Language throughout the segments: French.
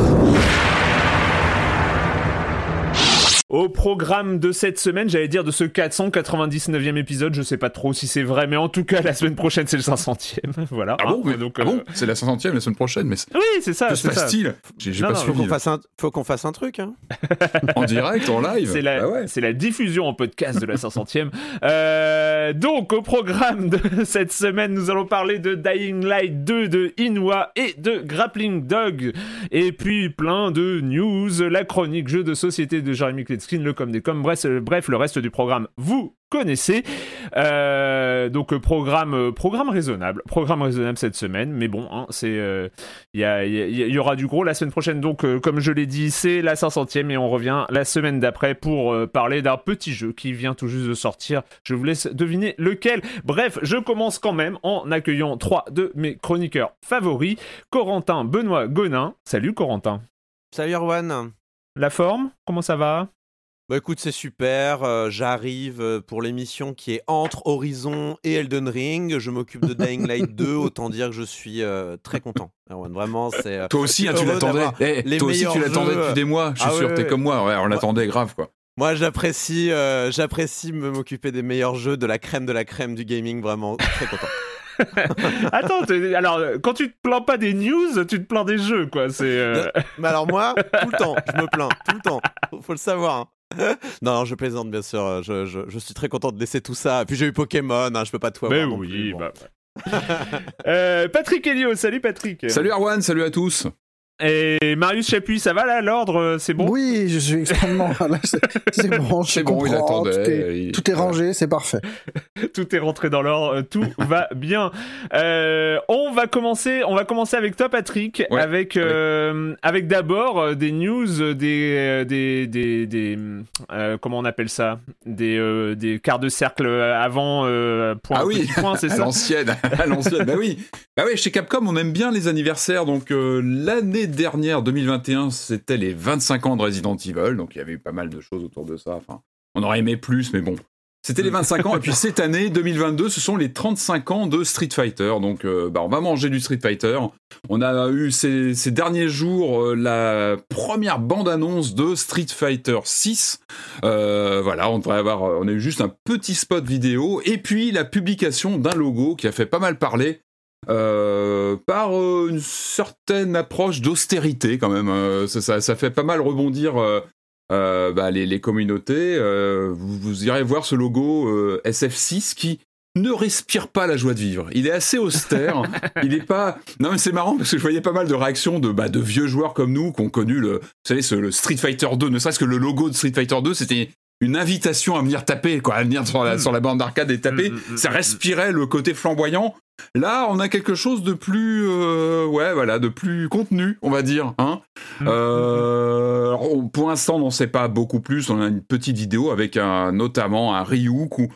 了。Au programme de cette semaine, j'allais dire de ce 499e épisode, je sais pas trop si c'est vrai, mais en tout cas, la semaine prochaine, c'est le 500e. voilà. Ah bon, donc, ah bon euh, C'est la 500e la semaine prochaine, mais Oui, c'est ça. Que se passe-t-il J'ai pas suivi. Faut qu'on fasse, un... faut qu'on fasse un truc. Hein. en direct, en live. C'est la... Bah c'est la diffusion en podcast de la 500e. euh, donc, au programme de cette semaine, nous allons parler de Dying Light 2 de Inwa et de Grappling Dog. Et puis, plein de news, la chronique jeu de société de Jérémy Clédon screen, le com des com, bref, euh, bref, le reste du programme, vous connaissez. Euh, donc euh, programme, programme raisonnable, programme raisonnable cette semaine, mais bon, hein, c'est, il y, y, aura du gros la semaine prochaine. Donc, comme je l'ai dit, c'est la 500e et on revient la semaine d'après pour parler d'un petit jeu qui vient tout juste de sortir. Je vous laisse deviner lequel. Bref, je commence quand même en accueillant trois de mes chroniqueurs favoris, Corentin Benoît Gonin. Salut Corentin. Salut Erwan. La forme, comment ça va? Bah écoute, c'est super. Euh, j'arrive euh, pour l'émission qui est entre Horizon et Elden Ring. Je m'occupe de Dying Light 2. Autant dire que je suis euh, très content. vraiment, c'est. toi aussi, hein, tu l'attendais. Eh, toi aussi, tu l'attendais depuis des mois. Je suis ah sûr, t'es comme moi. Ouais, on l'attendait grave, quoi. Moi, j'apprécie, j'apprécie m'occuper des meilleurs jeux, de la crème de la crème du gaming. Vraiment, très content. Attends, alors quand tu te plains pas des news, tu te plains des jeux, quoi. C'est. Mais alors moi, tout le temps, je me plains, tout le temps. Faut, le savoir. Non, je plaisante bien sûr. Je, je, suis très content de laisser tout ça. Puis j'ai eu Pokémon, hein, je peux pas tout avoir. Mais oui, bah, euh, Patrick Elio, salut Patrick. Salut Arwan, salut à tous. Et Marius Chapuis, ça va là, l'ordre, euh, c'est bon? Oui, je suis extrêmement. c'est bon, je bon, il attendait. Tout est, rangé, c'est parfait. tout est rentré dans l'ordre, euh, tout va bien. Euh, on va commencer, on va commencer avec toi, Patrick, avec avec d'abord des news, des des des, des comment on appelle ça, des des quarts de cercle avant point ah oui, point, c'est ça? L'ancienne, à l'ancienne. bah oui, bah oui, chez Capcom, on aime bien les anniversaires, donc l'année dernière, 2021, c'était les 25 ans de Resident Evil, donc il y avait eu pas mal de choses autour de ça. Enfin, on aurait aimé plus, mais bon. C'était les 25 ans, et puis cette année, 2022, ce sont les 35 ans de Street Fighter. Donc, euh, bah, on va manger du Street Fighter. On a eu ces, derniers jours euh, la première bande-annonce de Street Fighter 6. Euh, voilà, on devrait avoir, on a eu juste un petit spot vidéo, et puis la publication d'un logo qui a fait pas mal parler. Euh, par euh, une certaine approche d'austérité quand même. Euh, ça, ça, fait pas mal rebondir bah, les, les, communautés. Vous, vous, irez voir ce logo SF6 qui ne respire pas la joie de vivre. Il est assez austère. il est pas. Non mais c'est marrant parce que je voyais pas mal de réactions de bah, de vieux joueurs comme nous qui ont connu le, vous savez, ce, le Street Fighter 2. Ne serait-ce que le logo de Street Fighter 2, c'était une invitation à venir taper, quoi, à venir sur la, sur la bande d'arcade et taper. Mm, mm, mm, ça respirait le côté flamboyant. Là, on a quelque chose de plus, euh, ouais, voilà, de plus contenu, on va dire. Hein euh, pour l'instant, on n'en sait pas beaucoup plus. On a une petite vidéo avec un, notamment un Ryuk où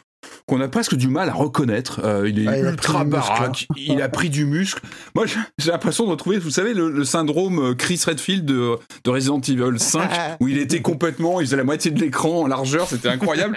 qu'on a presque du mal à reconnaître. Euh, il est ah, ultra baraque, il a pris du muscle. Moi, j'ai l'impression de retrouver, vous savez, le, syndrome euh, Chris Redfield de, de, Resident Evil 5, où il était complètement, il faisait la moitié de l'écran en largeur, c'était incroyable.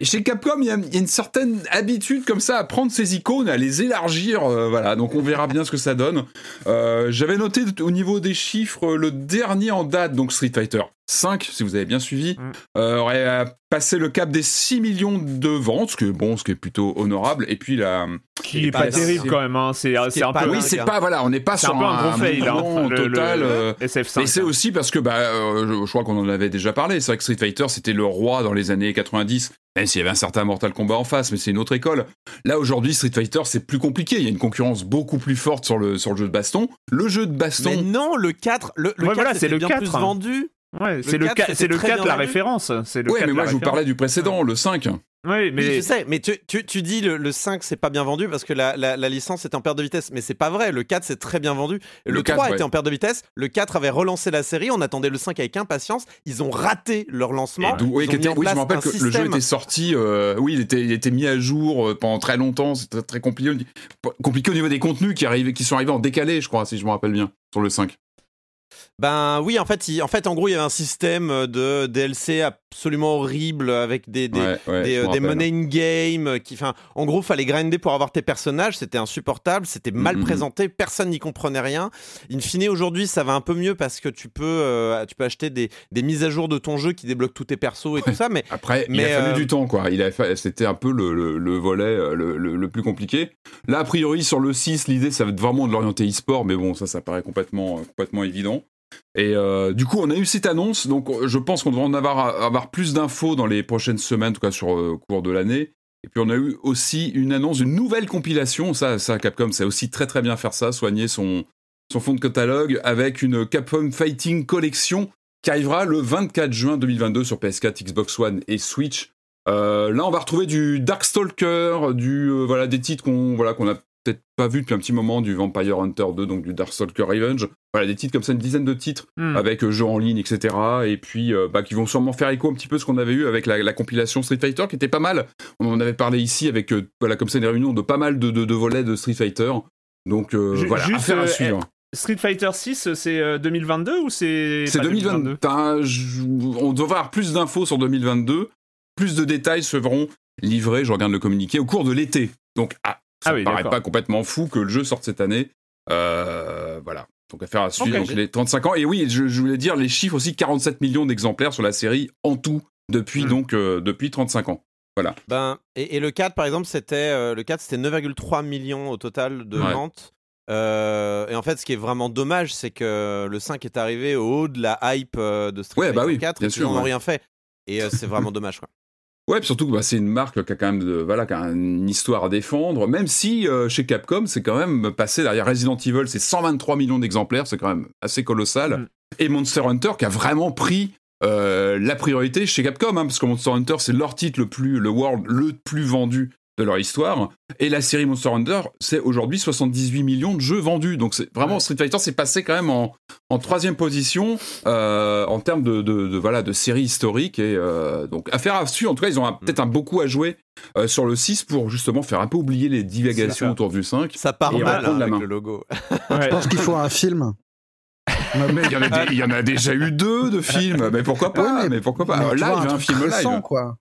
Et chez Capcom, il y, a, une certaine habitude comme ça à prendre ses icônes, à les élargir, euh, voilà. Donc on verra bien ce que ça donne. J'avais noté au niveau des chiffres, le dernier en date, donc Street Fighter 5, si vous avez bien suivi, mm. euh, aurait euh, passé le cap des 6 millions de ventes, ce qui est bon, ce qui est plutôt honorable. Et puis la qui est pas, terrible quand même. Hein. C'est un peu. Oui, c'est pas voilà, on n'est pas sur un, gros fail hein, total. Euh, SF5. Et c'est aussi parce que bah, je, crois qu'on en avait déjà parlé. C'est vrai que Street Fighter c'était le roi dans les années 90. Même s'il y avait un certain Mortal Kombat en face, mais c'est une autre école. Là aujourd'hui, Street Fighter c'est plus compliqué. Il y a une concurrence beaucoup plus forte sur le sur le jeu de baston. Le jeu de baston. Mais non, le 4, le, le 4 c'est le bien 4, plus vendu. Ouais, c'est le, 4, c'est le 4 la référence. Le ouais, mais moi je vous parlais du précédent, le 5. Oui, mais je sais, mais tu, tu, tu dis le, le 5 c'est pas bien vendu parce que la, la, la, licence était en perte de vitesse, mais c'est pas vrai. Le 4 c'est très bien vendu. Le, 3 était en perte de vitesse. Le 4 avait relancé la série. On attendait le 5 avec impatience. Ils ont raté leur lancement. oui, oui, je me rappelle que le jeu était sorti. Euh, oui, il était, il était mis à jour euh, pendant très longtemps. C'était très, compliqué, compliqué au niveau des contenus qui, arrivaient, qui sont arrivés en décalé, je crois, si je me rappelle bien, sur le 5. Ben oui, en fait, en fait, en gros, il y avait un système de DLC absolument horrible avec des des, des, euh, money in game qui, enfin, en gros, fallait grinder pour avoir tes personnages. C'était insupportable, c'était mal mm, mm, mm. présenté, personne n'y comprenait rien. In fine, aujourd'hui, ça va un peu mieux parce que tu peux, euh, tu peux acheter des, des, mises à jour de ton jeu qui débloquent tous tes persos et tout ça. Mais après, mais, il a fallu euh, du temps, quoi. Il a, c'était un peu le, le, volet le, le, plus compliqué. Là, a priori, sur le 6, l'idée, ça va être vraiment de l'orienter e-sport, mais bon, ça, ça paraît complètement, complètement évident. Et euh, du coup, on a eu cette annonce, donc je pense qu'on devrait en avoir, avoir plus d'infos dans les prochaines semaines, en tout cas sur le euh, cours de l'année. Et puis on a eu aussi une annonce d'une nouvelle compilation, ça, ça Capcom sait aussi très très bien faire ça, soigner son, son fond de catalogue avec une Capcom Fighting Collection qui arrivera le 24 juin 2022 sur PS4, Xbox One et Switch. Euh, là, on va retrouver du Darkstalker, du voilà des titres qu'on voilà qu'on a peut-être pas vu depuis un petit moment du Vampire Hunter 2, donc du Darkstalker Revenge. Voilà, des titres comme ça, une dizaine de titres hmm. avec euh, jeux en ligne, etc. Et puis, euh, bah, qui vont sûrement faire écho un petit peu ce qu'on avait eu avec la, compilation Street Fighter, qui était pas mal. On en avait parlé ici avec, euh, voilà, comme ça, une réunion de pas mal de, de, volets de Street Fighter. Donc, voilà, juste, affaire à suivre. Street Fighter 6, c'est 2022 ou c'est. C'est 2022. on devrait avoir plus d'infos sur 2022. Plus de détails seront livrés, je regarde le communiqué, au cours de l'été. Donc, ah, ça ah paraît pas complètement fou que le jeu sorte cette année. Euh, voilà. Donc affaire à suivre. Donc les 35 ans. Et oui, je, voulais dire les chiffres aussi 47 millions d'exemplaires sur la série en tout depuis hmm. donc euh, depuis 35 ans. Voilà. Ben et, le 4 par exemple c'était euh, le 4 c'était 9,3 millions au total de ventes. et en fait, ce qui est vraiment dommage, c'est que le 5 est arrivé au haut de la hype de Street Fighter bah oui, 4 et ils n'ont rien fait. Et c'est vraiment dommage. Quoi. Ouais, surtout que bah, c'est une marque qui a quand même de, voilà, qui a une histoire à défendre, même si euh, chez Capcom, c'est quand même passé derrière Resident Evil, c'est 123 millions d'exemplaires, c'est quand même assez colossal. Mm. Et Monster Hunter qui a vraiment pris euh, la priorité chez Capcom, hein, parce que Monster Hunter, c'est leur titre le plus, le world le plus vendu de leur histoire. Et la série Monster Hunter, c'est aujourd'hui 78 millions de jeux vendus. Donc c'est vraiment Street Fighter s'est passé quand même en, en troisième position euh, en termes de, de, voilà de série historique et euh, donc affaire à suivre. En tout cas, ils ont mm. peut-être un beaucoup à jouer euh, sur le 6 pour justement faire un peu oublier les divagations autour du 5. Ça part mal hein, avec le logo. Je pense qu'il faut un film. Mais il y, en a déjà eu deux de films. Mais pourquoi pas mais, pourquoi pas Live, un, film live. quoi.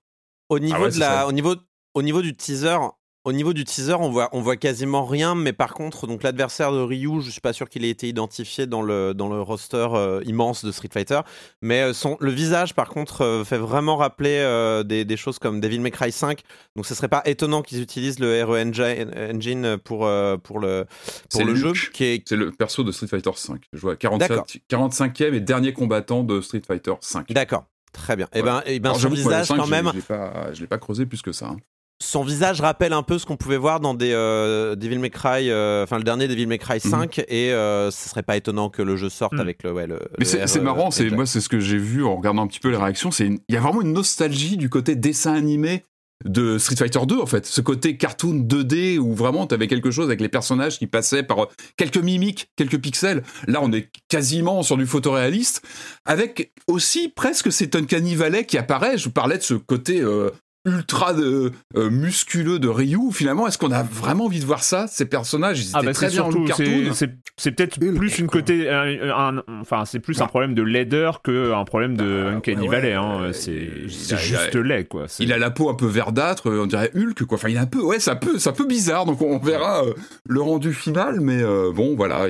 Au niveau ah de la, au niveau au niveau du teaser, au niveau du teaser, on voit, on voit quasiment rien, mais par contre, donc l'adversaire de Ryu, je suis pas sûr qu'il ait été identifié dans le, dans le roster euh, immense de Street Fighter, mais euh, son, le visage, par contre, euh, fait vraiment rappeler des, des, choses comme Devil May Cry 5, donc ce serait pas étonnant qu'ils utilisent le Hero Engine pour, pour le, pour le jeu. Qui C'est le perso de Street Fighter 5. Je vois 45e et dernier combattant de Street Fighter 5. D'accord. Très bien. Et eh ben, et eh ben son visage, quand même. Je l'ai pas, creusé plus que ça. Hein son visage rappelle un peu ce qu'on pouvait voir dans des euh, Devil May Cry, euh, enfin le dernier Devil May Cry 5, mhm. et euh, ce serait pas étonnant que le jeu sorte mhm. avec le. Ouais, le Mais c'est marrant, c'est moi c'est ce que j'ai vu en regardant un petit peu les réactions, c'est il y a vraiment une nostalgie du côté dessin animé de Street Fighter 2 en fait, ce côté cartoon 2D où vraiment tu avais quelque chose avec les personnages qui passaient par quelques mimiques, quelques pixels. Là, on est quasiment sur du photoréaliste avec aussi presque cet Uncanny Valley qui apparaît. Je vous parlais de ce côté ultra de, euh, musculeux de Ryu. Finalement, est-ce qu'on a vraiment envie de voir ça Ces personnages, ils étaient ah bah très bien en cartoon. C'est peut-être plus une côté, enfin, c'est plus un problème de laideur qu'un problème de bah, Uncanny Valley. Hein. C'est juste laid, quoi. Il a la peau un peu verdâtre, on dirait Hulk, quoi. Enfin, il est un peu, ouais, c'est un peu, un peu bizarre. Donc, on verra euh, le rendu final, mais euh, bon, voilà.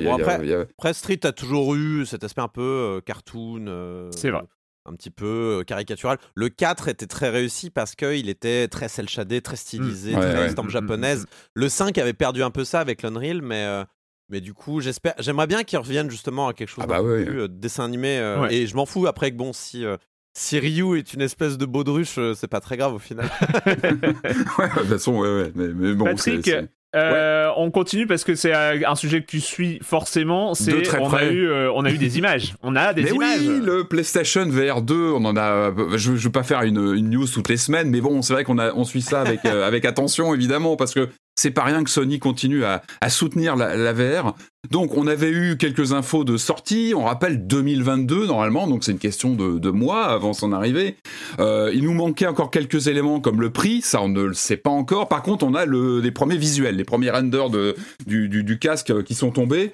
après, Street a toujours eu cet aspect un peu cartoon. c'est vrai un petit peu caricatural. Le 4 était très réussi parce qu'il était très cel très stylisé, mmh. très ouais, japonaise. Le 5 avait perdu un peu ça avec l'Unreal, mais, euh, mais du coup, j'espère, j'aimerais bien qu'ils reviennent justement à quelque chose ah bah plus euh, dessin animé. et je m'en fous après que bon, si. si Ryu est une espèce de baudruche, c'est pas très grave au final. ouais, de toute façon, ouais, ouais. Mais, mais bon, Patrick, euh, on continue parce que c'est un sujet que tu suis forcément. C'est on a eu euh, on a eu des images. On a des images. Oui, le PlayStation VR 2. On en a. Je, je veux pas faire une, une, news toutes les semaines, mais bon, c'est vrai qu'on a on suit ça avec euh, avec attention évidemment parce que c'est pas rien que Sony continue à, soutenir la, VR. Donc, on avait eu quelques infos de sortie. On rappelle 2022 normalement, donc c'est une question de, mois avant son arrivée. Euh, il nous manquait encore quelques éléments comme le prix, ça on ne le sait pas encore. Par contre, on a le, les premiers visuels, les premiers renders de, du, casque qui sont tombés,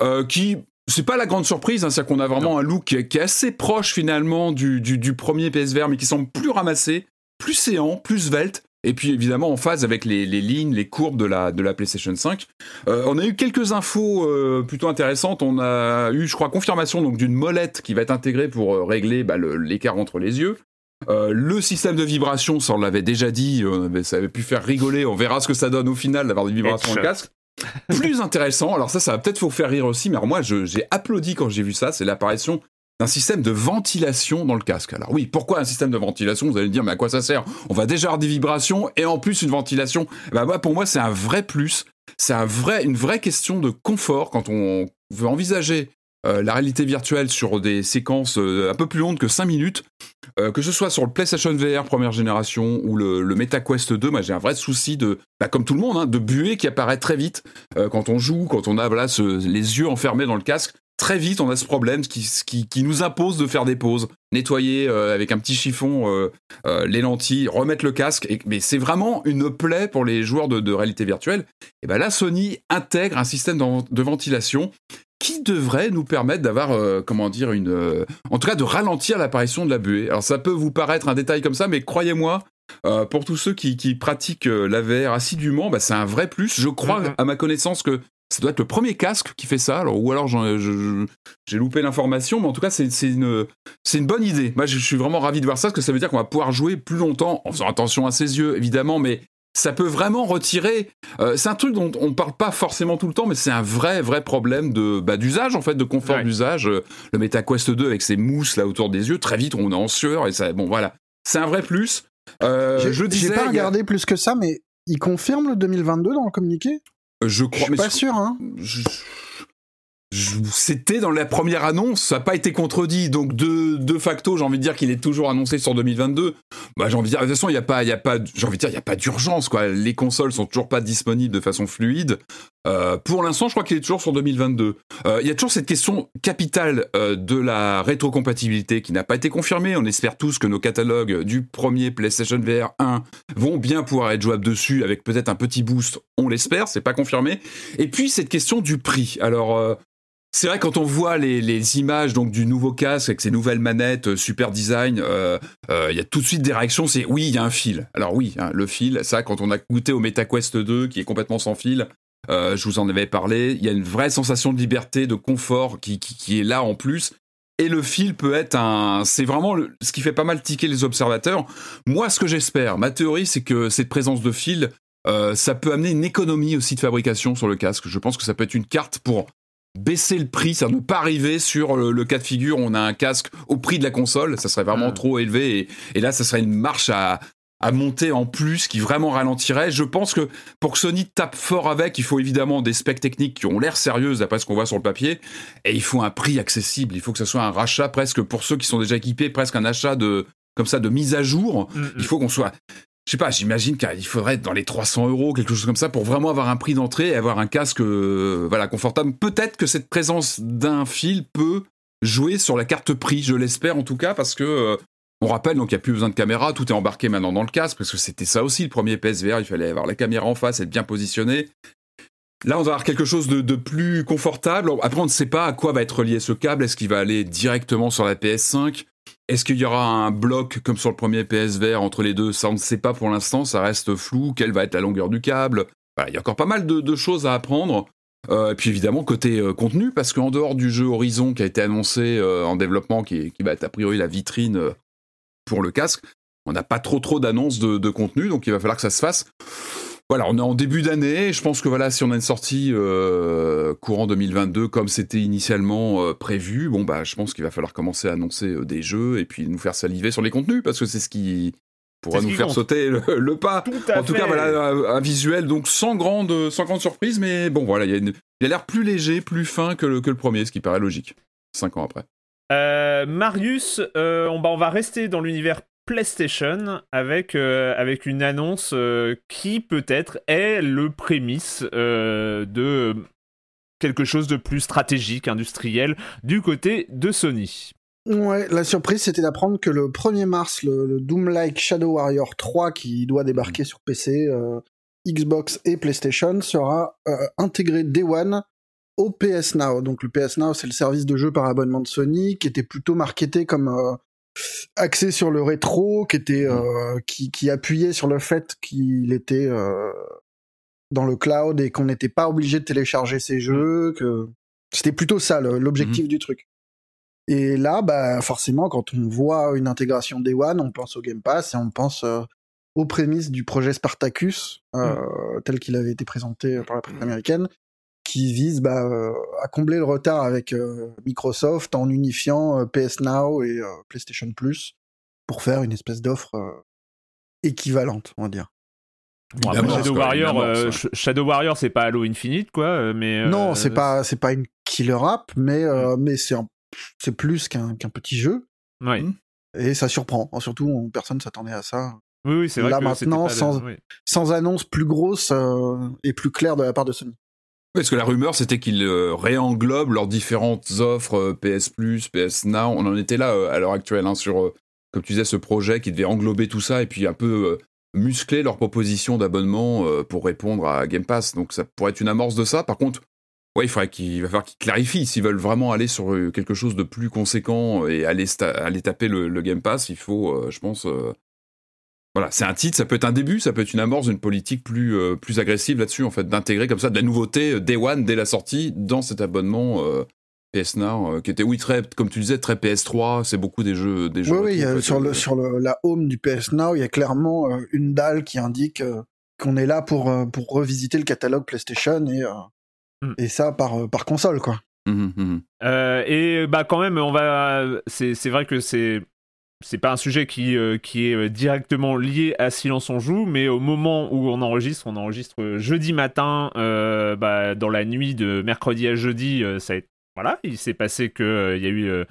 euh, qui c'est pas la grande surprise, hein, c'est qu'on a vraiment un look qui est, assez proche finalement du, du, premier PSVR, mais qui semble plus ramassé, plus séant, plus svelte et puis évidemment en phase avec les, lignes, les courbes de la, de la PlayStation 5. Euh, on a eu quelques infos euh, plutôt intéressantes. On a eu, je crois, confirmation donc d'une molette qui va être intégrée pour euh, régler bah, l'écart entre les yeux. le système de vibration, ça on l'avait déjà dit, ça avait pu faire rigoler. On verra ce que ça donne au final d'avoir des vibrations dans le casque. Plus intéressant, alors ça, ça va peut-être vous faire rire aussi, mais alors moi j'ai applaudi quand j'ai vu ça, c'est l'apparition d'un système de ventilation dans le casque. Alors oui, pourquoi un système de ventilation? Vous allez me dire, mais à quoi ça sert? On va déjà avoir des vibrations et en plus une ventilation. Bah, pour moi, c'est un vrai plus. C'est une vraie question de confort quand on veut envisager euh, la réalité virtuelle sur des séquences euh, un peu plus longues que 5 minutes, euh, que ce soit sur le PlayStation VR première génération ou le, MetaQuest 2, moi j'ai un vrai souci de, bah, comme tout le monde, hein, de buée qui apparaît très vite quand on joue, quand on a les yeux enfermés dans le casque très vite, on a ce problème qui, qui, qui nous impose de faire des pauses, nettoyer euh, avec un petit chiffon euh, euh, les lentilles, remettre le casque. Et, mais c'est vraiment une plaie pour les joueurs de, de réalité virtuelle. Et ben là, Sony intègre un système de, ventilation qui devrait nous permettre d'avoir, comment dire, une, en tout cas, de ralentir l'apparition de la buée. Alors ça peut vous paraître un détail comme ça, mais croyez-moi, pour tous ceux qui, qui pratiquent la VR assidûment, bah, c'est un vrai plus. Je crois, mm-hmm. à ma connaissance, que ça doit être le premier casque qui fait ça. Alors, ou alors j'ai loupé l'information, mais en tout cas, c'est une, une bonne idée. Moi, je, suis vraiment ravi de voir ça, parce que ça veut dire qu'on va pouvoir jouer plus longtemps, en faisant attention à ses yeux, évidemment, mais ça peut vraiment retirer. Euh, c'est un truc dont on ne parle pas forcément tout le temps, mais c'est un vrai, vrai problème de bah, d'usage, en fait, de confort d'usage. Le MetaQuest 2 avec ses mousses là autour des yeux, très vite, on est en sueur, et ça, bon, voilà. C'est un vrai plus. Euh, je J'ai pas regardé plus que ça, mais il confirme le 2022 dans le communiqué? Je crois. suis pas sûr, hein. C'était dans la première annonce, ça n'a pas été contredit, donc de, de facto, j'ai envie de dire qu'il est toujours annoncé sur 2022. Bah, j'ai envie de dire, de toute façon, il y a pas, il y a pas, j'ai envie de dire, il y a pas d'urgence, quoi. Les consoles sont toujours pas disponibles de façon fluide. Euh, pour l'instant, je crois qu'il est toujours sur 2022. Euh, il y a toujours cette question capitale euh, de la rétrocompatibilité qui n'a pas été confirmée. On espère tous que nos catalogues du premier PlayStation VR 1 vont bien pouvoir être jouables dessus avec peut-être un petit boost. On l'espère, c'est pas confirmé. Et puis cette question du prix. Alors c'est vrai quand on voit les, images donc du nouveau casque avec ses nouvelles manettes super design, il y a tout de suite des réactions. C'est oui, il y a un fil. Alors oui, hein, le fil. Ça, quand on a goûté au MetaQuest 2 qui est complètement sans fil, je vous en avais parlé. Il y a une vraie sensation de liberté, de confort qui, qui, est là en plus. Et le fil peut être un, c'est vraiment ce qui fait pas mal tiquer les observateurs. Moi, ce que j'espère, ma théorie, c'est que cette présence de fil, ça peut amener une économie aussi de fabrication sur le casque. Je pense que ça peut être une carte pour baisser le prix, ça ne pas arriver sur le, cas de figure, on a un casque au prix de la console, ça serait vraiment trop élevé, et, là, ça serait une marche à, monter en plus qui vraiment ralentirait. Je pense que pour que Sony tape fort avec, il faut évidemment des specs techniques qui ont l'air sérieuses d'après ce qu'on voit sur le papier, et il faut un prix accessible, il faut que ce soit un rachat presque pour ceux qui sont déjà équipés, presque un achat de comme ça de mise à jour. Mm, mm. Il faut qu'on soit je sais pas, j'imagine qu'il faudrait être dans les 300 euros, quelque chose comme ça, pour vraiment avoir un prix d'entrée et avoir un casque, euh, voilà, confortable. Peut-être que cette présence d'un fil peut jouer sur la carte prix, je l'espère en tout cas, parce que euh, On rappelle donc il n'y a plus besoin de caméra, tout est embarqué maintenant dans le casque, parce que c'était ça aussi le premier PSVR, il fallait avoir la caméra en face, être bien positionné. Là, on va avoir quelque chose de, plus confortable. Après, on ne sait pas à quoi va être relié ce câble. Est-ce qu'il va aller directement sur la PS5 Est-ce qu'il y aura un bloc comme sur le premier PSVR entre les deux? Ça, on ne sait pas pour l'instant. Ça reste flou. Quelle va être la longueur du câble? Il y a encore pas mal de, choses à apprendre. Euh, et puis évidemment côté euh, contenu, parce qu'en dehors du jeu Horizon qui a été annoncé euh, en développement, qui, va être a priori la vitrine pour le casque, on n'a pas trop trop d'annonces de, contenu, donc il va falloir que ça se fasse voilà, on est en début d'année. Je pense que voilà, si on a une sortie euh, courant 2022 comme c'était initialement euh, prévu, bon bah, je pense qu'il va falloir commencer à annoncer euh, des jeux et puis nous faire saliver sur les contenus parce que c'est ce qui pourra nous faire sauter le, pas. en tout cas, voilà, un, visuel donc sans grande, sans grande surprise, mais bon, voilà, il a l'air plus léger, plus fin que le, que le premier, ce qui paraît logique. Cinq ans après. Marius, on, on va rester dans l'univers PlayStation avec, euh, une annonce euh, qui peut-être est le prémisse euh, de quelque chose de plus stratégique, industriel, du côté de Sony. Ouais, la surprise c'était d'apprendre que le 1er mars, le, Doom-like Shadow Warrior 3 qui doit débarquer sur PC, Xbox et PlayStation sera intégré Day One au PS Now. Donc le PS Now c'est le service de jeu par abonnement de Sony qui était plutôt marketé comme axé sur le rétro, qui était, mm. euh, qui, qui, appuyait sur le fait qu'il était euh, dans le cloud et qu'on n'était pas obligé de télécharger ses mm. jeux, que c'était plutôt ça l'objectif mm. du truc. Et là, bah forcément, quand on voit une intégration Day One, on pense au Game Pass et on pense euh, aux prémices du projet Spartacus, tel qu'il avait été présenté par la presse américaine, qui vise bah, euh, à combler le retard avec euh, Microsoft en unifiant euh, PS Now et PlayStation Plus pour faire une espèce d'offre équivalente, on va dire. Shadow, Warrior, Shadow Warrior, c'est pas Halo Infinite, quoi. Mais non, c'est pas c'est pas une killer app, mais mais c'est c'est plus qu'un qu'un petit jeu. Oui. Mm. Et ça surprend. Surtout, personne s'attendait à ça. Oui, oui c'est vrai. Là maintenant, sans, sans annonce plus grosse et plus claire de la part de Sony. Parce que la rumeur, c'était qu'ils euh, réenglobent leurs différentes offres euh, PS Plus, PS Now. On en était là euh, à l'heure actuelle hein, sur, comme tu disais, ce projet qui devait englober tout ça et puis un peu muscler leur proposition d'abonnement pour répondre à Game Pass. Donc ça pourrait être une amorce de ça. Par contre, ouais, il faudrait qu'il va falloir qu'ils clarifient s'ils veulent vraiment aller sur quelque chose de plus conséquent et aller, taper le Game Pass. Il faut, je pense, voilà, c'est un titre, ça peut être un début, ça peut être une amorce d'une politique plus, euh, plus agressive là-dessus, en fait, d'intégrer comme ça de la nouveauté euh, Day One, dès la sortie, dans cet abonnement euh, PS Now, qui était, oui, très, comme tu disais, très PS3, c'est beaucoup des jeux. Des jeux oui, oui, sur, le, sur le, la home du PS Now, il y a clairement une dalle qui indique qu'on est là pour, pour revisiter le catalogue PlayStation et, hmm. et ça par, par console, quoi. Mmh, mmh, mmh. et bah quand même, on va. C'est vrai que c'est c'est pas un sujet qui, euh, qui est euh, directement lié à Silence on joue, mais au moment où on enregistre, on enregistre euh, jeudi matin, bah, dans la nuit de mercredi à jeudi, ça voilà, il s'est passé que il y a eu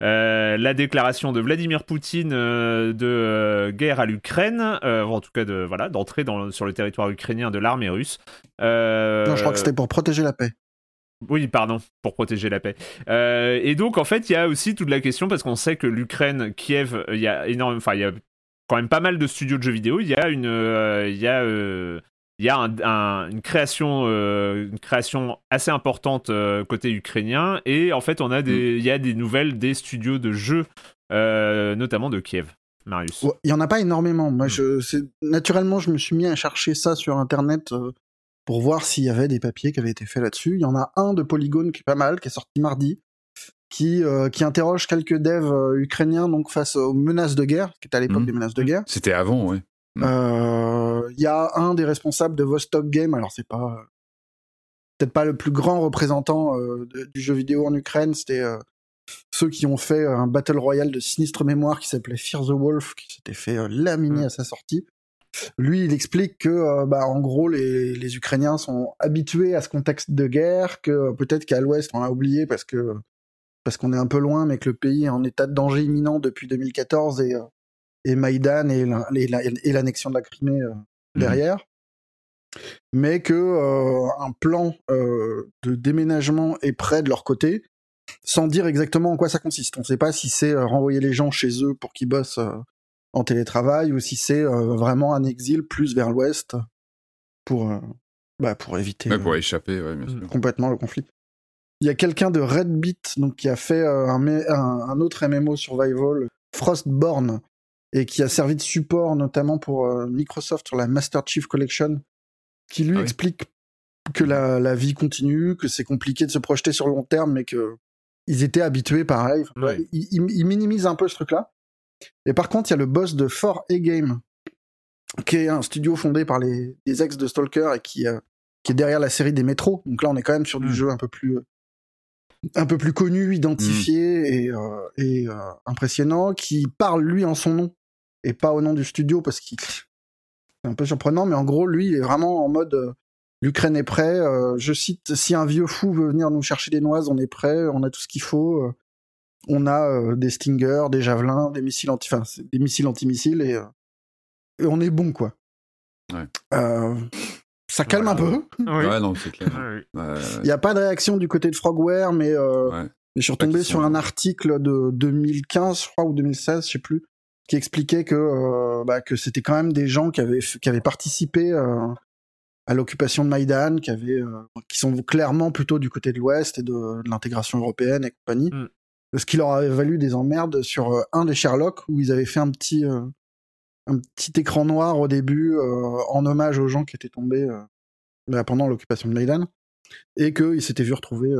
la déclaration de Vladimir Poutine de guerre à l'Ukraine, en tout cas de voilà d'entrer sur le territoire ukrainien de l'armée russe. non, je crois que c'était pour protéger la paix. Oui, pardon, pour protéger la paix. Euh, et donc, en fait, il y a aussi toute la question, parce qu'on sait que l'Ukraine, Kiev, il y a énormément, enfin, il y a quand même pas mal de studios de jeux vidéo. Il y a une, euh, il y a, euh, il y a une création, une création assez importante côté ukrainien. Et en fait, on a des, mm. il y a des nouvelles des studios de jeux, notamment de Kiev. Marius. Il y en a pas énormément. Moi, mm. je, naturellement, je me suis mis à chercher ça sur Internet pour voir s'il y avait des papiers qui avaient été faits là-dessus. Il y en a un de Polygon qui est pas mal, qui est sorti mardi, qui, euh, qui interroge quelques devs euh, ukrainiens donc face aux menaces de guerre, qui était à l'époque mmh. des menaces de guerre. C'était avant, oui. Mmh. Euh, il y a un des responsables de Vostok Game, alors c'est pas peut-être pas le plus grand représentant du jeu vidéo en Ukraine, c'était ceux qui ont fait un battle royale de sinistre mémoire qui s'appelait Fear the Wolf, qui s'était fait laminer mmh. à sa sortie. Lui, il explique que, euh, bah, en gros, les, les, Ukrainiens sont habitués à ce contexte de guerre, que peut-être qu'à l'Ouest, on a oublié parce que parce qu'on est un peu loin, mais que le pays est en état de danger imminent depuis 2014 et, euh, et Maïdan et, l'annexion de la Crimée euh, mhm. derrière. Mais que un plan de déménagement est prêt de leur côté sans dire exactement en quoi ça consiste. On ne sait pas si c'est renvoyer les gens chez eux pour qu'ils bossent en télétravail ou si c'est vraiment un exil plus vers l'ouest pour, bah, pour éviter pour échapper complètement le conflit. Il y a quelqu'un de Redbit donc, qui a fait un, un, autre MMO survival, Frostborn, et qui a servi de support notamment pour Microsoft sur la Master Chief Collection, qui lui ah explique que la, la, vie continue, que c'est compliqué de se projeter sur le long terme, mais que ils étaient habitués pareil. Ils, ils, minimisent un peu ce truc-là. Et par contre, il y a le boss de 4A Game, qui est un studio fondé par les, les ex de Stalker et qui, euh, qui est derrière la série des métros. Donc là, on est quand même sur du hmm. jeu un peu plus un peu plus connu, identifié hmm. et, euh, et euh, impressionnant, qui parle lui en son nom et pas au nom du studio parce qu'il c'est un peu surprenant, mais en gros, lui, il est vraiment en mode l'Ukraine est prêt. Euh, je cite si un vieux fou veut venir nous chercher des noises, on est prêt, on a tout ce qu'il faut. Euh, on a euh, des Stingers, des javelins, des missiles anti, enfin, des missiles anti-missiles et, et, on est bon quoi. ça calme un peu. Ouais, non, c'est clair. Il n'y a pas de réaction du côté de Frogware, mais, je suis retombé sur un article de 2015, je crois, ou 2016, je sais plus, qui expliquait que, bah, que c'était quand même des gens qui avaient, qui avaient participé à l'occupation de Maïdan, qui, avait, euh, qui sont clairement plutôt du côté de l'Ouest et de, l'intégration européenne et compagnie. Mm. Ce qui leur avait valu des emmerdes sur euh, un des Sherlock, où ils avaient fait un petit, euh, un petit écran noir au début, en hommage aux gens qui étaient tombés bah, pendant l'occupation de Maïdan, et qu'ils s'étaient vus retrouver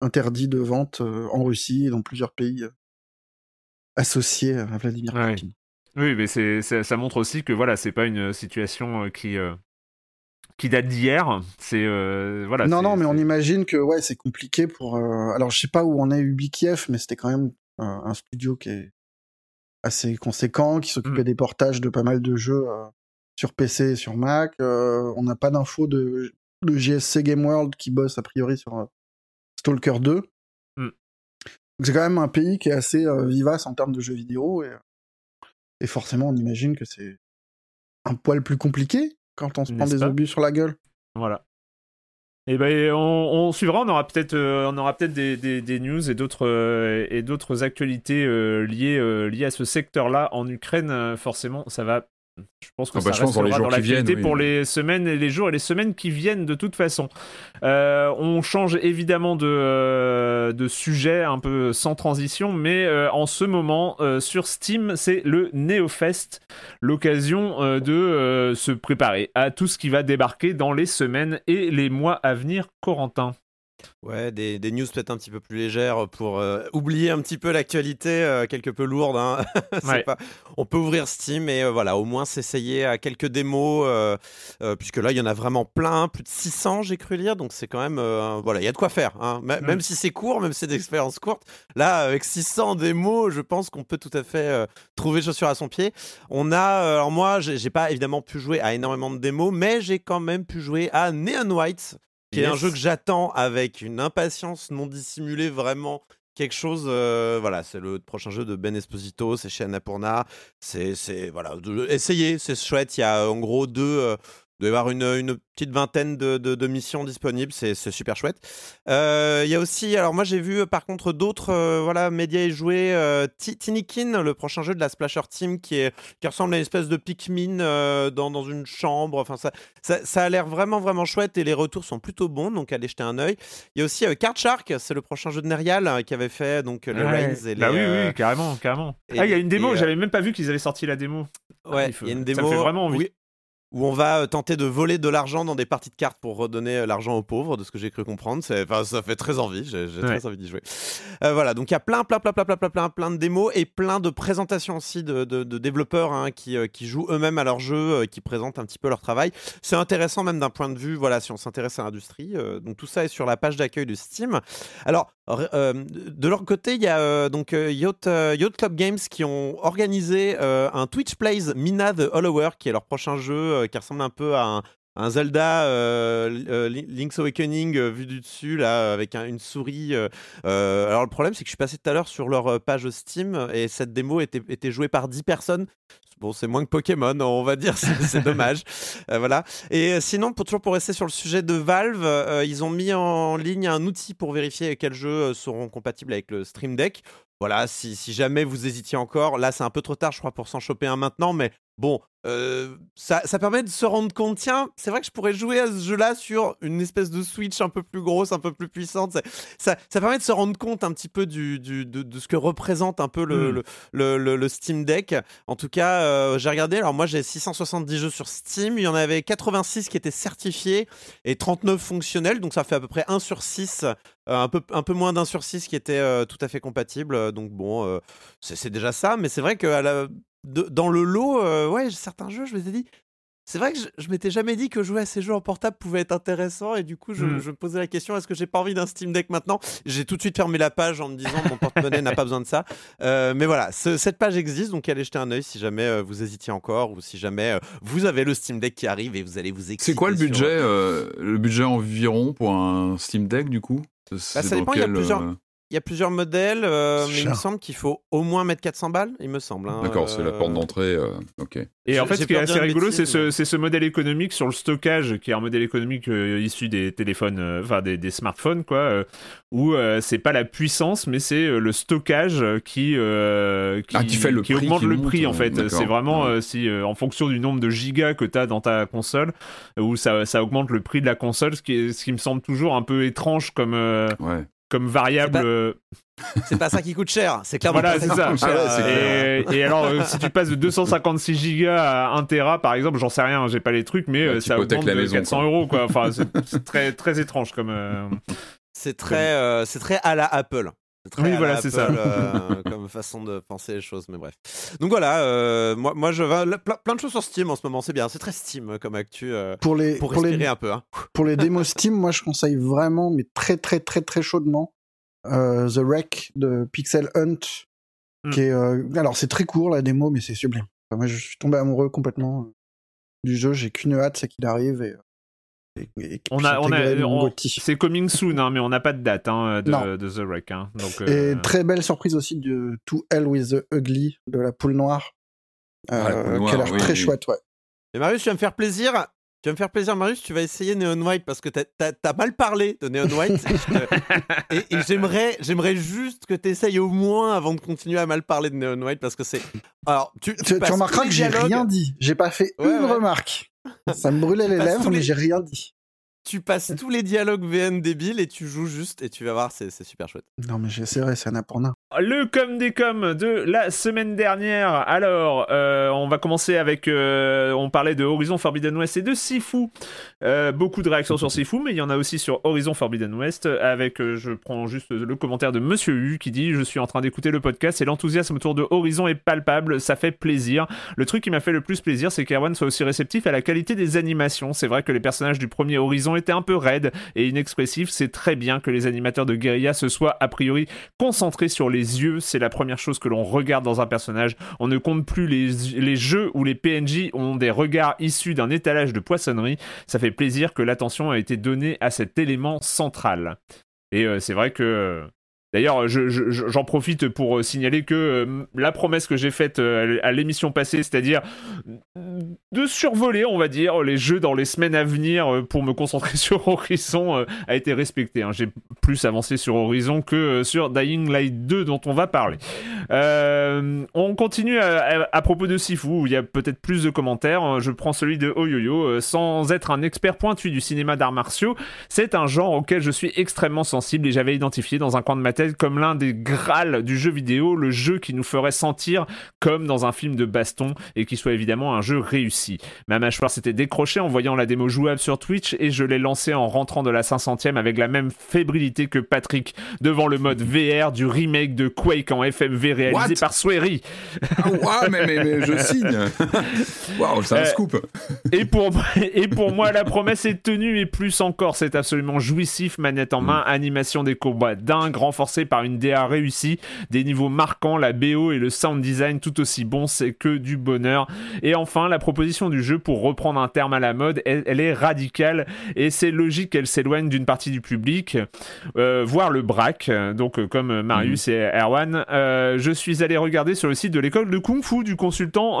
interdits de vente en Russie et dans plusieurs pays associés à Vladimir Poutine. Oui, mais c'est, ça montre aussi que voilà, c'est pas une situation qui, qui date d'hier. C'est euh, voilà. Non, non, mais on imagine que ouais, c'est compliqué pour. Euh, alors, je sais pas où on est Ubikiev, mais c'était quand même un studio qui est assez conséquent, qui s'occupait mm. des portages de pas mal de jeux euh, sur PC et sur Mac. on n'a pas d'infos de, de GSC Game World qui bosse a priori sur Stalker 2. Mm. C'est quand même un pays qui est assez vivace en termes de jeux vidéo et, et forcément on imagine que c'est un poil plus compliqué quand on se prend des obus sur la gueule. Voilà. Et eh ben on, suivra, on aura peut-être euh, on aura peut-être des, des, news et d'autres euh, et d'autres actualités euh, liées liées à ce secteur-là en Ukraine. forcément, ça va je pense que ah bah, ça restera dans l'actualité pour les semaines et les jours et les semaines qui viennent de toute façon. Euh, on change évidemment de, euh, de sujet un peu sans transition, mais euh, en ce moment sur Steam, c'est le NeoFest, l'occasion de se préparer à tout ce qui va débarquer dans les semaines et les mois à venir. Corentin. Ouais, des, des news peut-être un petit peu plus légères pour euh, oublier un petit peu l'actualité euh, quelque peu lourde. Hein. pas... On peut ouvrir Steam et euh, voilà, au moins s'essayer à quelques démos, puisque là, il y en a vraiment plein, plus de 600, j'ai cru lire, donc c'est quand même, voilà, il y a de quoi faire. Hein. Même si c'est court, même si c'est des expériences courtes, là, avec 600 démos, je pense qu'on peut tout à fait trouver chaussure à son pied. On a, alors moi, j'ai pas évidemment pu jouer à énormément de démos, mais j'ai quand même pu jouer à Neon White qui est un jeu que j'attends avec une impatience non dissimulée, vraiment quelque chose. Euh, voilà, c'est le prochain jeu de Ben Esposito, c'est chez Annapurna. C'est, c'est voilà, essayez, c'est chouette. Il y a en gros deux. Euh, il doit y avoir une, une petite vingtaine de, de, missions disponibles, c'est super chouette. Euh, il y a aussi, alors moi j'ai vu par contre d'autres euh, voilà, médias et jouer euh, Tinikin, le prochain jeu de la Splasher Team qui, est, qui ressemble à une espèce de Pikmin euh, dans, dans une chambre. Enfin, ça, ça, a l'air vraiment vraiment chouette et les retours sont plutôt bons, donc allez jeter un œil. Il y a aussi Card Shark, c'est le prochain jeu de Nerial qui avait fait donc le Reigns et bah les. oui, oui, carrément, carrément. ah, il y a une démo, j'avais même pas vu qu'ils avaient sorti la démo. Ouais, il y a une démo. Ça fait vraiment envie où on va euh, tenter de voler de l'argent dans des parties de cartes pour redonner euh, l'argent aux pauvres, de ce que j'ai cru comprendre. Enfin, ça fait très envie, j'ai très envie d'y jouer. Euh, voilà, donc il y a plein, plein, plein, plein, plein, plein, plein, de démos et plein de présentations aussi de, développeurs hein, qui, qui jouent eux-mêmes à leur jeu, qui présentent un petit peu leur travail. C'est intéressant même d'un point de vue, voilà, si on s'intéresse à l'industrie. donc tout ça est sur la page d'accueil de Steam. Alors, de leur côté, il y a donc Yacht, Yacht, Club Games qui ont organisé un Twitch Plays Mina the Hollower, qui est leur prochain jeu euh, qui ressemble un peu à un Zelda Link's Awakening vu du dessus là avec une souris. alors le problème c'est que je suis passé tout à l'heure sur leur page Steam et cette démo était, était jouée par 10 personnes. Bon, c'est moins que Pokémon, on va dire, c'est dommage. voilà. Et sinon, pour, toujours pour rester sur le sujet de Valve, ils ont mis en ligne un outil pour vérifier quels jeux seront compatibles avec le Stream Deck. Voilà, si, si jamais vous hésitiez encore, là c'est un peu trop tard, je crois, pour s'en choper un maintenant, mais bon, euh, ça, ça, permet de se rendre compte, tiens, c'est vrai que je pourrais jouer à ce jeu-là sur une espèce de Switch un peu plus grosse, un peu plus puissante. Ça, ça permet de se rendre compte un petit peu du, du de, de, ce que représente un peu le, le, le, le, Steam Deck. En tout cas, euh, j'ai regardé, alors moi j'ai 670 jeux sur Steam, il y en avait 86 qui étaient certifiés et 39 fonctionnels, donc ça fait à peu près 1 sur 6, euh, un, peu, un peu moins d'un sur 6 qui était tout à fait compatible. Donc bon, c'est déjà ça, mais c'est vrai que à la, dans le lot, euh, ouais, certains jeux, je me suis dit, c'est vrai que je, m'étais jamais dit que jouer à ces jeux en portable pouvait être intéressant et du coup je, mmh. me posais la question est-ce que j'ai pas envie d'un Steam Deck maintenant? J'ai tout de suite fermé la page en me disant mon porte-monnaie n'a pas besoin de ça. Euh, mais voilà, cette page existe donc allez jeter un œil si jamais euh, vous hésitiez encore ou si jamais vous avez le Steam Deck qui arrive et vous allez vous exciter. C'est quoi le budget le budget environ pour un Steam Deck du coup? Bah, ça dépend, il y a plusieurs il y a plusieurs modèles, euh, mais il me semble qu'il faut au moins mettre 400 balles, il me semble. Hein, D'accord, c'est la porte euh. d'entrée. Euh, ok. Et en fait, ce qui est assez rigolo, c'est ce, ce, modèle économique sur le stockage, qui est un modèle économique issu des téléphones, enfin des, des, smartphones, quoi, où c'est pas la puissance, mais c'est le stockage qui qui, ah, qui, fait le qui augmente le prix, en fait. C'est vraiment si en fonction du nombre de gigas que tu as dans ta console, où ça, ça augmente le prix de la console, ce qui, est, ce qui me semble toujours un peu étrange comme. Ouais comme variable. Euh, c'est pas... ça qui coûte cher, c'est clairement voilà, c'est ça. Ah et, alors, euh, si tu passes de 256 gigas à 1 Tera, par exemple, j'en sais rien, j'ai pas les trucs, mais euh, ça augmente de 400 euros, quoi. Enfin, c'est très, très étrange comme. C'est très, c'est très à la Apple. Très oui, voilà, c'est ça. comme façon de penser les choses, mais bref. Donc voilà, moi, moi je vais plein, de choses sur Steam en ce moment, c'est bien, c'est très Steam comme actu. pour les, pour, respirer les, un peu. Hein. Pour les démos Steam, moi je conseille vraiment, mais très très très très chaudement, euh, The Wreck de Pixel Hunt. Hmm. Qui est, euh, alors c'est très court la démo, mais c'est sublime. moi je suis tombé amoureux complètement euh, du jeu, j'ai qu'une hâte, c'est qu'il arrive et on a, on a, c'est coming soon, hein, mais on n'a pas de date hein, de, de, The Wreck. Hein, donc, Et très belle surprise aussi de To Hell with the Ugly de la poule noire, euh, qui a l'air très chouette. Ouais. Et Marius, tu vas me faire plaisir. Tu vas me faire plaisir, Marius. Tu vas essayer Neon White parce que t'as as, mal parlé de Neon White. et, j'aimerais, j'aimerais juste que tu essayes au moins avant de continuer à mal parler de Neon White parce que c'est. Alors, tu, tu, remarqueras que j'ai rien dit. J'ai pas fait une remarque. Ça me brûlait les lèvres, mais j'ai rien dit tu passes tous les dialogues VN débiles et tu joues juste et tu vas voir, c'est super chouette. Non, mais j'essaierai, c'est un pour Le com des com de la semaine dernière. Alors, euh, on va commencer avec. Euh, on parlait de Horizon Forbidden West et de Sifu. Euh, beaucoup de réactions sur Sifu, mais il y en a aussi sur Horizon Forbidden West. Avec, je prends juste le commentaire de Monsieur U qui dit Je suis en train d'écouter le podcast et l'enthousiasme autour de Horizon est palpable, ça fait plaisir. Le truc qui m'a fait le plus plaisir, c'est qu'Erwan soit aussi réceptif à la qualité des animations. C'est vrai que les personnages du premier Horizon était un peu raide et inexpressif, c'est très bien que les animateurs de guérilla se soient a priori concentrés sur les yeux. C'est la première chose que l'on regarde dans un personnage. On ne compte plus les, les jeux où les PNJ ont des regards issus d'un étalage de poissonnerie. Ça fait plaisir que l'attention a été donnée à cet élément central. Et euh, c'est vrai que D'ailleurs, j'en profite pour euh, signaler que euh, la promesse que j'ai faite euh, à l'émission passée, c'est-à-dire de survoler, on va dire, les jeux dans les semaines à venir pour me concentrer sur Horizon, a été respectée. Hein. J'ai plus avancé sur Horizon que sur Dying Light 2 dont on va parler. on continue à, propos de Sifu, où il y a peut-être plus de commentaires. Je prends celui de Oyoyo. Sans être un expert pointu du cinéma d'arts martiaux, c'est un genre auquel je suis extrêmement sensible et j'avais identifié dans un coin de ma comme l'un des grâles du jeu vidéo, le jeu qui nous ferait sentir comme dans un film de baston et qui soit évidemment un jeu réussi. Ma mâchoire s'était décrochée en voyant la démo jouable sur Twitch et je l'ai lancé en rentrant de la 500e avec la même fébrilité que Patrick devant le mode VR du remake de Quake en FMV réalisé par Swery. Ah mais, mais, je signe. Waouh, c'est un euh, scoop. Et pour, et pour moi, la promesse est tenue et plus encore, c'est absolument jouissif, manette en main, animation des combats d'un grand force renforcé par une DA réussie, des niveaux marquants, la BO et le sound design tout aussi bon, c'est que du bonheur. Et enfin, la proposition du jeu, pour reprendre un terme à la mode, elle, est radicale et c'est logique qu'elle s'éloigne d'une partie du public, euh, voire le braque. Donc, comme Marius mhm. et Erwan, je suis allé regarder sur le site de l'école de Kung Fu du consultant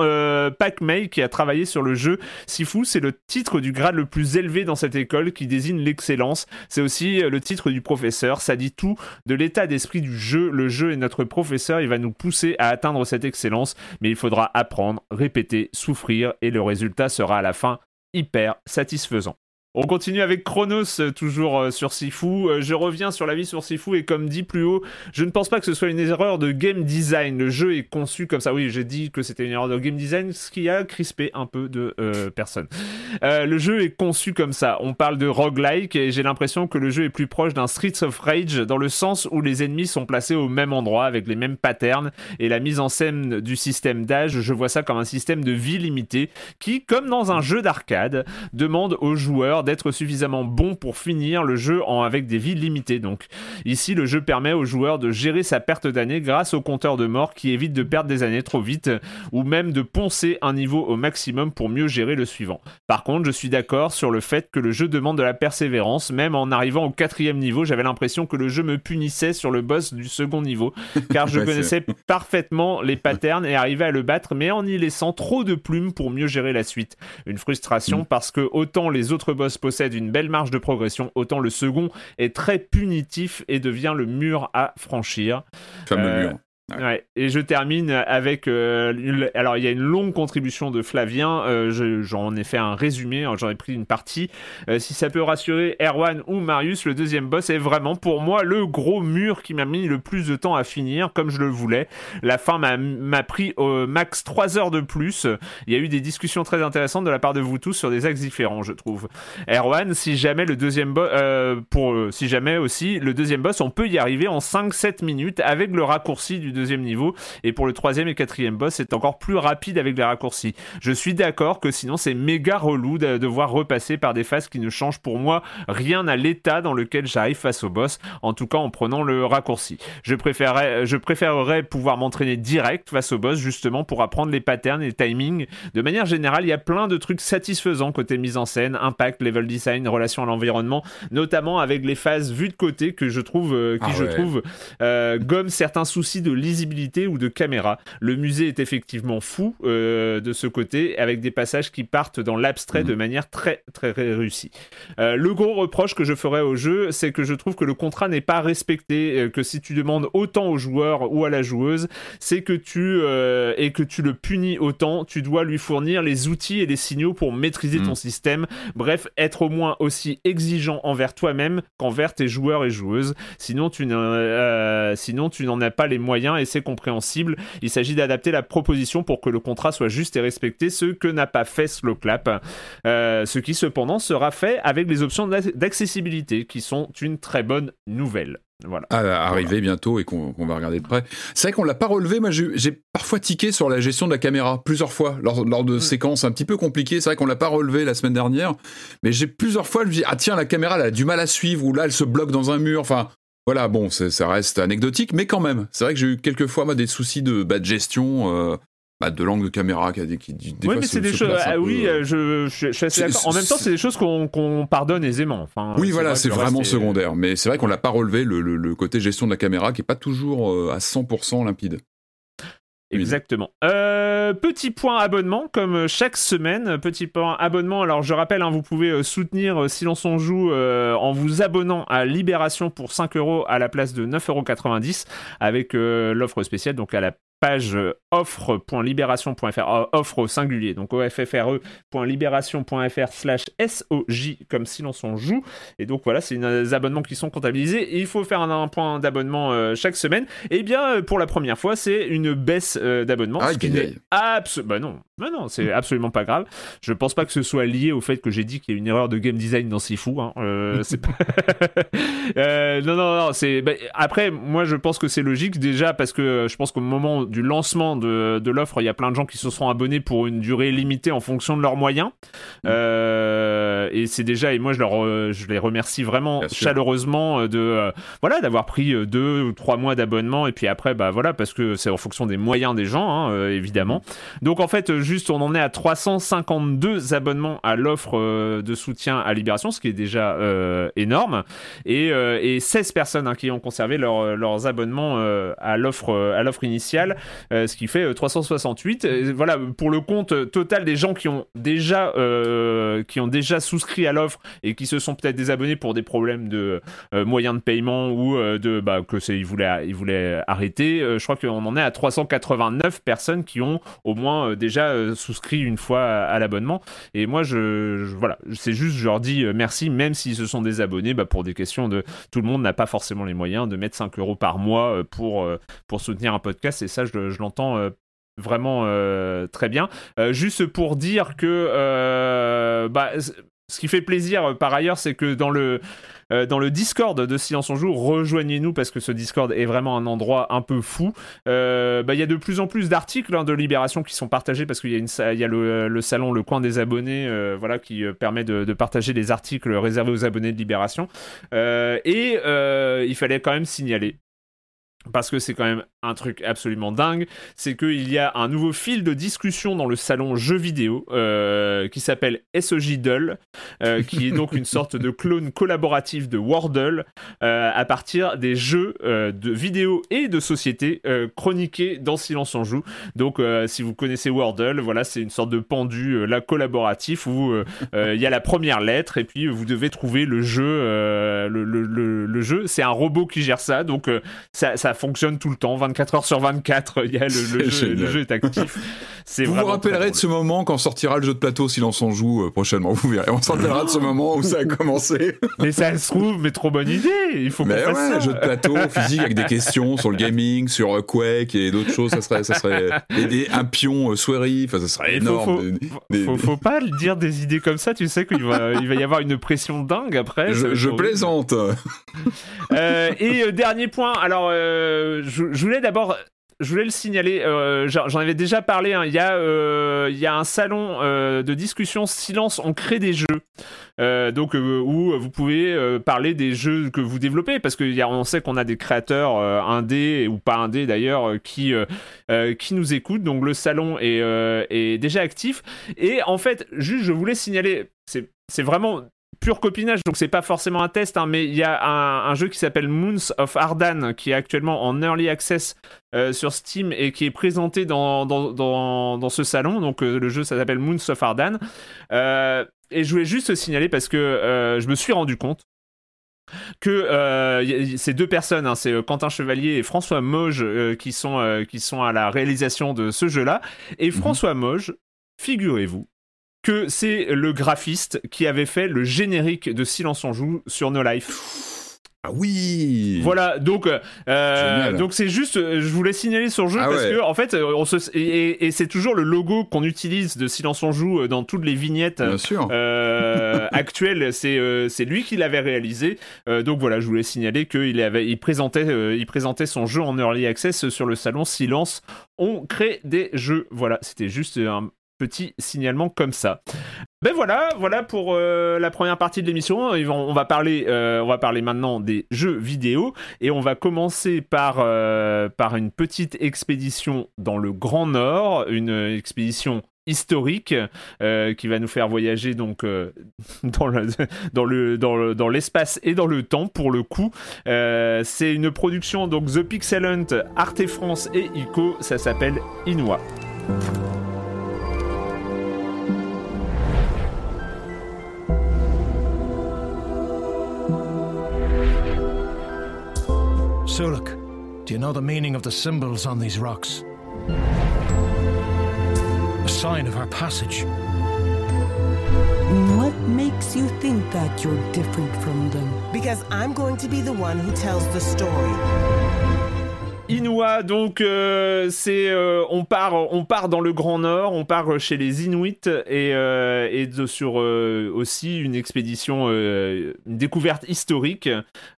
Pac Mei qui a travaillé sur le jeu Sifu. C'est le titre du grade le plus élevé dans cette école qui désigne l'excellence. C'est aussi le titre du professeur. Ça dit tout de l'état d'esprit du jeu. Le jeu est notre professeur. Il va nous pousser à atteindre cette excellence. Mais il faudra apprendre, répéter, souffrir. Et le résultat sera à la fin hyper satisfaisant. On continue avec Chronos, euh, toujours euh, sur Sifu. Euh, je reviens sur la vie sur Sifu et comme dit plus haut, je ne pense pas que ce soit une erreur de game design. Le jeu est conçu comme ça. Oui, j'ai dit que c'était une erreur de game design, ce qui a crispé un peu de personnes. le jeu est conçu comme ça. On parle de roguelike et j'ai l'impression que le jeu est plus proche d'un Streets of Rage dans le sens où les ennemis sont placés au même endroit avec les mêmes patterns et la mise en scène du système d'âge, je vois ça comme un système de vie limitée qui, comme dans un jeu d'arcade, demande aux joueurs d'être suffisamment bon pour finir le jeu en, avec des vies limitées. Donc ici, le jeu permet au joueur de gérer sa perte d'années grâce au compteur de mort qui évite de perdre des années trop vite ou même de poncer un niveau au maximum pour mieux gérer le suivant. Par contre, je suis d'accord sur le fait que le jeu demande de la persévérance. Même en arrivant au quatrième niveau, j'avais l'impression que le jeu me punissait sur le boss du second niveau car je connaissais parfaitement les patterns et arrivais à le battre mais en y laissant trop de plumes pour mieux gérer la suite. Une frustration mm. parce que autant les autres boss possède une belle marge de progression, autant le second est très punitif et devient le mur à franchir. Fameux mur. Et je termine avec. Euh, alors, il y a une longue contribution de Flavien. Euh, j'en ai fait un résumé. J'en ai pris une partie. Euh, si ça peut rassurer Erwan ou Marius, le deuxième boss est vraiment pour moi le gros mur qui m'a mis le plus de temps à finir, comme je le voulais. La fin m'a pris au max 3 heures de plus. Il y a eu des discussions très intéressantes de la part de vous tous sur des axes différents, je trouve. Erwan, si jamais le deuxième boss. pour si jamais aussi, le deuxième boss, on peut y arriver en 5-7 minutes avec le raccourci du deuxième niveau. Et pour le troisième et quatrième boss, c'est encore plus rapide avec les raccourcis. Je suis d'accord que sinon c'est méga relou de devoir repasser par des phases qui ne changent pour moi rien à l'état dans lequel j'arrive face au boss, en tout cas en prenant le raccourci. Je préférerais, je préférerais pouvoir m'entraîner direct face au boss justement pour apprendre les patterns et les timings. De manière générale, il y a plein de trucs satisfaisants côté mise en scène, impact, level design, relation à l'environnement, notamment avec les phases vues de côté que je trouve, euh, qui ah je trouve euh, gomme certains soucis de lisibilité ou de caméra. Le musée est effectivement fou euh, de ce côté, avec des passages qui partent dans l'abstrait de mhm. manière très très réussie. Euh, le gros reproche que je ferai au jeu, c'est que je trouve que le contrat n'est pas respecté, euh, que si tu demandes autant au joueur ou à la joueuse, c'est que tu et que tu le punis autant, tu dois lui fournir les outils et les signaux pour maîtriser ton mhm. système. Bref, être au moins aussi exigeant envers toi-même qu'envers tes joueurs et joueuses. Sinon, tu n'en as pas les moyens et c'est compréhensible. Il s'agit d'adapter la proposition pour que le contrat soit juste et respecté, ce que n'a pas fait Slowclap. Euh, ce qui cependant sera fait avec les options d'accessibilité, qui sont une très bonne nouvelle. Voilà. À arriver bientôt et qu'on va regarder de près. C'est vrai qu'on l'a pas relevé. Moi, j'ai parfois tiqué sur la gestion de la caméra plusieurs fois lors, de mm. séquences un petit peu compliquées. C'est vrai qu'on l'a pas relevé la semaine dernière, mais j'ai plusieurs fois je me dis ah tiens la caméra elle a du mal à suivre ou là elle se bloque dans un mur. Enfin voilà, bon, ça reste anecdotique, mais quand même. C'est vrai que j'ai eu quelques fois moi, des soucis de, bah, de gestion. Euh, bah, de l'angle de caméra qui a des, qui, des oui, mais c'est des choses. Ah, oui, euh, je, je, suis assez d'accord. En même temps, c'est des choses qu'on pardonne aisément. Enfin, oui, voilà, c'est vraiment secondaire. Mais c'est vrai qu'on l'a pas relevé le, le, côté gestion de la caméra qui est pas toujours euh, à 100% limpide. Exactement. Euh, petit point abonnement, comme chaque semaine. Petit point abonnement. Alors, je rappelle, hein, vous pouvez euh, soutenir euh, Silence on joue en vous abonnant à Libération pour 5 euros à la place de 9,90 euros avec l'offre spéciale, donc à la page euh, offre.libération.fr, euh, offre au singulier, donc offre.libération.fr slash SOJ, comme si l'on s'en joue. Et donc voilà, c'est des abonnements qui sont comptabilisés. Et il faut faire un, point d'abonnement euh, chaque semaine. Et eh bien, pour la première fois, c'est une baisse d'abonnement. Ah, ce qui bah non, Non, non, c'est absolument pas grave. Je pense pas que ce soit lié au fait que j'ai dit qu'il y a une erreur de game design dans Sifu. Hein. Euh, c'est pas... euh, non, non, non. C'est bah, après, moi, je pense que c'est logique déjà parce que je pense qu'au moment du lancement de, de l'offre, il y a plein de gens qui se seront abonnés pour une durée limitée en fonction de leurs moyens. Euh, et c'est déjà, et moi, je leur, euh, je les remercie vraiment Bien chaleureusement euh, de, euh, voilà, d'avoir pris euh, deux ou trois mois d'abonnement et puis après, bah voilà, parce que c'est en fonction des moyens des gens, hein, euh, évidemment. Donc en fait, euh, juste, on en est à 352 abonnements à l'offre euh, de soutien à Libération, ce qui est déjà euh, énorme, et, euh, et 16 personnes hein, qui ont conservé leur- leurs abonnements à l'offre à l'offre initiale, ce qui fait euh, 368. Et voilà, pour le compte total des gens qui ont déjà qui ont déjà souscrit à l'offre et qui se sont peut-être désabonnés pour des problèmes de moyens de paiement ou de bah, que c'est ils voulaient ils voulaient arrêter. je crois qu'on en est à 389 personnes qui ont au moins euh, euh, souscrit une fois à, l'abonnement. Et moi, je, voilà, c'est juste, je leur dis euh, merci, même s'ils se sont désabonnés, bah, pour des questions de tout le monde n'a pas forcément les moyens de mettre 5 euros par mois euh, pour pour soutenir un podcast. Et ça, je, l'entends. Vraiment très bien. Juste pour dire que bah, ce qui fait plaisir par ailleurs, c'est que dans le euh, dans le Discord de Silence on Joue, rejoignez-nous parce que ce Discord est vraiment un endroit un peu fou. Euh, bah, Il y a de plus en plus d'articles hein, de Libération qui sont partagés parce qu'il y a, le, salon Le Coin des Abonnés euh, voilà, qui permet de, de partager les articles réservés aux abonnés de Libération. Et il fallait quand même signaler parce que c'est quand même un truc absolument dingue, c'est qu'il y a un nouveau fil de discussion dans le salon jeux vidéo euh, qui s'appelle SOJ Dull, euh, qui est donc une sorte de clone collaboratif de Wordle euh, à partir des jeux euh, de vidéo et de société euh, chroniqués dans Silence on joue. Donc si vous connaissez Wordle, voilà, c'est une sorte de pendu là collaboratif où il y a la première lettre et puis vous devez trouver le jeu le, jeu, c'est un robot qui gère ça donc ça, ça fonctionne tout le temps, 24 heures sur 24, il y a le, jeu, le jeu est actif. C'est Vous vous rappellerez de ce moment quand sortira le jeu de plateau Silence on joue euh, prochainement. Vous verrez. On se rappellera de ce moment où ça a commencé. Mais ça se trouve, mais trop bonne idée, il faut qu'on fasse ouais, ça. jeu de plateau physique avec des questions sur le gaming, sur euh, Quake et d'autres choses. Ça serait, ça serait et un pion euh, Swery. Enfin, ça serait faut, énorme. faut, Des- faut- des- faut- faut pas le dire des idées comme ça, tu sais qu'il va, il va y avoir une pression dingue après. je plaisante. Euh, et euh, dernier point, alors je, je voulais d'abord. Je voulais le signaler, euh, j'en avais déjà parlé, hein, il, y a, euh, il y a un salon euh, de discussion Silence, on crée des jeux, Euh, donc euh, où vous pouvez euh, parler des jeux que vous développez, parce qu'on sait qu'on a des créateurs euh, indés, ou pas indés d'ailleurs, euh, qui, euh, euh, qui nous écoutent, donc le salon est, euh, est déjà actif, et en fait, juste je voulais signaler, c'est vraiment pur copinage, donc c'est pas forcément un test, hein, mais il y a un, un jeu qui s'appelle Moons of Ardan qui est actuellement en early access euh, sur Steam et qui est présenté dans, dans, dans, dans ce salon. Donc euh, le jeu ça s'appelle Moons of Ardan. Euh, et je voulais juste signaler parce que je me suis rendu compte que euh, y- ces deux personnes, hein, c'est Quentin Chevalier et François Moge euh, qui, sont, euh, qui sont à la réalisation de ce jeu-là. Et François Moge, figurez-vous, que c'est le graphiste qui avait fait le générique de Silence on joue sur No Life. Ah oui. Voilà, donc euh, donc c'est juste, euh, je voulais signaler sur le jeu Ah parce ouais. que en fait, euh, on se et, c'est toujours le logo qu'on utilise de Silence on joue dans toutes les vignettes. Euh, actuelles, c'est euh, c'est lui qui l'avait réalisé. Donc voilà, je voulais signaler qu'il avait, il présentait, il présentait son jeu en early access sur le salon Silence. On crée des jeux. Voilà, c'était juste un petit signalement comme ça. Ben voilà, voilà pour euh, la première partie de l'émission. On va parler, euh, on va parler maintenant des jeux vidéo et on va commencer par euh, par une petite expédition dans le Grand Nord, une expédition historique qui va nous faire voyager donc dans le dans le dans le- dans l'espace et dans le temps pour le coup. C'est une production donc The Pixel Hunt, Arte France et ICO. Ça s'appelle Inua. Suluk, do you know the meaning of the symbols on these rocks? A sign of our passage. What makes you think that you're different from them? Because I'm going to be the one who tells the story. Inua, donc euh, c'est euh, on part on part dans le Grand Nord, on part chez les Inuits et, euh, et sur euh, aussi une expédition, euh, une découverte historique.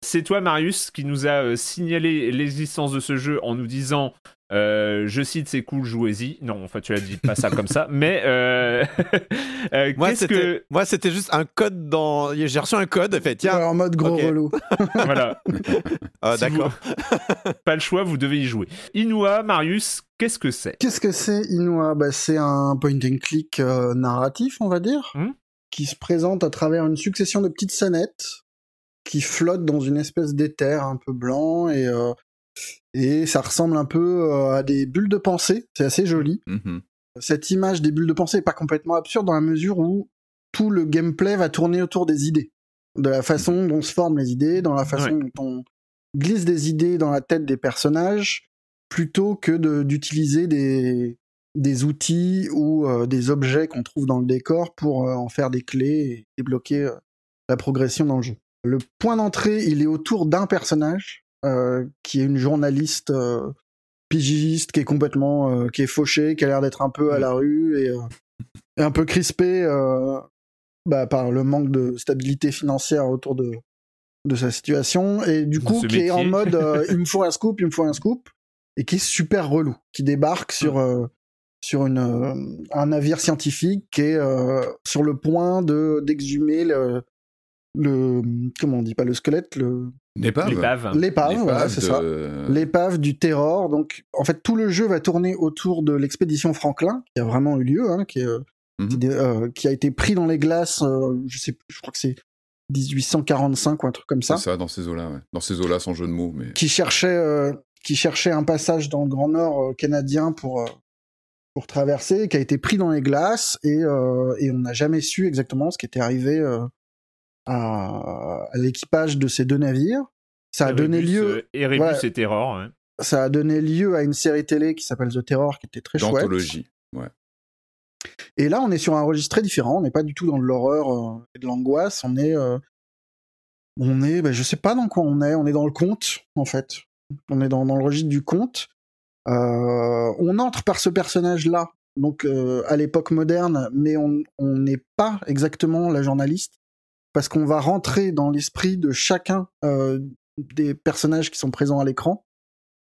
C'est toi Marius qui nous a euh, signalé l'existence de ce jeu en nous disant euh, je cite c'est cool jouez-y. Non, enfin tu as dit pas ça comme ça, mais euh, euh, Moi, qu'est-ce c'était, que moi, c'était juste un code dans. J'ai reçu un code, fait tiens. Ouais, en mode gros relou. voilà Ah, si d'accord. pas le choix, vous devez y jouer. Inua, Marius, qu'est-ce que c'est? Qu'est-ce que c'est Inua? Bah, C'est un point and click euh, narratif, on va dire, Hmm? qui se présente à travers une succession de petites scénettes qui flottent dans une espèce d'éther un peu blanc et, euh, et ça ressemble un peu euh, à des bulles de pensée. C'est assez joli. Mhm. Cette image des bulles de pensée est pas complètement absurde dans la mesure où tout le gameplay va tourner autour des idées. De la façon dont se forment les idées, dans la façon dont on glisse des idées dans la tête des personnages, plutôt que de- d'utiliser des, des outils ou euh, des objets qu'on trouve dans le décor pour euh, en faire des clés et débloquer euh, la progression dans le jeu. Le point d'entrée, il est autour d'un personnage, qui est une journaliste euh, pigiste, qui est complètement, euh, qui est fauchée, qui a l'air d'être un peu à la rue et, euh, et un peu crispée euh, bah, par le manque de stabilité financière autour de, de sa situation, et du coup qui est en mode euh, il me faut un scoop, il me faut un scoop, et qui est super relou, qui débarque sur euh, sur une euh, un navire scientifique qui est euh, sur le point de d'exhumer le le comment on dit pas le squelette le L'épave. L'épave. l'épave voilà, c'est de- ça l'épave du Terror. Donc, en fait, tout le jeu va tourner autour de l'expédition Franklin, qui a vraiment eu lieu, hein, qui, est, euh, Mhm. euh, qui a été pris dans les glaces. euh, je sais, plus, je crois que c'est 1845 ou un truc comme ça, C'est ça, dans ces eaux-là, ouais. Dans ces eaux-là, sans jeu de mots, mais. qui cherchait, euh, qui cherchait un passage dans le Grand Nord euh, canadien pour euh, pour traverser, qui a été pris dans les glaces et euh, et on n'a jamais su exactement ce qui était arrivé euh, à, à l'équipage de ces deux navires. Ça a donné lieu euh, Erebus Ouais. et Terror. ouais. ça a donné lieu à une série télé qui s'appelle The Terror, qui était très chouette. D'anthologie. Et là, on est sur un registre très différent. On n'est pas du tout dans de l'horreur euh, et de l'angoisse. On est, euh, on est, ben, je sais pas dans quoi on est. On est dans le conte, en fait. On est dans, dans le registre du conte. Euh, on entre par ce personnage-là, donc euh, à l'époque moderne, mais on n'est pas exactement la journaliste parce qu'on va rentrer dans l'esprit de chacun euh, des personnages qui sont présents à l'écran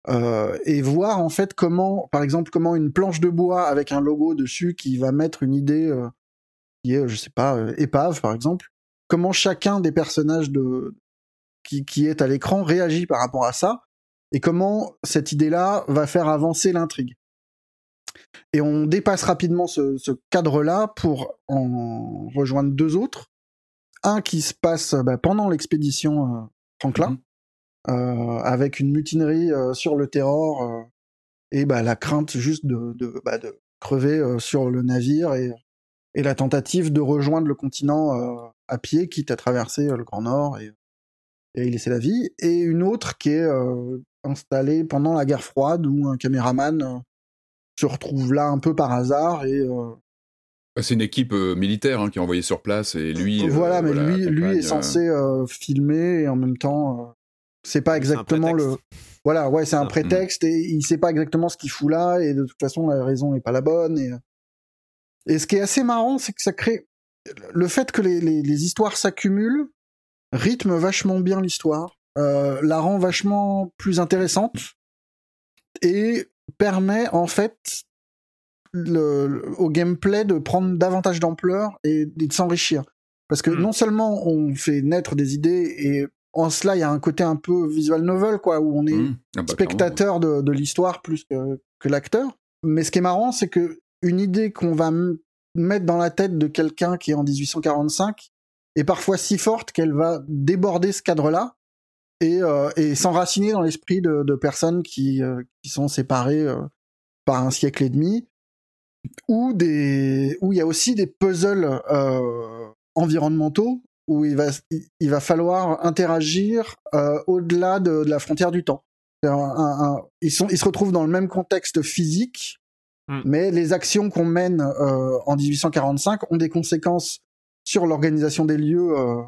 euh, et voir en fait comment, par exemple, comment une planche de bois avec un logo dessus qui va mettre une idée euh, qui est, je sais pas, épave par exemple, comment chacun des personnages de qui, qui est à l'écran réagit par rapport à ça et comment cette idée-là va faire avancer l'intrigue. Et on dépasse rapidement ce cadre-là pour en rejoindre deux autres. Un qui se passe bah, pendant l'expédition euh, Franklin, Mhm. euh, avec une mutinerie euh, sur le Terror euh, et bah, la crainte juste de, de, bah, de crever euh, sur le navire et, et la tentative de rejoindre le continent euh, à pied, quitte à traverser euh, le Grand Nord et, et y laisser la vie. Et une autre qui est euh, installée pendant la guerre froide où un caméraman euh, se retrouve là un peu par hasard et euh, C'est une équipe euh, militaire hein, qui est envoyée sur place et lui. euh, voilà, mais lui, lui est censé euh, filmer et en même temps, euh, c'est pas exactement le. Voilà, ouais, c'est un prétexte et il sait pas exactement ce qu'il fout là et de toute façon la raison n'est pas la bonne. Et, et ce qui est assez marrant, c'est que ça crée le fait que les, les, les histoires s'accumulent rythme vachement bien l'histoire, euh, la rend vachement plus intéressante et permet en fait le, au gameplay de prendre davantage d'ampleur et, et de s'enrichir. Parce que Hmm. non seulement on fait naître des idées et en cela il y a un côté un peu visual novel quoi où on est Mmh. Ah bah, spectateur de, de l'histoire plus que, que l'acteur. Mais ce qui est marrant, c'est que une idée qu'on va mettre dans la tête de quelqu'un qui est en 1845 est parfois si forte qu'elle va déborder ce cadre-là et, euh, et s'enraciner dans l'esprit de, de personnes qui, euh, qui sont séparées euh, par un siècle et demi, ou des, où il y a aussi des puzzles euh, environnementaux où il va, il va falloir interagir euh, au-delà de, de la frontière du temps. Un- un- ils, sont, ils se retrouvent dans le même contexte physique, Mm. mais les actions qu'on mène euh, en 1845 ont des conséquences sur l'organisation des lieux euh,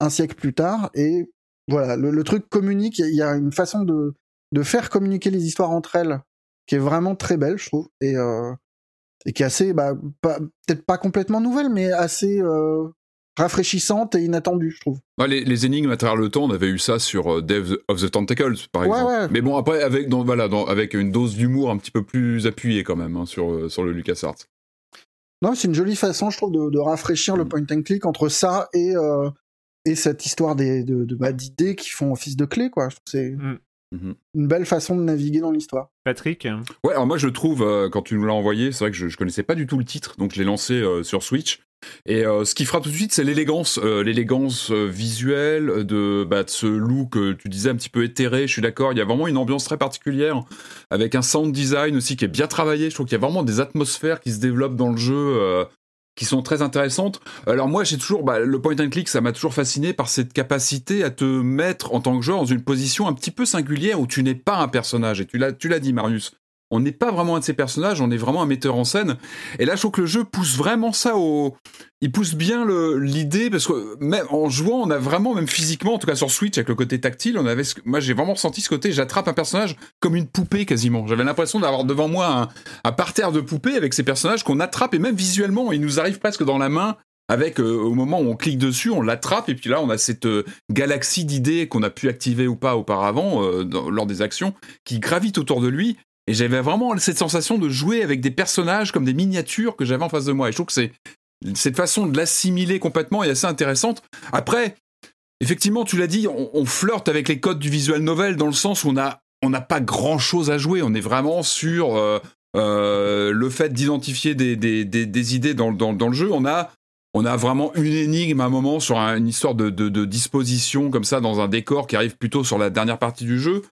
un siècle plus tard. Et voilà, le, le truc communique. Il y a une façon de de faire communiquer les histoires entre elles, qui est vraiment très belle, je trouve, et, euh, et qui est assez, bah, peut-être pas complètement nouvelle, mais assez euh, rafraîchissante et inattendue, je trouve. Ouais, les, les énigmes à travers le temps, on avait eu ça sur euh, Death of the Tentacles, par Ouais, exemple. ouais. Mais bon, après, avec, dans, voilà, dans- avec une dose d'humour un petit peu plus appuyée quand même hein, sur, euh, sur le LucasArts. Non, c'est une jolie façon, je trouve, de, de rafraîchir le point and click entre ça et, euh, et cette histoire des, de, de, bah, d'idées qui font office de clé, quoi. Je trouve que c'est Mm. Mhm. une belle façon de naviguer dans l'histoire. Patrick Ouais, alors moi je trouve, euh, quand tu nous l'as envoyé, c'est vrai que je, je connaissais pas du tout le titre, donc je l'ai lancé euh, sur Switch. Et euh, ce qui frappe tout de suite, c'est l'élégance, euh, l'élégance euh, visuelle de, bah, de ce look, euh, tu disais un petit peu éthéré, je suis d'accord, il y a vraiment une ambiance très particulière, avec un sound design aussi qui est bien travaillé, je trouve qu'il y a vraiment des atmosphères qui se développent dans le jeu, euh, qui sont très intéressantes. Alors moi j'ai toujours, bah, le point and click, ça m'a toujours fasciné par cette capacité à te mettre en tant que joueur dans une position un petit peu singulière où tu n'es pas un personnage, et tu l'as, tu l'as dit Marius, on n'est pas vraiment un de ces personnages, on est vraiment un metteur en scène. Et là, je trouve que le jeu pousse vraiment ça au. Il pousse bien l'idée, parce que même en jouant, on a vraiment, même physiquement, en tout cas sur Switch, avec le côté tactile, on avait. Moi, j'ai vraiment ressenti ce côté, j'attrape un personnage comme une poupée quasiment. J'avais l'impression d'avoir devant moi un, un parterre de poupées avec ces personnages qu'on attrape, et même visuellement, ils nous arrivent presque dans la main. Avec euh, au moment où on clique dessus, on l'attrape et puis là on a cette euh, galaxie d'idées qu'on a pu activer ou pas auparavant euh, lors des actions qui gravitent autour de lui et j'avais vraiment cette sensation de jouer avec des personnages comme des miniatures que j'avais en face de moi. Et je trouve que c'est cette façon de l'assimiler complètement est assez intéressante. Après, effectivement, tu l'as dit, on, flirte avec les codes du visual novel dans le sens où on a on n'a pas grand chose à jouer. On est vraiment sur euh, euh, le fait d'identifier des, des, des, idées dans, dans, dans le jeu. On a on a vraiment une énigme à un moment sur un- une histoire de, de disposition comme ça dans un décor qui arrive plutôt sur la dernière partie du jeu.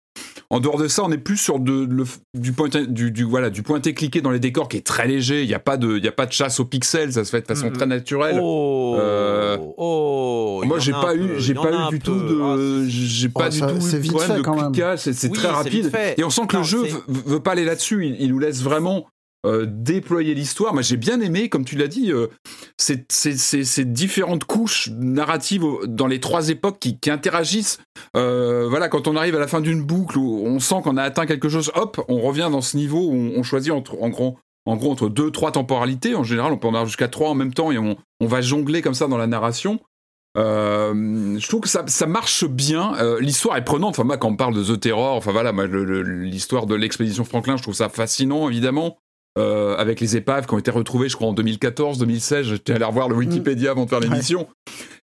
En dehors de ça, on est plus sur de, le- du, pointé, du, du, voilà, du pointé cliqué dans les décors qui est très léger. Il n'y a, pas de- il y a pas de chasse aux pixels, ça se fait de façon Mhm. très naturelle. Oh, Euh, oh, Moi, en j'ai pas eu, j'ai pas eu du tout Ah, de, j'ai pas du tout c'est eu de vite problème fait, de quand même. C'est Oui, très rapide. Et on sent que Non, le jeu veut, veut pas aller là-dessus. Il, il nous laisse vraiment euh, déployer l'histoire. Moi, j'ai bien aimé, comme tu l'as dit, euh, ces, différentes couches narratives dans les trois époques qui, interagissent. Euh, voilà, quand on arrive à la fin d'une boucle où on sent qu'on a atteint quelque chose, hop, on revient dans ce niveau où on, choisit entre, en gros. En gros, entre deux, trois temporalités, en général, on peut en avoir jusqu'à trois en même temps et on, va jongler comme ça dans la narration. Je trouve que ça, marche bien. L'histoire est prenante. Enfin, moi, quand on parle de The Terror, enfin voilà, l'histoire de l'expédition Franklin, je trouve ça fascinant, évidemment. Euh, avec les épaves qui ont été retrouvées, je crois, en 2014, 2016. J'étais allé revoir le Wikipédia avant de faire l'émission.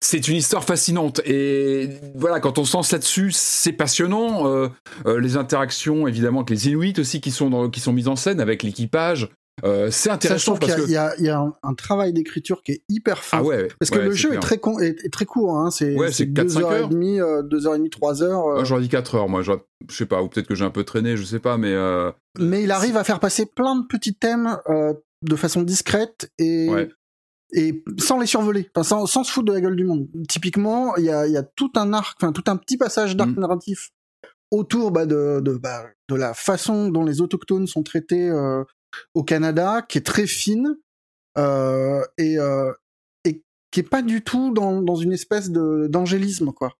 C'est une histoire fascinante. Et voilà, quand on se lance là-dessus, c'est passionnant. Euh, euh, les interactions, évidemment, avec les Inuits aussi qui sont, dans- qui sont mises en scène, avec l'équipage. Euh, c'est intéressant trouve qu'il y parce a, que. il y a- il y a un, un travail d'écriture qui est hyper fin. Ah ouais. Parce que ouais, le jeu est très, con, est, est très court, hein. c'est Ouais, c'est c'est deux 4-5 heures et heures. demie, euh, deux heures et demie, trois heures. euh, Moi, j'aurais dit 4 heures, moi. Je sais pas, ou peut-être que j'ai un peu traîné, je sais pas, mais. euh, mais il arrive à faire passer plein de petits thèmes de façon discrète et, sans les survoler, enfin, sans, sans se foutre de la gueule du monde. Typiquement, il y a, il y a tout un arc, enfin tout un petit passage d'arc Mm. narratif autour bah, de, de, bah, de la façon dont les autochtones sont traités euh, au Canada, qui est très fine euh, et, euh, et qui est pas du tout dans, dans une espèce de d'angélisme quoi.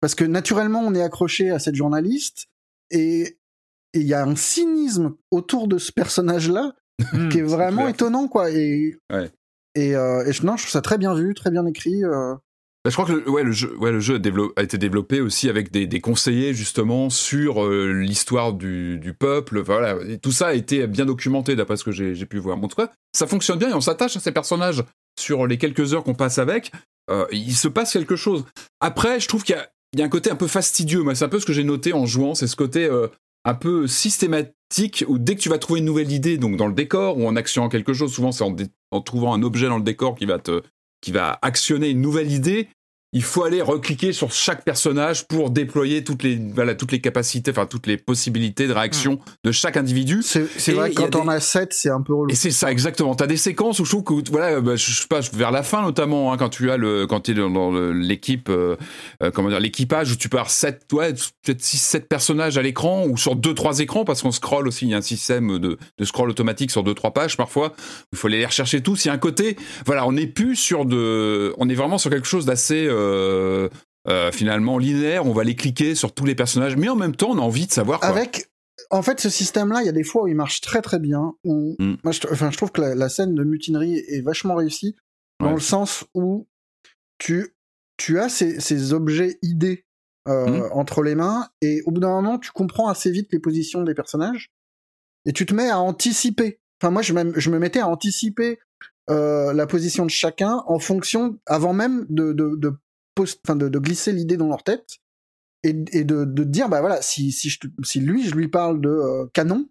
Parce que naturellement, on est accroché à cette journaliste et il y a un cynisme autour de ce personnage-là qui est vraiment étonnant, quoi. Et, Ouais. et, euh, et non, je trouve ça très bien vu, très bien écrit. euh. Bah, je crois que le, ouais, le jeu, a, été développé aussi avec des, conseillers justement sur euh, l'histoire du, peuple. Voilà, tout ça a été bien documenté d'après ce que j'ai pu voir. En tout cas, ça fonctionne bien et on s'attache à ces personnages sur les quelques heures qu'on passe avec. euh, il se passe quelque chose. Après, je trouve qu'il y a, un côté un peu fastidieux. C'est un peu ce que j'ai noté en jouant, c'est ce côté euh, un peu systématique où dès que tu vas trouver une nouvelle idée, donc dans le décor ou en actionnant quelque chose, souvent c'est en trouvant un objet dans le décor qui va te qui va actionner une nouvelle idée, il faut aller recliquer sur chaque personnage pour déployer toutes les, voilà, toutes les capacités, enfin toutes les possibilités de réaction de chaque individu. C'est vrai quand on des- a 7, c'est un peu relou. Et c'est ça exactement. T'as des séquences où je trouve que voilà, bah, je sais pas, vers la fin notamment, hein, quand tu as le, quand tu es dans, dans l'équipe, euh, euh, comment dire, l'équipage où tu peux avoir sept, ouais, peut-être six, sept personnages à l'écran ou sur deux, trois écrans parce qu'on scroll aussi. Il y a un système de, de scroll automatique sur deux, trois pages parfois. où Il faut aller les rechercher tous. Il y a un côté, voilà, on n'est plus sur de, on est vraiment sur quelque chose d'assez. Euh, euh, finalement linéaire. On va les cliquer sur tous les personnages, mais en même temps, on a envie de savoir. Quoi. Avec, en fait, ce système-là, il y a des fois où il marche très très bien. Où, Mm. moi, je, enfin, je trouve que la, la scène de mutinerie est vachement réussie dans Ouais. le sens où tu, tu as ces, ces objets idées euh, Mm. entre les mains et au bout d'un moment, tu comprends assez vite les positions des personnages et tu te mets à anticiper. Enfin, moi, je, me- je me mettais à anticiper euh, la position de chacun en fonction, avant même de, de, de, post- enfin, de, de glisser l'idée dans leur tête et, et de, de dire, bah voilà, si, si, je, si lui, je lui parle de euh, canon,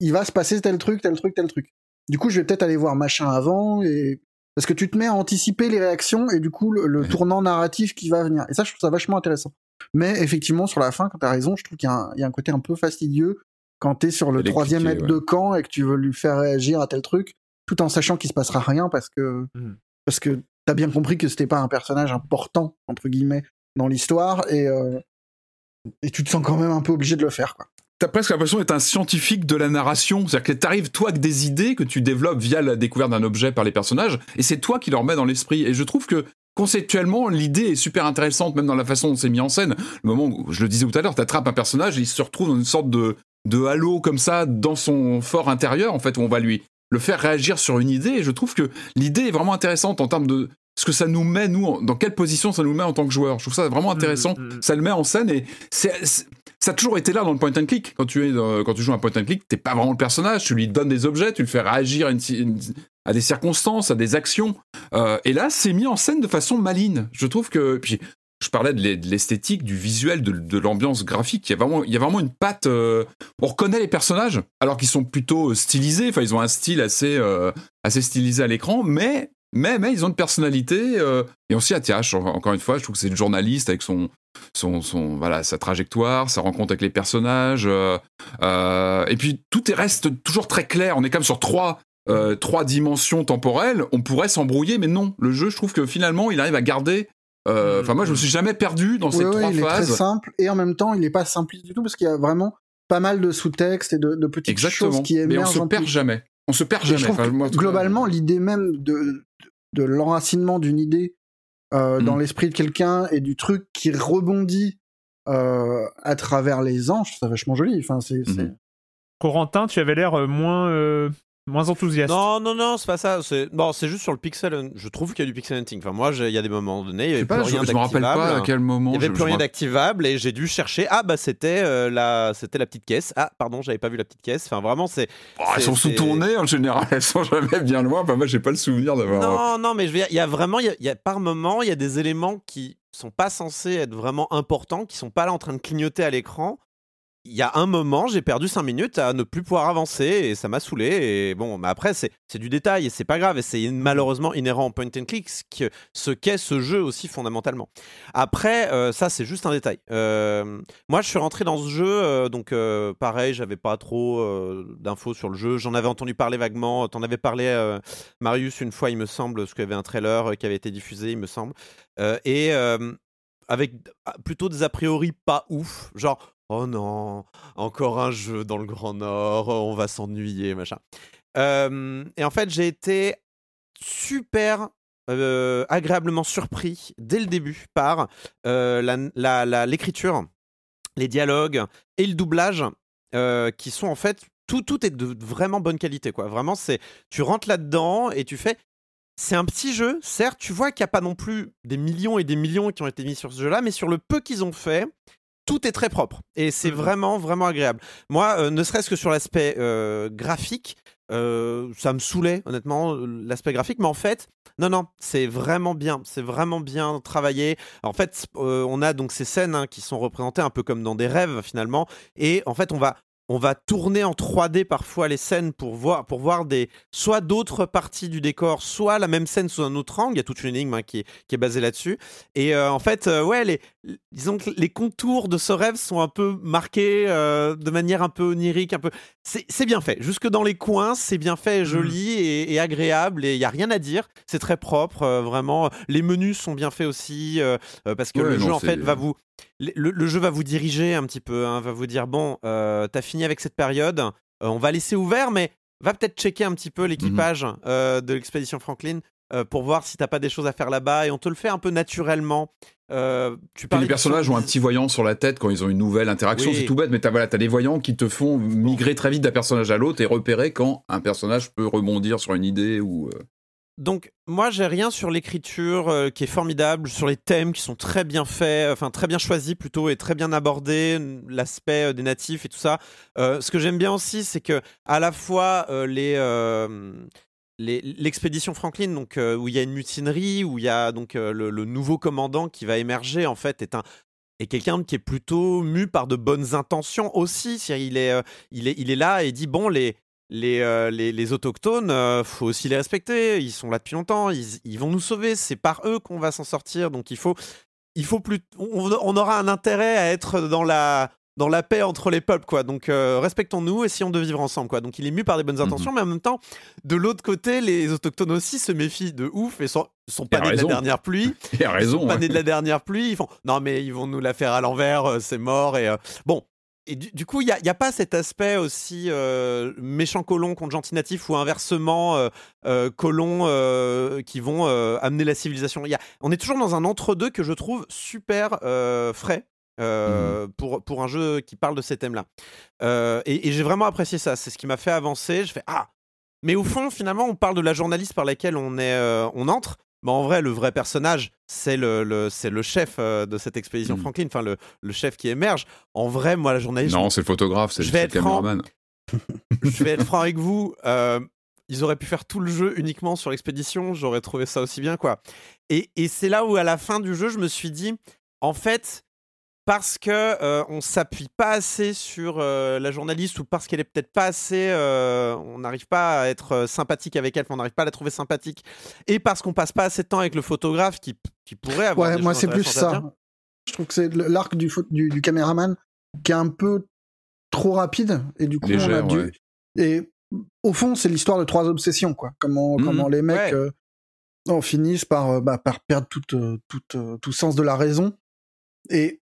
il va se passer tel truc, tel truc, tel truc. Du coup, je vais peut-être aller voir machin avant et parce que tu te mets à anticiper les réactions et du coup le, tournant narratif qui va venir. Et ça, je trouve ça vachement intéressant. Mais effectivement, sur la fin, quand t'as raison, je trouve qu'il y, a un- il y a un côté un peu fastidieux quand t'es sur le troisième ouais. de camp et que tu veux lui faire réagir à tel truc, tout en sachant qu'il se passera rien parce que Mhm. parce que t'as bien compris que c'était pas un personnage important entre guillemets dans l'histoire et euh, et tu te sens quand même un peu obligé de le faire quoi. T'as presque l'impression d'être un scientifique de la narration. C'est-à-dire que t'arrives, toi, avec des idées que tu développes via la découverte d'un objet par les personnages, et c'est toi qui leur mets dans l'esprit. Et je trouve que, conceptuellement, l'idée est super intéressante, même dans la façon dont c'est mis en scène. Le moment où, je le disais tout à l'heure, t'attrapes un personnage il se retrouve dans une sorte de, de halo comme ça, dans son fort intérieur, en fait, où on va lui le faire réagir sur une idée. Et je trouve que l'idée est vraiment intéressante en termes de ce que ça nous met, nous, dans quelle position ça nous met en tant que joueur. Je trouve ça vraiment intéressant. Mhm, mhm. Ça le met en scène et c'est, c'est- ça a toujours été là dans le point and click. Quand tu es quand tu joues un point and click, t'es pas vraiment le personnage. Tu lui donnes des objets, tu le fais réagir à, une ci- une- à des circonstances, à des actions. Euh, et là, c'est mis en scène de façon maligne. Je trouve que puis je parlais de l'e- de l'esthétique, du visuel, de, l'ambiance graphique. Il y a vraiment, une patte. euh, on reconnaît les personnages, alors qu'ils sont plutôt euh, stylisés. Enfin, ils ont un style assez, euh, assez stylisé à l'écran, mais, mais, mais ils ont une personnalité. et on s'y attache. En- Encore une fois, je trouve que c'est le journaliste avec son, son, son, voilà, sa trajectoire, sa rencontre avec les personnages. et puis tout est, reste toujours très clair. On est même sur trois, trois dimensions temporelles. On pourrait s'embrouiller, mais non. Le jeu, je trouve que finalement, il arrive à garder. Euh, Enfin, moi, je me suis jamais perdu dans ces Ouais, ouais, trois il est très simple et en même temps, il est pas simpliste du tout parce qu'il y a vraiment pas mal de sous-textes et de, de petites Exactement. choses qui Mais on émergent. se perd plus. jamais. On se perd Et jamais. Enfin, moi, globalement, l'idée même de, de l'enracinement d'une idée euh, Mm. dans l'esprit de quelqu'un et du truc qui rebondit euh, à travers les ans, je trouve ça vachement joli. Enfin, c'est, c'est- Mhm. Corentin, tu avais l'air moins, euh, moins enthousiaste. Non, non, non, c'est pas ça. C'est bon, c'est juste sur le pixel. Je trouve qu'il y a du pixel hunting. Enfin, moi, il y a des moments donnés, il y je avait plus pas, je, rien je me rappelle pas à quel moment. Il y avait je- plus je rien d'activable et j'ai dû chercher. Ah bah c'était euh, la, c'était la petite caisse. Ah pardon, j'avais pas vu la petite caisse. Enfin vraiment c'est. Oh, elles sont sous nez en général, elles sont jamais bien loin. Enfin, moi, j'ai pas le souvenir d'avoir. Non, non, mais je veux dire, il y a vraiment, il y a, il y a par moment, il y a des éléments qui sont pas censés être vraiment importants, qui sont pas là en train de clignoter à l'écran. Il y a un moment, j'ai perdu 5 minutes à ne plus pouvoir avancer et ça m'a saoulé. Et bon, mais après, c'est du détail et c'est pas grave. Et c'est malheureusement inhérent en point and click, ce que- ce qu'est ce jeu aussi fondamentalement. Après, euh, ça, c'est juste un détail. Euh, moi, je suis rentré dans ce jeu, euh, donc pareil, j'avais pas trop d'infos sur le jeu. J'en avais entendu parler vaguement. T'en avais parlé, Marius, une fois, il me semble, parce qu'il y avait un trailer qui avait été diffusé, il me semble. Et avec ah, plutôt des a priori pas ouf. Genre, oh non, encore un jeu dans le Grand Nord, on va s'ennuyer, machin. Et en fait, j'ai été super agréablement surpris dès le début par l'écriture, les dialogues et le doublage qui sont en fait tout, tout est de vraiment bonne qualité quoi. Vraiment c'est tu rentres là-dedans et tu fais c'est un petit jeu, certes, tu vois qu'il n'y a pas non plus des millions et des millions qui ont été mis sur ce jeu-là, mais sur le peu qu'ils ont fait, tout est très propre. Et c'est Mhm. vraiment, vraiment agréable. Moi, euh, ne serait-ce que sur l'aspect euh, graphique, euh, ça me saoulait, honnêtement, l'aspect graphique, mais en fait, non, non, c'est vraiment bien, c'est vraiment bien travaillé. En fait, on a donc ces scènes hein, qui sont représentées un peu comme dans des rêves, finalement, et en fait, on va on va tourner en 3D parfois les scènes pour voir, pour voir des, soit d'autres parties du décor, soit la même scène sous un autre angle. Il y a toute une énigme hein, qui, est, qui est basée là-dessus. Et euh, en fait, euh, ouais, les, disons que les contours de ce rêve sont un peu marqués euh, de manière un peu onirique, un peu. C'est bien fait. Jusque dans les coins, c'est bien fait, joli et, et agréable. Et il y a rien à dire. C'est très propre, vraiment. Les menus sont bien faits aussi parce que Ouais, le non, jeu en fait va vous le, le jeu va vous diriger un petit peu, hein, va vous dire bon, euh, t'as fini avec cette période, euh, on va laisser ouvert, mais va peut-être checker un petit peu l'équipage euh, de l'expédition Franklin. pour voir si t'as pas des choses à faire là-bas et on te le fait un peu naturellement. Euh, tu les personnages ont un petit voyant sur la tête quand ils ont une nouvelle interaction. Oui. C'est tout bête, mais t'as voilà, as des voyants qui te font migrer très vite d'un personnage à l'autre et repérer quand un personnage peut rebondir sur une idée ou. euh, Donc moi j'ai rien sur l'écriture euh, qui est formidable, sur les thèmes qui sont très bien faits, enfin très bien choisis plutôt et très bien abordés, l'aspect euh, des natifs et tout ça. Euh, ce que j'aime bien aussi c'est que à la fois les l'expédition Franklin donc où il y a une mutinerie où il y a donc le, nouveau commandant qui va émerger en fait est est quelqu'un qui est plutôt mu par de bonnes intentions aussi. C'est-à-dire, il est, il est, il est là et dit bon les les, euh, les, les autochtones, euh, faut aussi les respecter. Ils sont là depuis longtemps. Ils, ils vont nous sauver. C'est par eux qu'on va s'en sortir. Donc il faut, il faut plus. On, on aura un intérêt à être dans la dans la paix entre les peuples, quoi. Donc euh, respectons-nous, essayons de vivre ensemble, quoi. Donc il est mu par des bonnes intentions, mais en même temps, de l'autre côté, les autochtones aussi se méfient de ouf et sont, sont pas nés de la raison. dernière pluie. Il a Ils raison. sont pas hein. nés de la dernière pluie. Ils font non, mais ils vont nous la faire à l'envers, euh, c'est mort. Et bon. Et du, du coup, il n'y a, pas cet aspect aussi euh, méchant colon contre gentil natif ou inversement euh, euh, colon euh, qui vont euh, amener la civilisation? Il Y a, on est toujours dans un entre-deux que je trouve super frais. euh, pour, pour un jeu qui parle de ces thèmes-là. Et et j'ai vraiment apprécié ça. C'est ce qui m'a fait avancer. Je fais Ah Mais au fond, finalement, on parle de la journaliste par laquelle on, est, on entre. Mais en vrai, le vrai personnage, c'est le, le- c'est le chef euh, de cette expédition Mhm. Franklin, enfin le, le chef qui émerge. En vrai, moi, la journaliste, Non, c'est le photographe, c'est le franc. caméraman. je vais être franc avec vous. euh, ils auraient pu faire tout le jeu uniquement sur l'expédition. J'aurais trouvé ça aussi bien, quoi. Et, et c'est là où, à la fin du jeu, je me suis dit, en fait, parce que euh, on s'appuie pas assez sur euh, la journaliste ou parce qu'elle est peut-être pas assez, euh, on n'arrive pas à être euh, sympathique avec elle, on n'arrive pas à la trouver sympathique, et parce qu'on passe pas assez de temps avec le photographe qui, qui pourrait avoir. Ouais, des moi c'est plus ça. Je trouve que c'est l'arc du, pho- du, du caméraman qui est un peu trop rapide et du coup on a dû. ouais. Et au fond, c'est l'histoire de trois obsessions, quoi. Comment, Mhm. comment les mecs Ouais. euh, en finissent par, bah, par perdre toute, euh, toute, euh, tout sens de la raison. Et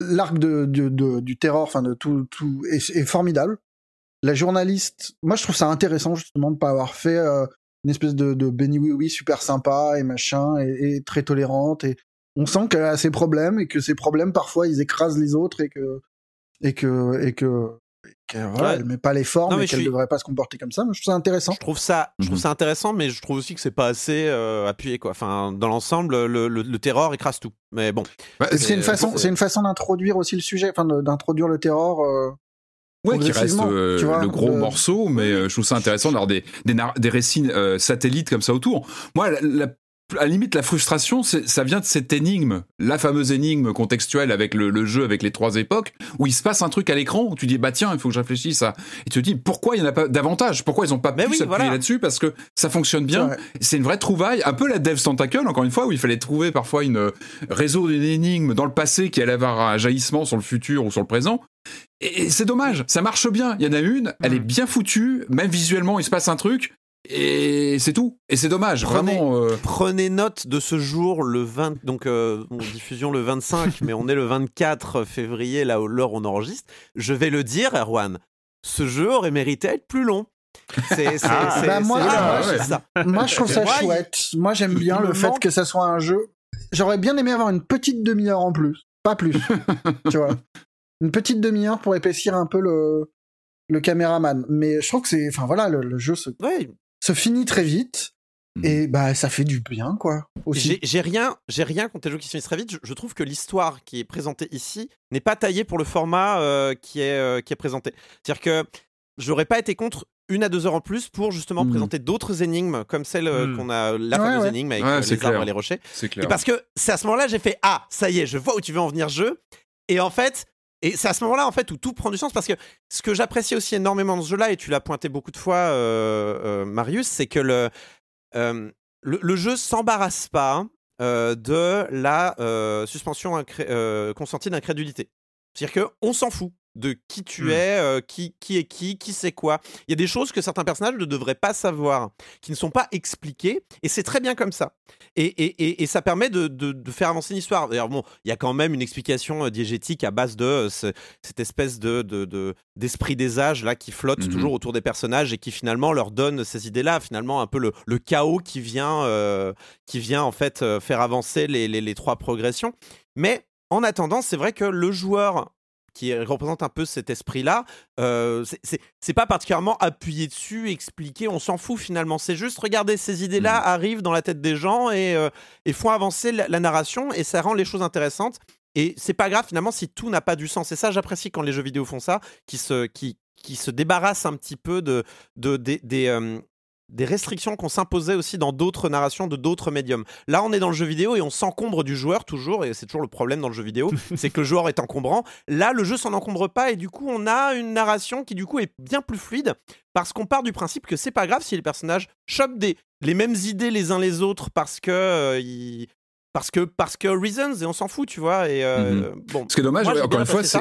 l'arc de, de- du terror, enfin de tout, tout est, formidable. La journaliste, moi je trouve ça intéressant justement de pas avoir fait euh, une espèce de, de Benny Oui Oui super sympa et machin et, et très tolérante et on sent qu'elle a ses problèmes et que ses problèmes parfois ils écrasent les autres et que et que et que, et que, voilà, Ouais. met pas les formes Non, mais et qu'elle suis- devrait pas se comporter comme ça. Mais je trouve ça intéressant. Je trouve ça, je trouve Mhm. ça intéressant, mais je trouve aussi que c'est pas assez euh, appuyé, quoi. Enfin, dans l'ensemble, le, le, le terror écrase tout. Mais bon, Bah, C'est une façon, c'est- c'est une façon d'introduire aussi le sujet, enfin d'introduire le terror. euh, Ouais, qui reste euh, tu vois, le gros de- morceau, mais euh, je trouve ça intéressant d'avoir des, des, nar- des récits euh, satellites comme ça autour. Moi, la, la- à la limite, la frustration, ça vient de cette énigme, la fameuse énigme contextuelle avec le, le jeu, avec les trois époques, où il se passe un truc à l'écran, où tu dis, bah tiens, il faut que je réfléchisse à... Et tu te dis, pourquoi il n'y en a pas davantage? Pourquoi ils n'ont pas Mais pu oui, s'appuyer voilà. là-dessus? Parce que ça fonctionne bien. Ouais. C'est une vraie trouvaille, un peu la Devs Tentacle, encore une fois, où il fallait trouver parfois une euh, réseau d'une énigme dans le passé qui allait avoir un jaillissement sur le futur ou sur le présent. Et et c'est dommage, ça marche bien. Il y en a une, elle est bien foutue, même visuellement, il se passe un truc, et c'est tout. Et c'est dommage, Prenez- vraiment. euh, prenez note de ce jour, le 20, donc euh, bon, diffusion le 25, mais on est le 24 février, là où l'heure on enregistre. Je vais le dire, Erwan, ce jeu aurait mérité à être plus long. C'est Ah, bah, moi, ah, ouais. ça. Moi, je trouve ça Moi, il- chouette. Moi, j'aime bien le fait manque- que ça soit un jeu. J'aurais bien aimé avoir une petite demi-heure en plus, pas plus. tu vois, une petite demi-heure pour épaissir un peu le le caméraman. Mais je trouve que c'est, enfin voilà, le, le jeu se, Ouais, se finit très vite Mhm. et bah ça fait du bien quoi. Aussi. J'ai rien, j'ai rien contre les jeux qui se finissent très vite. Je, je trouve que l'histoire qui est présentée ici n'est pas taillée pour le format euh, qui est euh, qui est présenté. C'est-à-dire que j'aurais pas été contre une à deux heures en plus pour justement Mhm. présenter d'autres énigmes comme celle euh, Mhm. qu'on a, la Ouais, fameuse ouais. énigme avec Ouais, les arbres clair. et les rochers. c'est Et clair. parce que c'est à ce moment-là j'ai fait ah ça y est je vois où tu veux en venir jeu et en fait et c'est à ce moment-là en fait où tout prend du sens parce que ce que j'apprécie aussi énormément dans ce jeu-là et tu l'as pointé beaucoup de fois euh, euh, Marius c'est que le, euh, le le jeu s'embarrasse pas de la suspension consentie d'incrédulité. C'est-à-dire que on s'en fout de qui tu Mm. es, euh, qui, qui est qui, qui c'est quoi. Il y a des choses que certains personnages ne devraient pas savoir, qui ne sont pas expliquées, et c'est très bien comme ça. Et, et, et, et ça permet de, de, de faire avancer l'histoire. D'ailleurs, bon, il y a quand même une explication euh, diégétique à base de euh, ce- cette espèce de, de, de- d'esprit des âges là qui flotte Mhm. toujours autour des personnages et qui finalement leur donne ces idées-là, finalement un peu le, le chaos qui vient, qui vient en fait faire avancer les, les, les trois progressions. Mais en attendant, c'est vrai que le joueur qui représente un peu cet esprit-là, euh, c'est- pas particulièrement appuyé dessus, expliqué, on s'en fout finalement. C'est juste, regardez, ces idées-là arrivent dans la tête des gens et, euh, et font avancer la, la narration et ça rend les choses intéressantes. Et c'est pas grave finalement si tout n'a pas du sens. Et ça, j'apprécie quand les jeux vidéo font ça, qui se, qui, qui se débarrassent un petit peu de, de, des- des, euh, des restrictions qu'on s'imposait aussi dans d'autres narrations de d'autres médiums. Là, on est dans le jeu vidéo et on s'encombre du joueur toujours, et c'est toujours le problème dans le jeu vidéo, c'est que le joueur est encombrant. Là, le jeu s'en encombre pas et du coup, on a une narration qui du coup est bien plus fluide parce qu'on part du principe que c'est pas grave si les personnages chopent des les mêmes idées les uns les autres parce que euh, ils- parce que parce que reasons et on s'en fout, tu vois. Et euh, bon, Ce qui est dommage, Moi, ouais, encore une fois, c'est.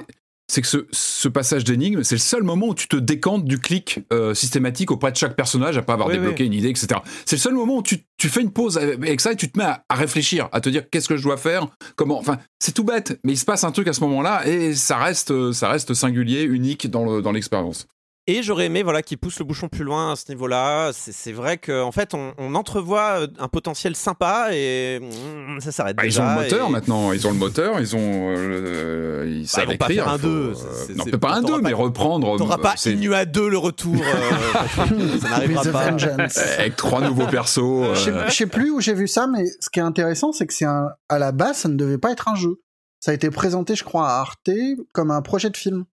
C'est que ce, ce passage d'énigme, c'est le seul moment où tu te décantes du clic euh, systématique auprès de chaque personnage après avoir Oui, débloqué une idée, etc. C'est le seul moment où tu, tu fais une pause avec ça et tu te mets à, à réfléchir, à te dire qu'est-ce que je dois faire, comment. Enfin, c'est tout bête, mais il se passe un truc à ce moment-là et ça reste, euh, ça reste singulier, unique dans le- dans l'expérience. Et j'aurais aimé voilà, qu'il pousse le bouchon plus loin à ce niveau-là. C'est vrai qu'en fait, on, on entrevoit euh, un potentiel sympa et mm, ça s'arrête Bah, ils ont le moteur et- maintenant, ils ont le moteur, ils ont, euh, ils savent ils vont pas faire un il faut, euh, non, peut-être pas un t'auras 2, pas- mais reprendre. T'auras pas Inua 2 le retour. euh, ça n'arrivera pas. Vengeance. avec trois nouveaux persos. Je sais- euh, je sais plus où j'ai vu ça, mais ce qui est intéressant, c'est que c'est un, à la base, ça ne devait pas être un jeu. Ça a été présenté, je crois, à Arte comme un projet de film.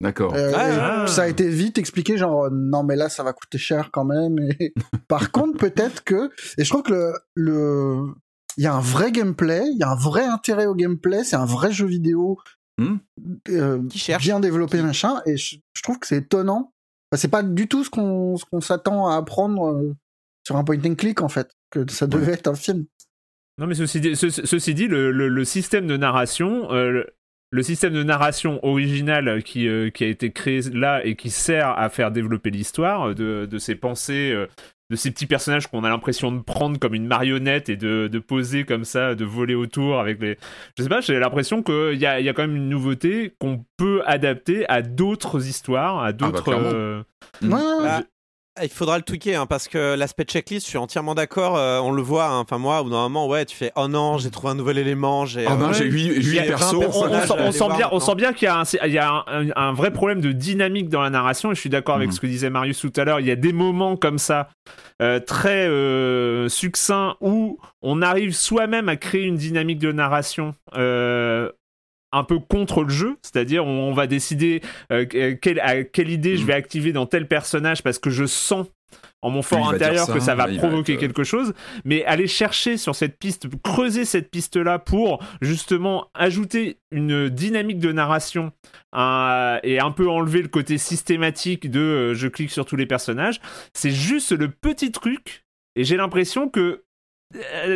D'accord. Euh, Ah, ah. Ça a été vite expliqué, genre euh, non mais là ça va coûter cher quand même. Et... Par contre, peut-être que et je trouve que le le il y a un vrai gameplay, il y a un vrai intérêt au gameplay, c'est un vrai jeu vidéo Hmm. euh, Qui cherche. bien développé machin. Et je, je trouve que c'est étonnant. Enfin, c'est pas du tout ce qu'on ce qu'on s'attend à apprendre euh, sur un point and click en fait, que ça devait être un film. Non, mais ceci dit, ce- ceci dit le, le- le système de narration, euh, le, système de narration original qui, euh, qui a été créé là et qui sert à faire développer l'histoire de, de ces pensées, euh, de ces petits personnages qu'on a l'impression de prendre comme une marionnette et de, de poser comme ça, de voler autour avec les. Je sais pas, j'ai l'impression qu'il y a, il y a quand même une nouveauté qu'on peut adapter à d'autres histoires, à d'autres. euh, ouais, Bah, il faudra le tweaker hein, parce que l'aspect checklist, je suis entièrement d'accord. euh, on le voit. hein. Enfin moi, au bout d'un moment, ouais, tu fais oh non, j'ai trouvé un nouvel élément. J'ai. Ah euh, 8, persos. 20 on, on- on personnages sent, on bien, on sent bien qu'il y a, un, il y a un, un- un vrai problème de dynamique dans la narration et je suis d'accord avec Mhm. ce que disait Marius tout à l'heure. Il y a des moments comme ça, euh, très succincts, où on arrive soi-même à créer une dynamique de narration. Euh, un peu contre le jeu, c'est-à-dire on, va décider euh, quelle, à quelle idée je Mhm. vais activer dans tel personnage parce que je sens en mon fort intérieur ça, que ça va là, provoquer être, euh, quelque chose, mais aller chercher sur cette piste, creuser cette piste-là pour justement ajouter une dynamique de narration euh, et un peu enlever le côté systématique de euh, je clique sur tous les personnages, c'est juste le petit truc, et j'ai l'impression que euh,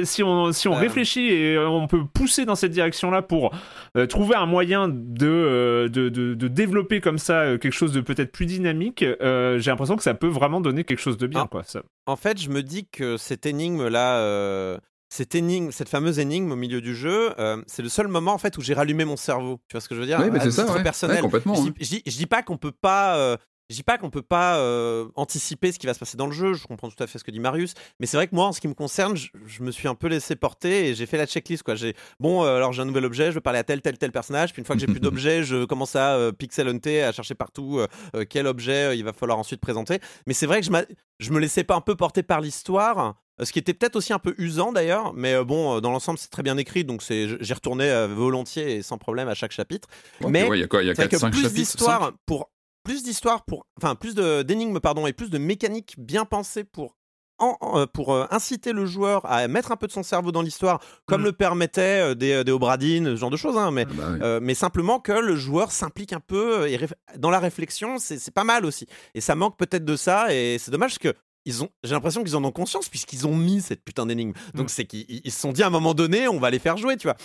si on, si on Euh. réfléchit et euh, on peut pousser dans cette direction-là pour euh, trouver un moyen de, euh, de, de, de développer comme ça euh, quelque chose de peut-être plus dynamique, euh, j'ai l'impression que ça peut vraiment donner quelque chose de bien. Ah. Quoi, ça. En fait, je me dis que cette énigme-là, euh, cette énigme, cette fameuse énigme au milieu du jeu, euh, c'est le seul moment en fait où j'ai rallumé mon cerveau. Tu vois ce que je veux dire? Oui, mais c'est ça, ouais. personnel. Ouais, complètement, Je hein. dis, je dis- je dis pas qu'on peut pas. Je dis pas qu'on peut pas euh, anticiper ce qui va se passer dans le jeu. Je comprends tout à fait ce que dit Marius, mais c'est vrai que moi, en ce qui me concerne, je, je me suis un peu laissé porter et j'ai fait la checklist. Quoi. J'ai bon, euh, alors j'ai un nouvel objet, je veux parler à tel tel tel personnage. Puis une fois que j'ai plus d'objets, je commence à euh, pixel hunter, à chercher partout euh, quel objet il va falloir ensuite présenter. Mais c'est vrai que je, je me laissais pas un peu porter par l'histoire. Ce qui était peut-être aussi un peu usant d'ailleurs, mais bon, dans l'ensemble, c'est très bien écrit, donc c'est, j'y retournais volontiers et sans problème à chaque chapitre. Ouais, mais ouais, il y a quoi Il y a C'est vrai 4, que 5 plus chapitres d'histoire pour plus d'histoire pour enfin plus de d'énigmes pardon et plus de mécaniques bien pensées pour en- euh, pour euh, inciter le joueur à mettre un peu de son cerveau dans l'histoire comme Mm. le permettaient euh, des des Obradine ce genre de choses hein, mais Ah bah mais simplement que le joueur s'implique un peu et dans la réflexion c'est pas mal aussi et ça manque peut-être de ça et c'est dommage parce que ils ont, j'ai l'impression qu'ils en ont conscience puisqu'ils ont mis cette putain d'énigme. Donc Mm. c'est qu'ils ils se sont dit à un moment donné, on va les faire jouer, tu vois.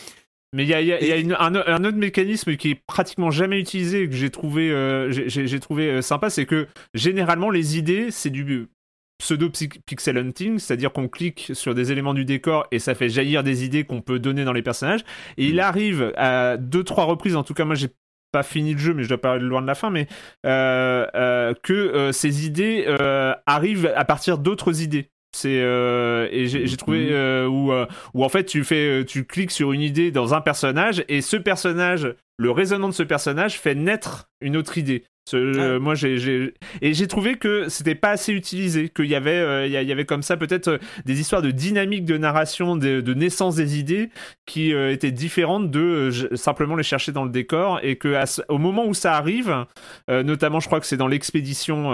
Mais il y a, y a- y a une- un, un autre mécanisme qui est pratiquement jamais utilisé et que j'ai trouvé, euh, j'ai- trouvé euh, sympa, c'est que généralement les idées, c'est du pseudo pixel hunting, c'est-à-dire qu'on clique sur des éléments du décor et ça fait jaillir des idées qu'on peut donner dans les personnages. Et il arrive à deux trois reprises, en tout cas moi j'ai pas fini le jeu, mais je dois pas aller loin de la fin, mais euh, euh, que euh, ces idées arrivent à partir d'autres idées. C'est euh, et j'ai trouvé euh, où euh, où en fait tu fais euh, tu cliques sur une idée dans un personnage et ce personnage le raisonnement de ce personnage fait naître une autre idée. Ce- euh, moi j'ai et j'ai trouvé que c'était pas assez utilisé qu'il y avait euh, il y, avait comme ça peut-être euh, des histoires de dynamique de narration de, de naissance des idées qui étaient différentes de simplement les chercher dans le décor et que à ce- au moment où ça arrive notamment je crois que c'est dans l'expédition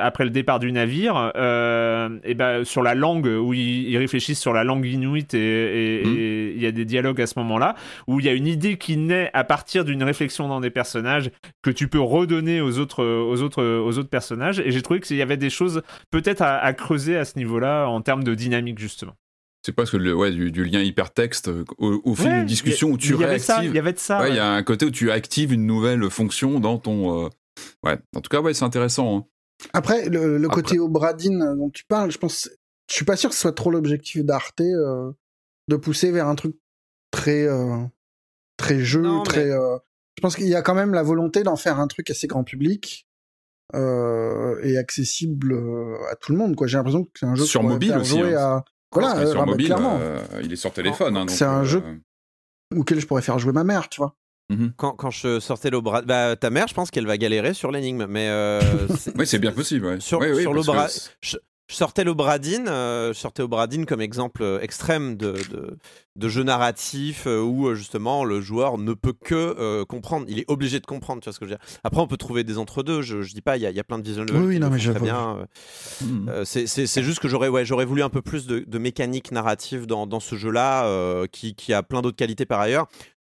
après le départ du navire et ben sur la langue où ils, ils réfléchissent sur la langue inuit et Mhm. et il y a des dialogues à ce moment-là où il y a une idée qui naît à partir d'une réflexion dans des personnages que tu peux redonner aux autres aux autres aux autres personnages et j'ai trouvé qu'il y avait des choses peut-être à, à creuser à ce niveau-là en termes de dynamique justement. C'est presque le, ouais, du, du lien hypertexte euh, au, au fil Ouais, d'une discussion où tu il y avait ça, réactives. il y avait de ça. Ouais, il ouais. y a un côté où tu actives une nouvelle fonction dans ton. euh, Ouais, en tout cas, ouais, c'est intéressant. hein. Après, le, le Après. côté Obradine dont tu parles, je pense, je suis pas sûr que ce soit trop l'objectif d'Arte euh, de pousser vers un truc très, euh, très jeu, Non, mais- très. euh, Je pense qu'il y a quand même la volonté d'en faire un truc assez grand public euh, et accessible euh, à tout le monde. Quoi, j'ai l'impression que c'est un jeu Sur mobile aussi, jouer hein. à. Voilà, euh, sur ah bah, mobile, clairement, euh, il est sur téléphone. hein, C'est un euh, jeu auquel je pourrais faire jouer ma mère, tu vois. Quand, quand je sortais l'Obra... Bah, ta mère, je pense qu'elle va galérer sur l'énigme, mais euh, c'est- Oui, c'est bien possible. ouais. Sur- Ouais, oui, sur l'Obra- que c'est- je sortais l'Obradine, euh, je sortais Obradine comme exemple euh, extrême de, de, de jeu narratif euh, où justement le joueur ne peut que euh, comprendre. Il est obligé de comprendre, tu vois ce que je veux dire. Après, on peut trouver des entre-deux. Je, je dis pas, il y, a- il y a plein de visual novels Oui, oui, non, le mais très j'avoue. bien. Hmm. c'est- juste que j'aurais ouais, voulu un peu plus de, de mécanique narrative dans, dans ce jeu-là, qui, qui a plein d'autres qualités par ailleurs.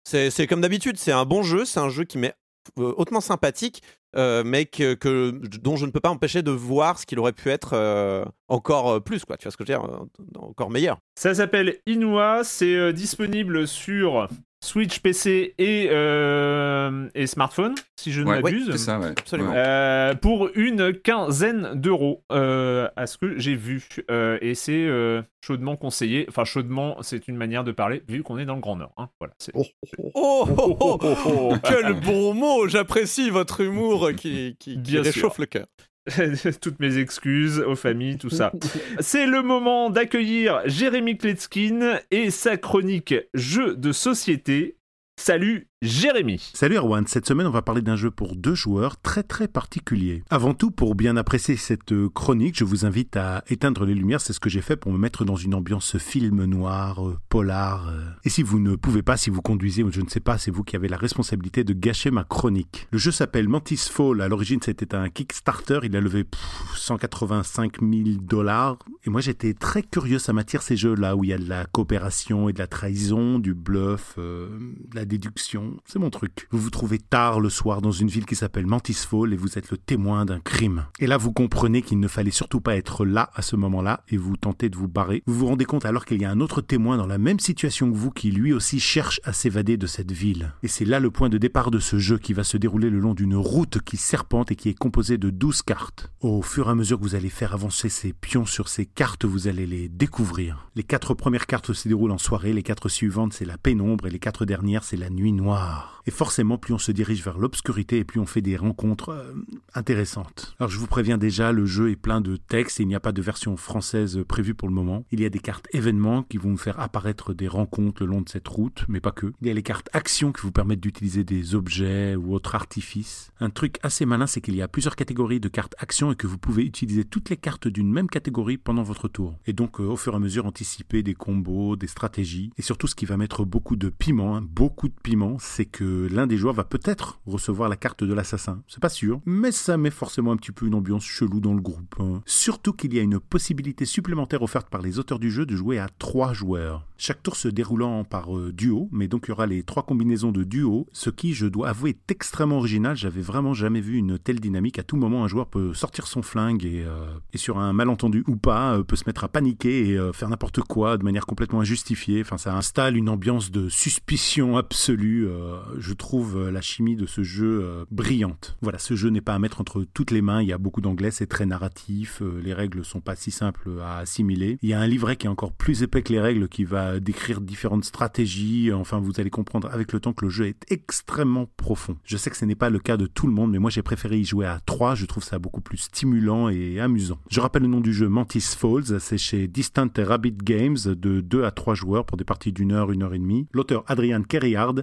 C'est comme d'habitude, c'est un bon jeu, c'est un jeu qui m'est euh, hautement sympathique, euh, mais que, dont je ne peux pas empêcher de voir ce qu'il aurait pu être euh, encore euh, plus, quoi. Tu vois ce que je veux dire euh, Encore meilleur. Ça s'appelle Inua, c'est disponible sur Switch, PC et, euh, et smartphone, si je ne Ouais, m'abuse. c'est ça, ouais. Absolument. Ouais. Euh, pour une quinzaine d'euros, euh, à ce que j'ai vu. Euh, et c'est euh, chaudement conseillé. Enfin, chaudement, c'est une manière de parler, vu qu'on est dans le Grand Nord. hein. Voilà, Oh, oh, oh. Oh, oh, oh, oh, oh. Quel bon mot J'apprécie votre humour qui, qui, réchauffe sûr. le cœur. Toutes mes excuses aux familles, tout ça. C'est le moment d'accueillir Jérémy Kletskin et sa chronique Jeux de société. Salut Jérémy. Salut Erwan, cette semaine on va parler d'un jeu pour deux joueurs très très particulier. Avant tout, pour bien apprécier cette euh, chronique, je vous invite à éteindre les lumières, c'est ce que j'ai fait pour me mettre dans une ambiance film noir, euh, polar. euh. Et si vous ne pouvez pas, si vous conduisez je ne sais pas, c'est vous qui avez la responsabilité de gâcher ma chronique. Le jeu s'appelle Mantis Fall, à l'origine c'était un Kickstarter, il a levé pff, 185 000 dollars. Et moi j'étais très curieux, ça m'attire ces jeux-là où il y a de la coopération et de la trahison, du bluff, de la déduction. C'est mon truc. Vous vous trouvez tard le soir dans une ville qui s'appelle Mantis Fall et vous êtes le témoin d'un crime. Et là, vous comprenez qu'il ne fallait surtout pas être là à ce moment-là et vous tentez de vous barrer. Vous vous rendez compte alors qu'il y a un autre témoin dans la même situation que vous qui lui aussi cherche à s'évader de cette ville. Et c'est là le point de départ de ce jeu qui va se dérouler le long d'une route qui serpente et qui est composée de 12 cartes. Au fur et à mesure que vous allez faire avancer ces pions sur ces cartes, vous allez les découvrir. Les quatre premières cartes se déroulent en soirée, les quatre suivantes c'est la pénombre et les quatre dernières c'est la nuit noire. Et forcément, plus on se dirige vers l'obscurité et plus on fait des rencontres euh, intéressantes. Alors je vous préviens déjà, le jeu est plein de textes et il n'y a pas de version française prévue pour le moment. Il y a des cartes événements qui vont vous faire apparaître des rencontres le long de cette route, mais pas que. Il y a les cartes actions qui vous permettent d'utiliser des objets ou autres artifices. Un truc assez malin, c'est qu'il y a plusieurs catégories de cartes actions et que vous pouvez utiliser toutes les cartes d'une même catégorie pendant votre tour. Et donc, euh, au fur et à mesure, anticiper des combos, des stratégies et surtout ce qui va mettre beaucoup de piment, hein, beaucoup coup de piment, c'est que l'un des joueurs va peut-être recevoir la carte de l'assassin. C'est pas sûr, mais ça met forcément un petit peu une ambiance chelou dans le groupe. hein. Surtout qu'il y a une possibilité supplémentaire offerte par les auteurs du jeu de jouer à trois joueurs. Chaque tour se déroulant par euh, duo, mais donc il y aura les trois combinaisons de duo, ce qui, je dois avouer, est extrêmement original. J'avais vraiment jamais vu une telle dynamique. À tout moment, un joueur peut sortir son flingue et, euh, et sur un malentendu ou pas, euh, peut se mettre à paniquer et faire n'importe quoi de manière complètement injustifiée. Enfin, ça installe une ambiance de suspicion absolue. euh, je trouve euh, la chimie de ce jeu euh, brillante. Voilà, ce jeu n'est pas à mettre entre toutes les mains. Il y a beaucoup d'anglais, c'est très narratif. les règles sont pas si simples à assimiler. Il y a un livret qui est encore plus épais que les règles qui va décrire différentes stratégies. Enfin, vous allez comprendre avec le temps que le jeu est extrêmement profond. Je sais que ce n'est pas le cas de tout le monde, mais moi j'ai préféré y jouer à 3. Je trouve ça beaucoup plus stimulant et amusant. Je rappelle le nom du jeu Mantis Falls. C'est chez Distant Rabbit Games de 2 à 3 joueurs pour des parties d'une heure, une heure et demie. L'auteur Adrian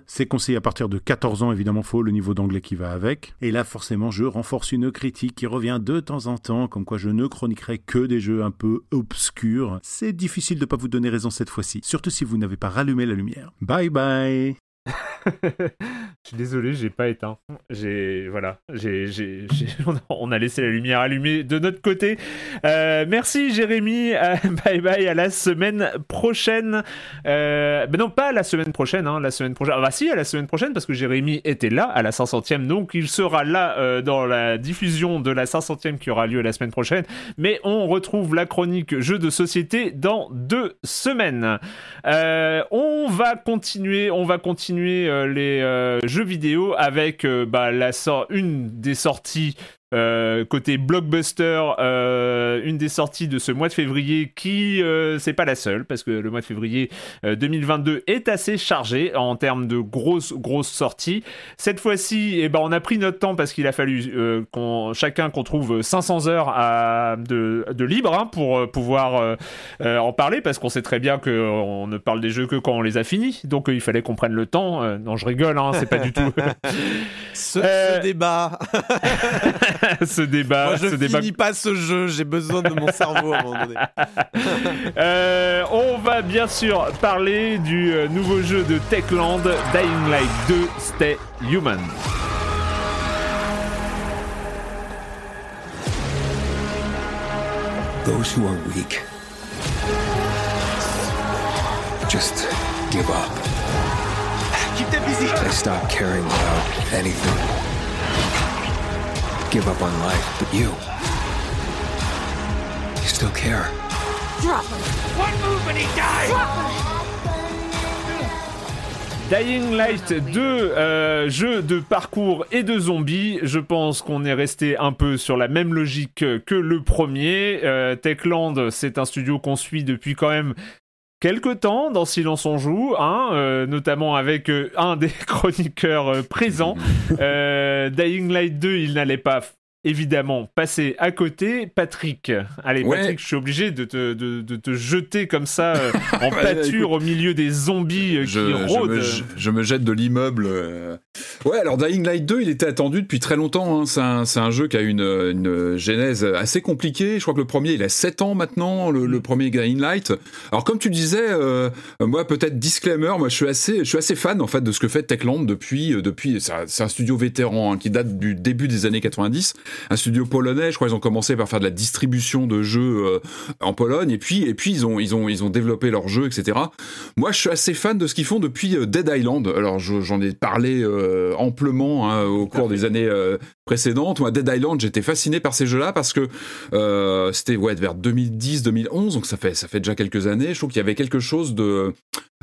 C'est conseillé à partir de 14 ans, évidemment, faut le niveau d'anglais qui va avec. Et là, forcément, je renforce une critique qui revient de temps en temps, comme quoi je ne chroniquerai que des jeux un peu obscurs. C'est difficile de pas vous donner raison cette fois-ci, surtout si vous n'avez pas rallumé la lumière. Bye bye Je suis désolé, j'ai pas éteint. J'ai voilà, j'ai, on a- laissé la lumière allumée de notre côté. Euh, merci Jérémy. Euh, bye bye à la semaine prochaine. Euh, non, pas la semaine prochaine. Hein, la semaine prochaine. Ah bah si, à la semaine prochaine parce que Jérémy était là à la 500e, donc il sera là dans la diffusion de la 500e qui aura lieu la semaine prochaine. Mais on retrouve la chronique jeux de société dans deux semaines. On va continuer, on va continuer euh, les euh, jeux vidéo avec euh, bah, la sor- une des sorties euh, côté blockbuster, euh, une des sorties de ce mois de février qui euh, c'est pas la seule parce que le mois de février euh, 2022 est assez chargé en termes de grosses grosses sorties. Cette fois-ci, eh ben on a pris notre temps parce qu'il a fallu euh, qu'on chacun qu'on trouve 500 heures à, de, de libre hein, pour euh, pouvoir euh, euh, en parler parce qu'on sait très bien qu'on ne parle des jeux que quand on les a finis. Donc euh, il fallait qu'on prenne le temps. Euh, non, je rigole, hein, c'est pas du tout Ce, Euh, ce débat. ce débat. Moi, je ce débat finis pas ce jeu. J'ai besoin de mon cerveau à un moment donné. Euh, on va bien sûr parler du euh, nouveau jeu de Techland, Dying Light 2, Stay Human. Those who are weak just give up. Keep them busy. They stop caring about anything. Give up on life, but you. You still care. Dying Light 2, euh, jeu de parcours et de zombies. Je pense qu'on est resté un peu sur la même logique que le premier. Euh, Techland, c'est un studio qu'on suit depuis quand même quelque temps dans Silence on joue, hein, euh, notamment avec euh, un des chroniqueurs euh, présents. Euh, Dying Light 2, il n'allait pas évidemment passer à côté. Patrick, allez Ouais. Patrick, je suis obligé de te, de, de te jeter comme ça euh, en Ouais, pâture au milieu des zombies euh, je, qui rôdent. me, je- je me jette de l'immeuble. euh. Ouais, alors Dying Light 2, il était attendu depuis très longtemps. hein. C'est un, c'est un jeu qui a une, une genèse assez compliquée. Je crois que le premier, il a 7 ans maintenant, le, le premier Dying Light. Alors comme tu disais, moi peut-être disclaimer, moi je suis assez, je suis assez fan en fait de ce que fait Techland depuis, depuis. C'est un, c'est un studio vétéran hein, qui date du début des années 90, un studio polonais. Je crois qu'ils ont commencé par faire de la distribution de jeux euh, en Pologne et puis et puis ils ont ils ont ils ont développé leurs jeux, etc. Moi, je suis assez fan de ce qu'ils font depuis euh, Dead Island. Alors, je- j'en ai parlé euh, amplement hein, au cours des années précédentes. Moi, Dead Island, j'étais fasciné par ces jeux-là parce que euh, c'était ouais, vers 2010-2011, donc ça fait, ça fait déjà quelques années. Je trouve qu'il y avait quelque chose de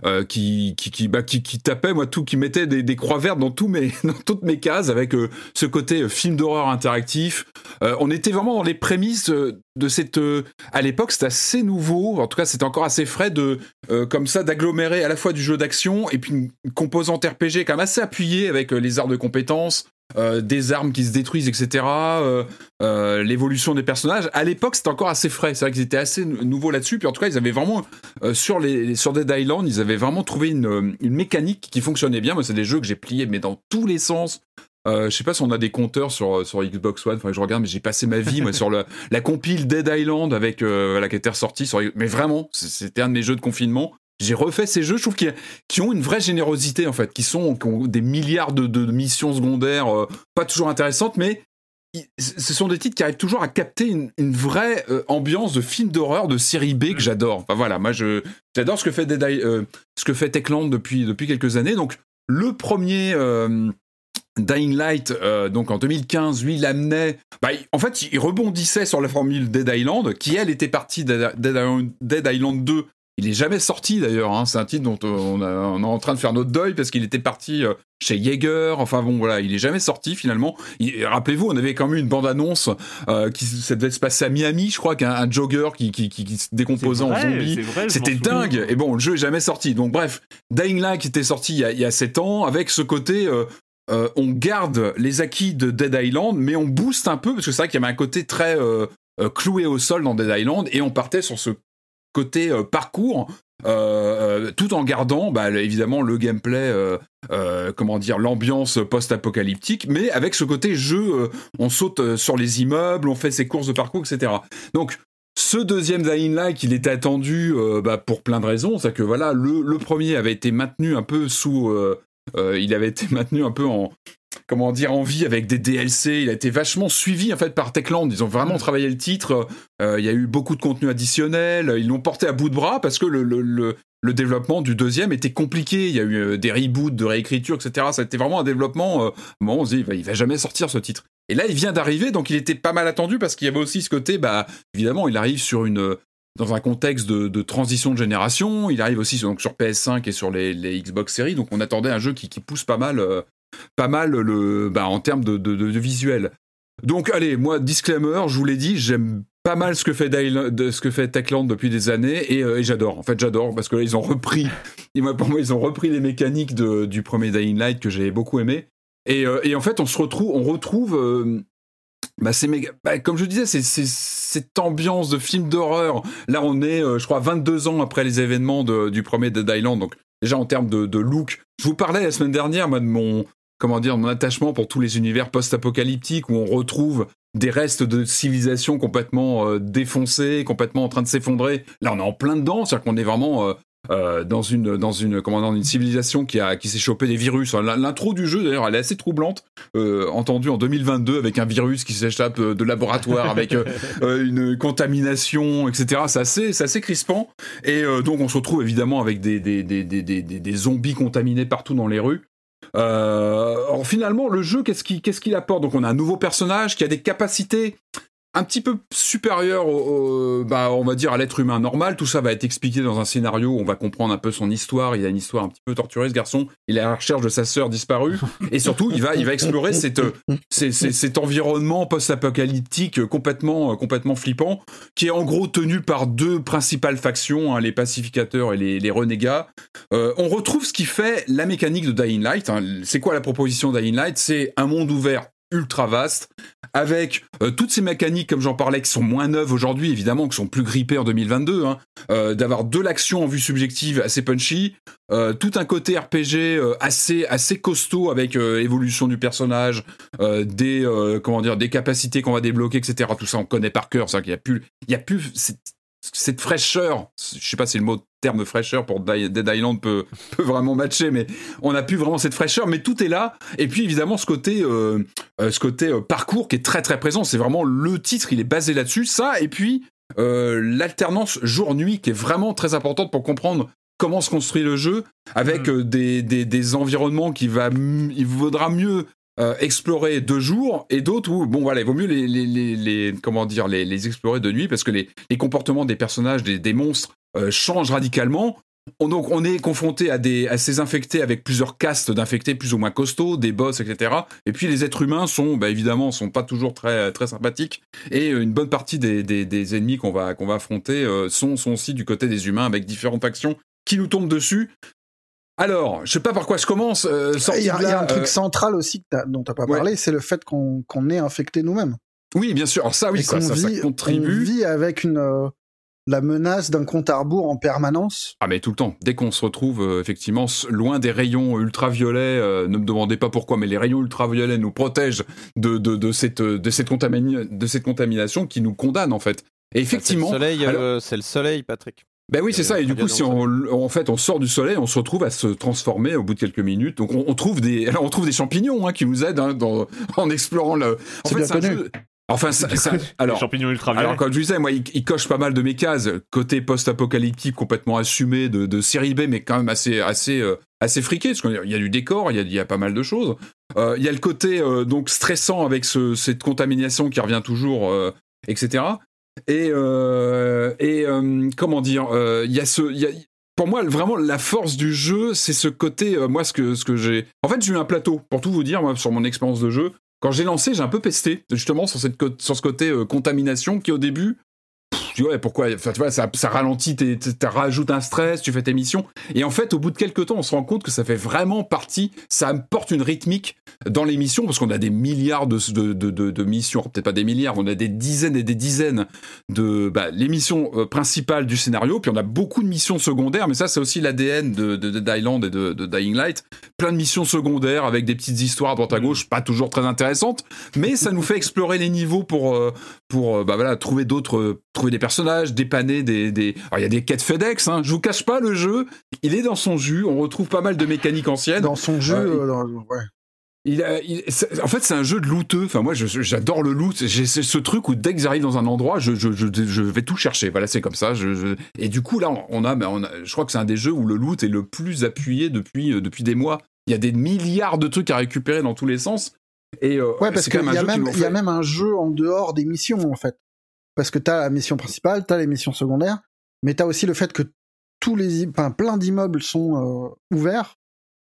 euh, qui, qui, qui, bah, qui, qui tapait, moi, tout, qui mettait des, des croix vertes dans, tous mes, dans toutes mes cases avec euh, ce côté euh, film d'horreur interactif. On était vraiment dans les prémices de cette. à l'époque, c'était assez nouveau. En tout cas, c'était encore assez frais de comme ça d'agglomérer à la fois du jeu d'action et puis une composante RPG quand même assez appuyée avec les arts de compétences. Euh, des armes qui se détruisent, etc. euh, euh, L'évolution des personnages. À l'époque, c'était encore assez frais. C'est vrai qu'ils étaient assez nou- nouveaux là-dessus. Puis en tout cas, ils avaient vraiment sur les sur Dead Island, ils avaient vraiment trouvé une, une mécanique qui fonctionnait bien. Moi, c'est des jeux que j'ai pliés, mais dans tous les sens. Euh, je sais pas si on a des compteurs sur, sur Xbox One, faudrait que je regarde, mais j'ai passé ma vie moi, sur la compile Dead Island avec euh, voilà, qui était ressortie mais vraiment, c'était un de mes jeux de confinement. J'ai refait ces jeux, je trouve qu'ils ont une vraie générosité en fait, qui sont qui ont des milliards de, de missions secondaires, euh, pas toujours intéressantes, mais ce sont des titres qui arrivent toujours à capter une, une vraie euh, ambiance de film d'horreur de série B que j'adore. Enfin voilà, moi je j'adore ce que fait Dead Eye- euh, ce que fait Techland depuis depuis quelques années. Donc le premier Dying Light, euh, donc en 2015, lui, il amenait. Bah, il- en fait, il rebondissait sur la formule Dead Island, qui elle était partie de Dead Island 2. Il est jamais sorti d'ailleurs. hein. C'est un titre dont on, a- on est en train de faire notre deuil parce qu'il était parti euh, chez Jaeger. Enfin bon, voilà, il est jamais sorti finalement. Rappelez-vous, on avait quand même une bande-annonce euh, qui ça devait se passer à Miami, je crois qu'un un jogger qui, qui, qui, qui se décomposait en zombie. C'était souviens. dingue. Et bon, le jeu est jamais sorti. Donc bref, Dying Light qui était sorti il y a, il y a 7 ans, avec ce côté, euh, euh, on garde les acquis de Dead Island, mais on booste un peu, parce que c'est vrai qu'il y avait un côté très euh, euh, cloué au sol dans Dead Island, et on partait sur ce côté euh, parcours, euh, euh, tout en gardant bah, évidemment le gameplay, comment dire, l'ambiance post-apocalyptique, mais avec ce côté jeu, on saute sur les immeubles, on fait ses courses de parcours, etc. Donc ce deuxième Dying Light, il était attendu bah, pour plein de raisons. C'est que voilà, le, le premier avait été maintenu un peu sous, il avait été maintenu un peu en, comment dire, en vie avec des DLC. Il a été vachement suivi en fait par Techland. Ils ont vraiment travaillé le titre. Euh, il y a eu beaucoup de contenu additionnel. Ils l'ont porté à bout de bras parce que le, le, le- le développement du deuxième était compliqué. Il y a eu euh, des reboots, de réécriture, etc. Ça a été vraiment un développement. Euh, bon, on se dit, il va, il va jamais sortir ce titre. Et là, il vient d'arriver, donc il était pas mal attendu parce qu'il y avait aussi ce côté, bah, évidemment, il arrive sur une dans un contexte de, de transition de génération. Il arrive aussi sur, donc, sur PS5 et sur les, les Xbox Series, donc on attendait un jeu qui, qui pousse pas mal, euh, pas mal le, bah, en termes de, de, visuel. Donc allez, moi disclaimer, je vous l'ai dit, j'aime pas mal ce que fait Dylan- ce que fait Techland depuis des années et, euh, et j'adore. En fait, j'adore parce que là ils ont repris, moi, pour moi ils ont repris les mécaniques de- du premier Dying Light que j'ai beaucoup aimé. Et, euh, et en fait, on se retrouve, on retrouve, euh, bah, c'est bah, comme je disais, c'est cette ambiance de film d'horreur. Là, on est, euh, je crois, 22 ans après les événements du premier Dead Island. Donc déjà en termes de, de look, je vous parlais la semaine dernière, moi, de mon comment dire, mon attachement pour tous les univers post-apocalyptiques où on retrouve des restes de civilisation complètement euh, défoncés, complètement en train de s'effondrer. Là, on est en plein dedans, c'est-à-dire qu'on est vraiment euh, euh, dans une dans une comment dans une civilisation qui a qui s'est chopé des virus. L'in- L'intro du jeu d'ailleurs, elle est assez troublante, euh, entendue en 2022 avec un virus qui s'échappe euh, de laboratoire avec euh, une contamination, etc. C'est assez c'est assez crispant. Et donc on se retrouve évidemment avec des des, des, des, des, des- zombies contaminés partout dans les rues. Euh, alors finalement, le jeu, qu'est-ce qu'il qu'est-ce qu'il apporte? Donc on a un nouveau personnage qui a des capacités un petit peu supérieures, au, bah, on va dire, à l'être humain normal. Tout ça va être expliqué dans un scénario où on va comprendre un peu son histoire. Il a une histoire un petit peu torturée, ce garçon. Il est à la recherche de sa sœur disparue. Et surtout, il va, il va explorer cette, cet environnement post-apocalyptique complètement, complètement flippant, qui est en gros tenu par deux principales factions, hein, les pacificateurs et les, les renégats. Euh, on retrouve ce qui fait la mécanique de Dying Light. hein. C'est quoi la proposition Dying Light? C'est un monde ouvert ultra vaste, avec euh, toutes ces mécaniques, comme j'en parlais, qui sont moins neuves aujourd'hui, évidemment, qui sont plus grippées en 2022, hein, euh, d'avoir de l'action en vue subjective assez punchy, euh, tout un côté RPG assez assez costaud avec évolution du personnage, des comment dire, des capacités qu'on va débloquer, etc. Tout ça on connaît par cœur, ça qu'il y a plus, y a plus cette, fraîcheur. Je sais pas si le mot terme fraîcheur pour Dead Island peut peut vraiment matcher, mais on n'a plus vraiment cette fraîcheur, mais tout est là. Et puis évidemment ce côté, euh, euh, ce côté euh, parcours qui est très très présent. C'est vraiment le titre, il est basé là-dessus. Ça et puis euh, l'alternance jour-nuit qui est vraiment très importante pour comprendre comment se construit le jeu avec euh, des, des, des environnements qui va il vaudra mieux euh, explorer de jour et d'autres où bon voilà il vaut mieux les, les, les, comment dire les, explorer de nuit parce que les, comportements des personnages des, monstres euh, changent radicalement on, donc on est confronté à des à ces infectés avec plusieurs castes d'infectés plus ou moins costauds, des boss, etc. Et puis les êtres humains sont bah, évidemment sont pas toujours très très sympathiques et une bonne partie des, des, des ennemis qu'on va qu'on va affronter euh, sont sont aussi du côté des humains avec différentes factions qui nous tombent dessus. Alors, je sais pas par quoi je commence. euh, Il y, a y un truc euh, central aussi que t'as- dont tu n'as pas Ouais. parlé, c'est le fait qu'on est infecté nous-mêmes. oui, bien sûr. Alors ça, oui, ça, contribue. on vit avec une, euh, la menace d'un compte à rebours en permanence. Ah mais tout le temps. Dès qu'on se retrouve euh, effectivement loin des rayons ultraviolets, euh, ne me demandez pas pourquoi, mais les rayons ultraviolets nous protègent de, de, de cette, de, cette contamini- de cette contamination qui nous condamne en fait. Et effectivement, C'est le soleil, alors- euh, c'est le soleil, Patrick. Ben oui, c'est ça. Et du coup, si on, en fait, on sort du soleil, on se retrouve à se transformer au bout de quelques minutes. Donc, on, on trouve des, alors, on trouve des champignons hein, qui nous aident hein, dans, en explorant le. En fait, c'est jeu- Enfin, ça, ça- Les alors, champignons ultra alors comme je disais, moi, il, il coche pas mal de mes cases. Côté post-apocalyptique, complètement assumé de, de série B, mais quand même assez, assez, euh, assez friqué. Parce qu'il y a du décor, il y a, il y a pas mal de choses. Euh, il y a le côté euh, donc stressant avec ce- cette contamination qui revient toujours, euh, etc. Et, euh, et euh, comment dire, euh, il y a ce, pour moi, vraiment, la force du jeu, c'est ce côté, moi, ce que, ce que j'ai. En fait, j'ai eu un plateau, pour tout vous dire, moi, sur mon expérience de jeu. Quand j'ai lancé, j'ai un peu pesté, justement, sur, cette, sur ce côté contamination qui, au début, je dis, ouais, pourquoi tu vois, ça, ça ralentit, tes- tes- ça rajoute un stress, tu fais tes missions. Et en fait, au bout de quelques temps, on se rend compte que ça fait vraiment partie, ça apporte une rythmique dans les missions, parce qu'on a des milliards de, missions, peut-être pas des milliards, on a des dizaines et des dizaines de bah, les missions euh, principales du scénario, puis on a beaucoup de missions secondaires, mais ça c'est aussi l'ADN de, de, et de, Dying Light, plein de missions secondaires avec des petites histoires droite à gauche, pas toujours très intéressantes, mais ça nous fait explorer les niveaux pour, euh, pour euh, bah, trouver d'autres, trouver des personnages, dépanner des... des... Alors il y a des quêtes FedEx, hein, je vous cache pas, le jeu, il est dans son jus, on retrouve pas mal de mécaniques anciennes. Dans son jeu, Euh, dans- ouais. Il a- il- c'est- en fait, c'est un jeu de looteux. Enfin, moi, j'adore le loot. J'ai c'est ce truc où dès que j'arrive dans un endroit, je, je, je, je vais tout chercher. Voilà, c'est comme ça. Je, Et du coup, là, on a, on a- je crois que c'est un des jeux où le loot est le plus appuyé depuis, euh, depuis des mois. Il y a des milliards de trucs à récupérer dans tous les sens. Et euh, Ouais, parce qu'il y, y a même un jeu en dehors des missions, en fait. Parce que t'as la mission principale, t'as les missions secondaires, mais t'as aussi le fait que tous les, enfin, plein d'immeubles sont euh, ouverts.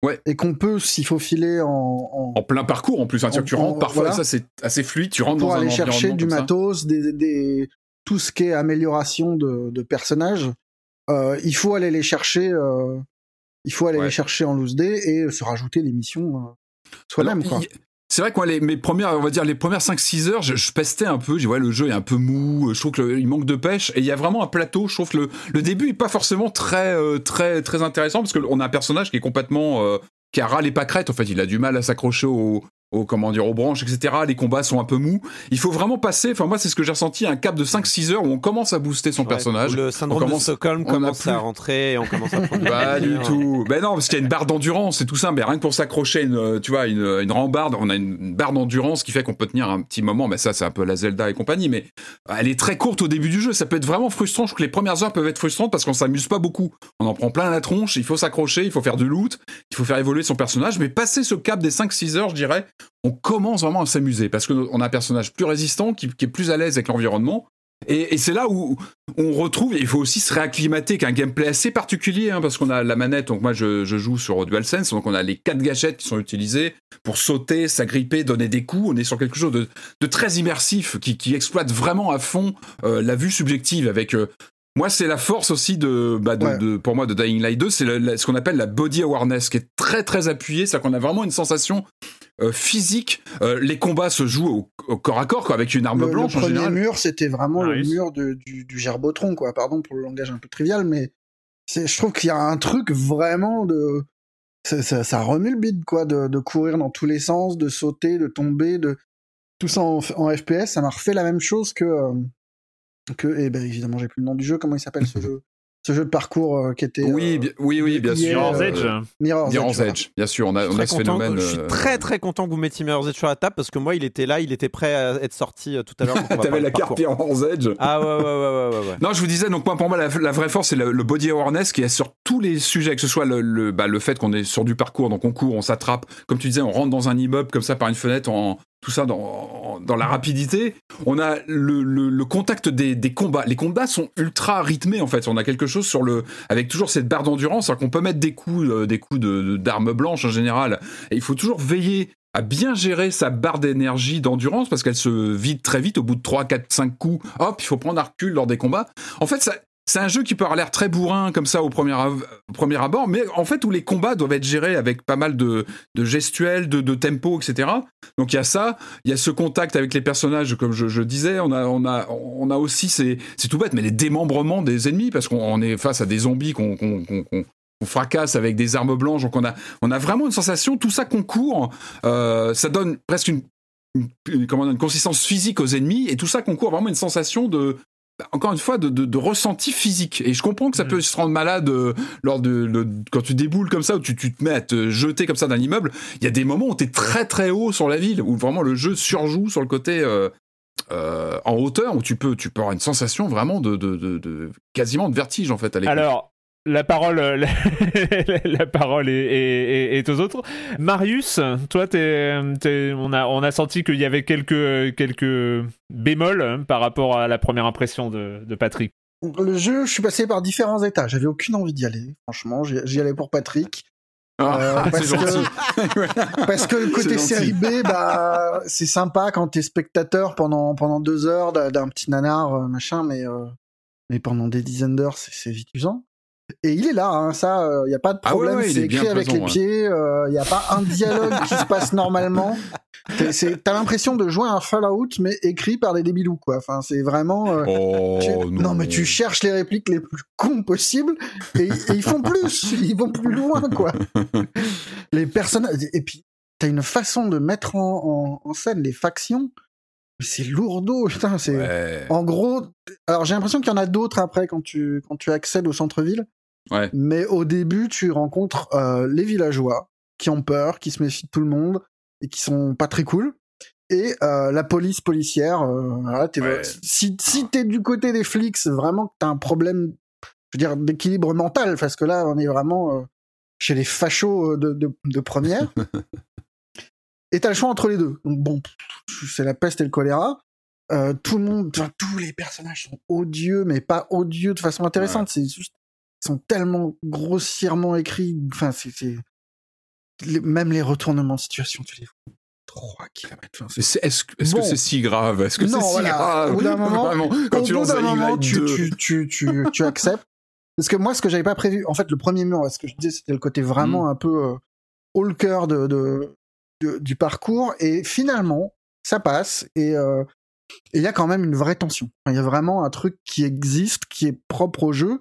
Ouais. Et qu'on peut s'y faufiler en, en- en plein parcours en plus. Hein, En- tu en- rentres parfois, voilà. et ça c'est assez fluide. Tu rentres pour dans un aller chercher du matos, des, des- tout ce qui est amélioration de, de personnages. Euh, il faut aller les chercher. euh, il faut aller Ouais. les chercher en loose day et se rajouter des missions soi-même. Quoi. C'est vrai que moi, les, premières, on va les premières 5-6 heures, je, pestais un peu. Dis, ouais, le jeu est un peu mou. Je trouve qu'il manque de pêche. Et il y a vraiment un plateau. Je trouve que le, le début est pas forcément très, euh, très, très intéressant parce qu'on a un personnage qui est complètement, euh, qui a ras les pâquerettes. En fait, il a du mal à s'accrocher au, au, comment dire, aux branches, etc. Les combats sont un peu mous. Il faut vraiment passer. Enfin, moi, c'est ce que j'ai ressenti, un cap de 5-6 heures où on commence à booster son Ouais, personnage. Le syndrome On commence- de Stockholm commence plus- à rentrer et on commence à prendre Pas du tout. Ben non, parce qu'il y a une barre d'endurance, c'est tout simple. Mais rien que pour s'accrocher, une, euh, tu vois, une, une rambarde, on a une barre d'endurance qui fait qu'on peut tenir un petit moment. Mais ça, c'est un peu la Zelda et compagnie. Mais elle est très courte au début du jeu. Ça peut être vraiment frustrant. Je trouve que les premières heures peuvent être frustrantes parce qu'on s'amuse pas beaucoup. On en prend plein la tronche. Il faut s'accrocher, il faut faire du loot, il faut faire évoluer son personnage. Mais passer ce cap des 5-6 heures, je dirais, on commence vraiment à s'amuser parce qu'on a un personnage plus résistant, qui, qui est plus à l'aise avec l'environnement. Et, et c'est là où on retrouve, il faut aussi se réacclimater qu'un gameplay assez particulier, hein, parce qu'on a la manette, donc moi je, je joue sur DualSense, donc on a les quatre gâchettes qui sont utilisées pour sauter, s'agripper, donner des coups, on est sur quelque chose de, de très immersif, qui, qui exploite vraiment à fond euh, la vue subjective avec... euh, moi, c'est la force aussi de, bah, de, Ouais. de- pour moi, de Dying Light 2, c'est ce qu'on appelle la body awareness, qui est très très appuyée, c'est-à-dire qu'on a vraiment une sensation euh, physique. Euh, les combats se jouent au, au corps à corps, quoi, avec une arme le, le blanche en premier général. mur, c'était vraiment Nice. le mur de- du, du gerbotron, quoi. Pardon pour le langage un peu trivial, mais c'est- je trouve qu'il y a un truc vraiment de. Ça, ça, ça remue le bide, quoi, de, de courir dans tous les sens, de sauter, de tomber, de. Tout ça en, en FPS, ça m'a refait la même chose que. euh, que et ben évidemment, j'ai plus le nom du jeu, comment il s'appelle ce jeu? Ce jeu de parcours euh, qui était. Oui, euh, bien, oui, oui, bien sûr. Mirror's euh, Edge. Mirror's Mirror's Edge, bien sûr, on a, Je on suis a très ce content- phénomène. Je suis euh, très très content que vous mettiez Mirror's Edge sur la table parce que moi il était là, il était prêt à être sorti euh, tout à l'heure. T'avais la carte. Mirror's Edge. Ah ouais ouais ouais ouais ouais. ouais. Non, je vous disais, donc moi, pour moi, la, la vraie force, c'est le, le body awareness qui est sur tous les sujets, que ce soit le, le, bah, le fait qu'on est sur du parcours, donc on court, on s'attrape, comme tu disais, on rentre dans un immeuble comme ça par une fenêtre, en, tout ça dans, dans la rapidité. On a le, contact des, combats. Les combats sont ultra rythmés en fait. On a quelque chose sur le, avec toujours cette barre d'endurance, alors qu'on peut mettre des coups, euh, des coups de- de- d'armes blanches en général. Et il faut toujours veiller à bien gérer sa barre d'énergie d'endurance parce qu'elle se vide très vite au bout de 3, 4, 5 coups. Hop, il faut prendre un recul lors des combats. En fait, ça, c'est un jeu qui peut avoir l'air très bourrin comme ça au premier, premier abord, mais en fait où les combats doivent être gérés avec pas mal de, de gestuels, de, de tempo, etc. Donc il y a ça, il y a ce contact avec les personnages, comme je, disais, on a, on a, on a aussi, c'est c'est tout bête, mais les démembrements des ennemis, parce qu'on on est face à des zombies qu'on qu'on- qu'on- fracasse avec des armes blanches, donc on a, on a vraiment une sensation, tout ça concourt, euh, ça donne presque une, une consistance physique aux ennemis, et tout ça concourt vraiment une sensation de encore une fois, de, de, de ressenti physique. Et je comprends que ça Mm. peut se rendre malade euh, lors de le- quand tu déboules comme ça, où tu, tu te mets à te jeter comme ça d'un immeuble. Il y a des moments où tu es très très haut sur la ville, où vraiment le jeu surjoue sur le côté euh, euh, en hauteur, où tu peux, tu peux avoir une sensation vraiment de, de, de, de- quasiment de vertige en fait à l'époque. Alors, la parole, euh, la, la parole est, est- est- est aux autres. Marius, toi, t'es- t'es- on, a, on a senti qu'il y avait quelques, quelques bémols hein, par rapport à la première impression de, de Patrick. Le jeu, je suis passé par différents états. J'avais aucune envie d'y aller. Franchement, j'y j'y allais pour Patrick. Ah, Euh, c'est parce gentil. Parce que le côté série B, bah, c'est sympa quand t'es spectateur pendant, pendant deux heures d'un petit nanar, euh, machin, mais, euh, mais pendant des dizaines d'heures, c'est c'est vite usant. Et il est là, hein, ça, il y a pas de Ah ouais, problème, ouais, il c'est écrit avec les ouais. pieds, il y a pas un dialogue qui se passe normalement. T'as l'impression de jouer à un Fallout, mais écrit par des débilous, quoi. Enfin, c'est vraiment... euh, Oh, tu- non. mais tu cherches les répliques les plus cons possibles et, et ils font plus, ils vont plus loin, quoi. Les personnages. Et puis, t'as une façon de mettre en, en- en scène les factions. mais C'est lourdeau, putain. C'est Ouais. en gros. Alors, j'ai l'impression qu'il y en a d'autres après quand tu quand tu accèdes au centre-ville. Ouais. Mais au début, tu rencontres euh, les villageois qui ont peur, qui se méfient de tout le monde et qui sont pas très cool. Et euh, la police policière, euh, voilà, Ouais. si, si t'es du côté des flics, c'est vraiment que t'as un problème, je veux dire, d'équilibre mental, parce que là, on est vraiment euh, chez les fachos de, de, de première. et t'as le choix entre les deux. Donc bon, c'est la peste et le choléra. Euh, tout le monde, tous les personnages sont odieux, mais pas odieux de façon intéressante. C'est juste, sont tellement grossièrement écrits. Enfin, c'est, même les retournements de situation, tu les vois 3 km. Enfin, Est-ce que est-ce que Bon. c'est si grave? Est-ce que Non, c'est si voilà. grave? Au bout d'un moment- Vraiment, quand Au tu lances moment, tu, 2. tu, tu, tu, acceptes. Parce que moi, ce que j'avais pas prévu, en fait, le premier mur, ce que je disais, c'était le côté Mm. vraiment un peu euh, le cœur de, de, de- du parcours. Et finalement, ça passe. Et euh, il y a quand même une vraie tension. Il y a vraiment un truc qui existe, qui est propre au jeu.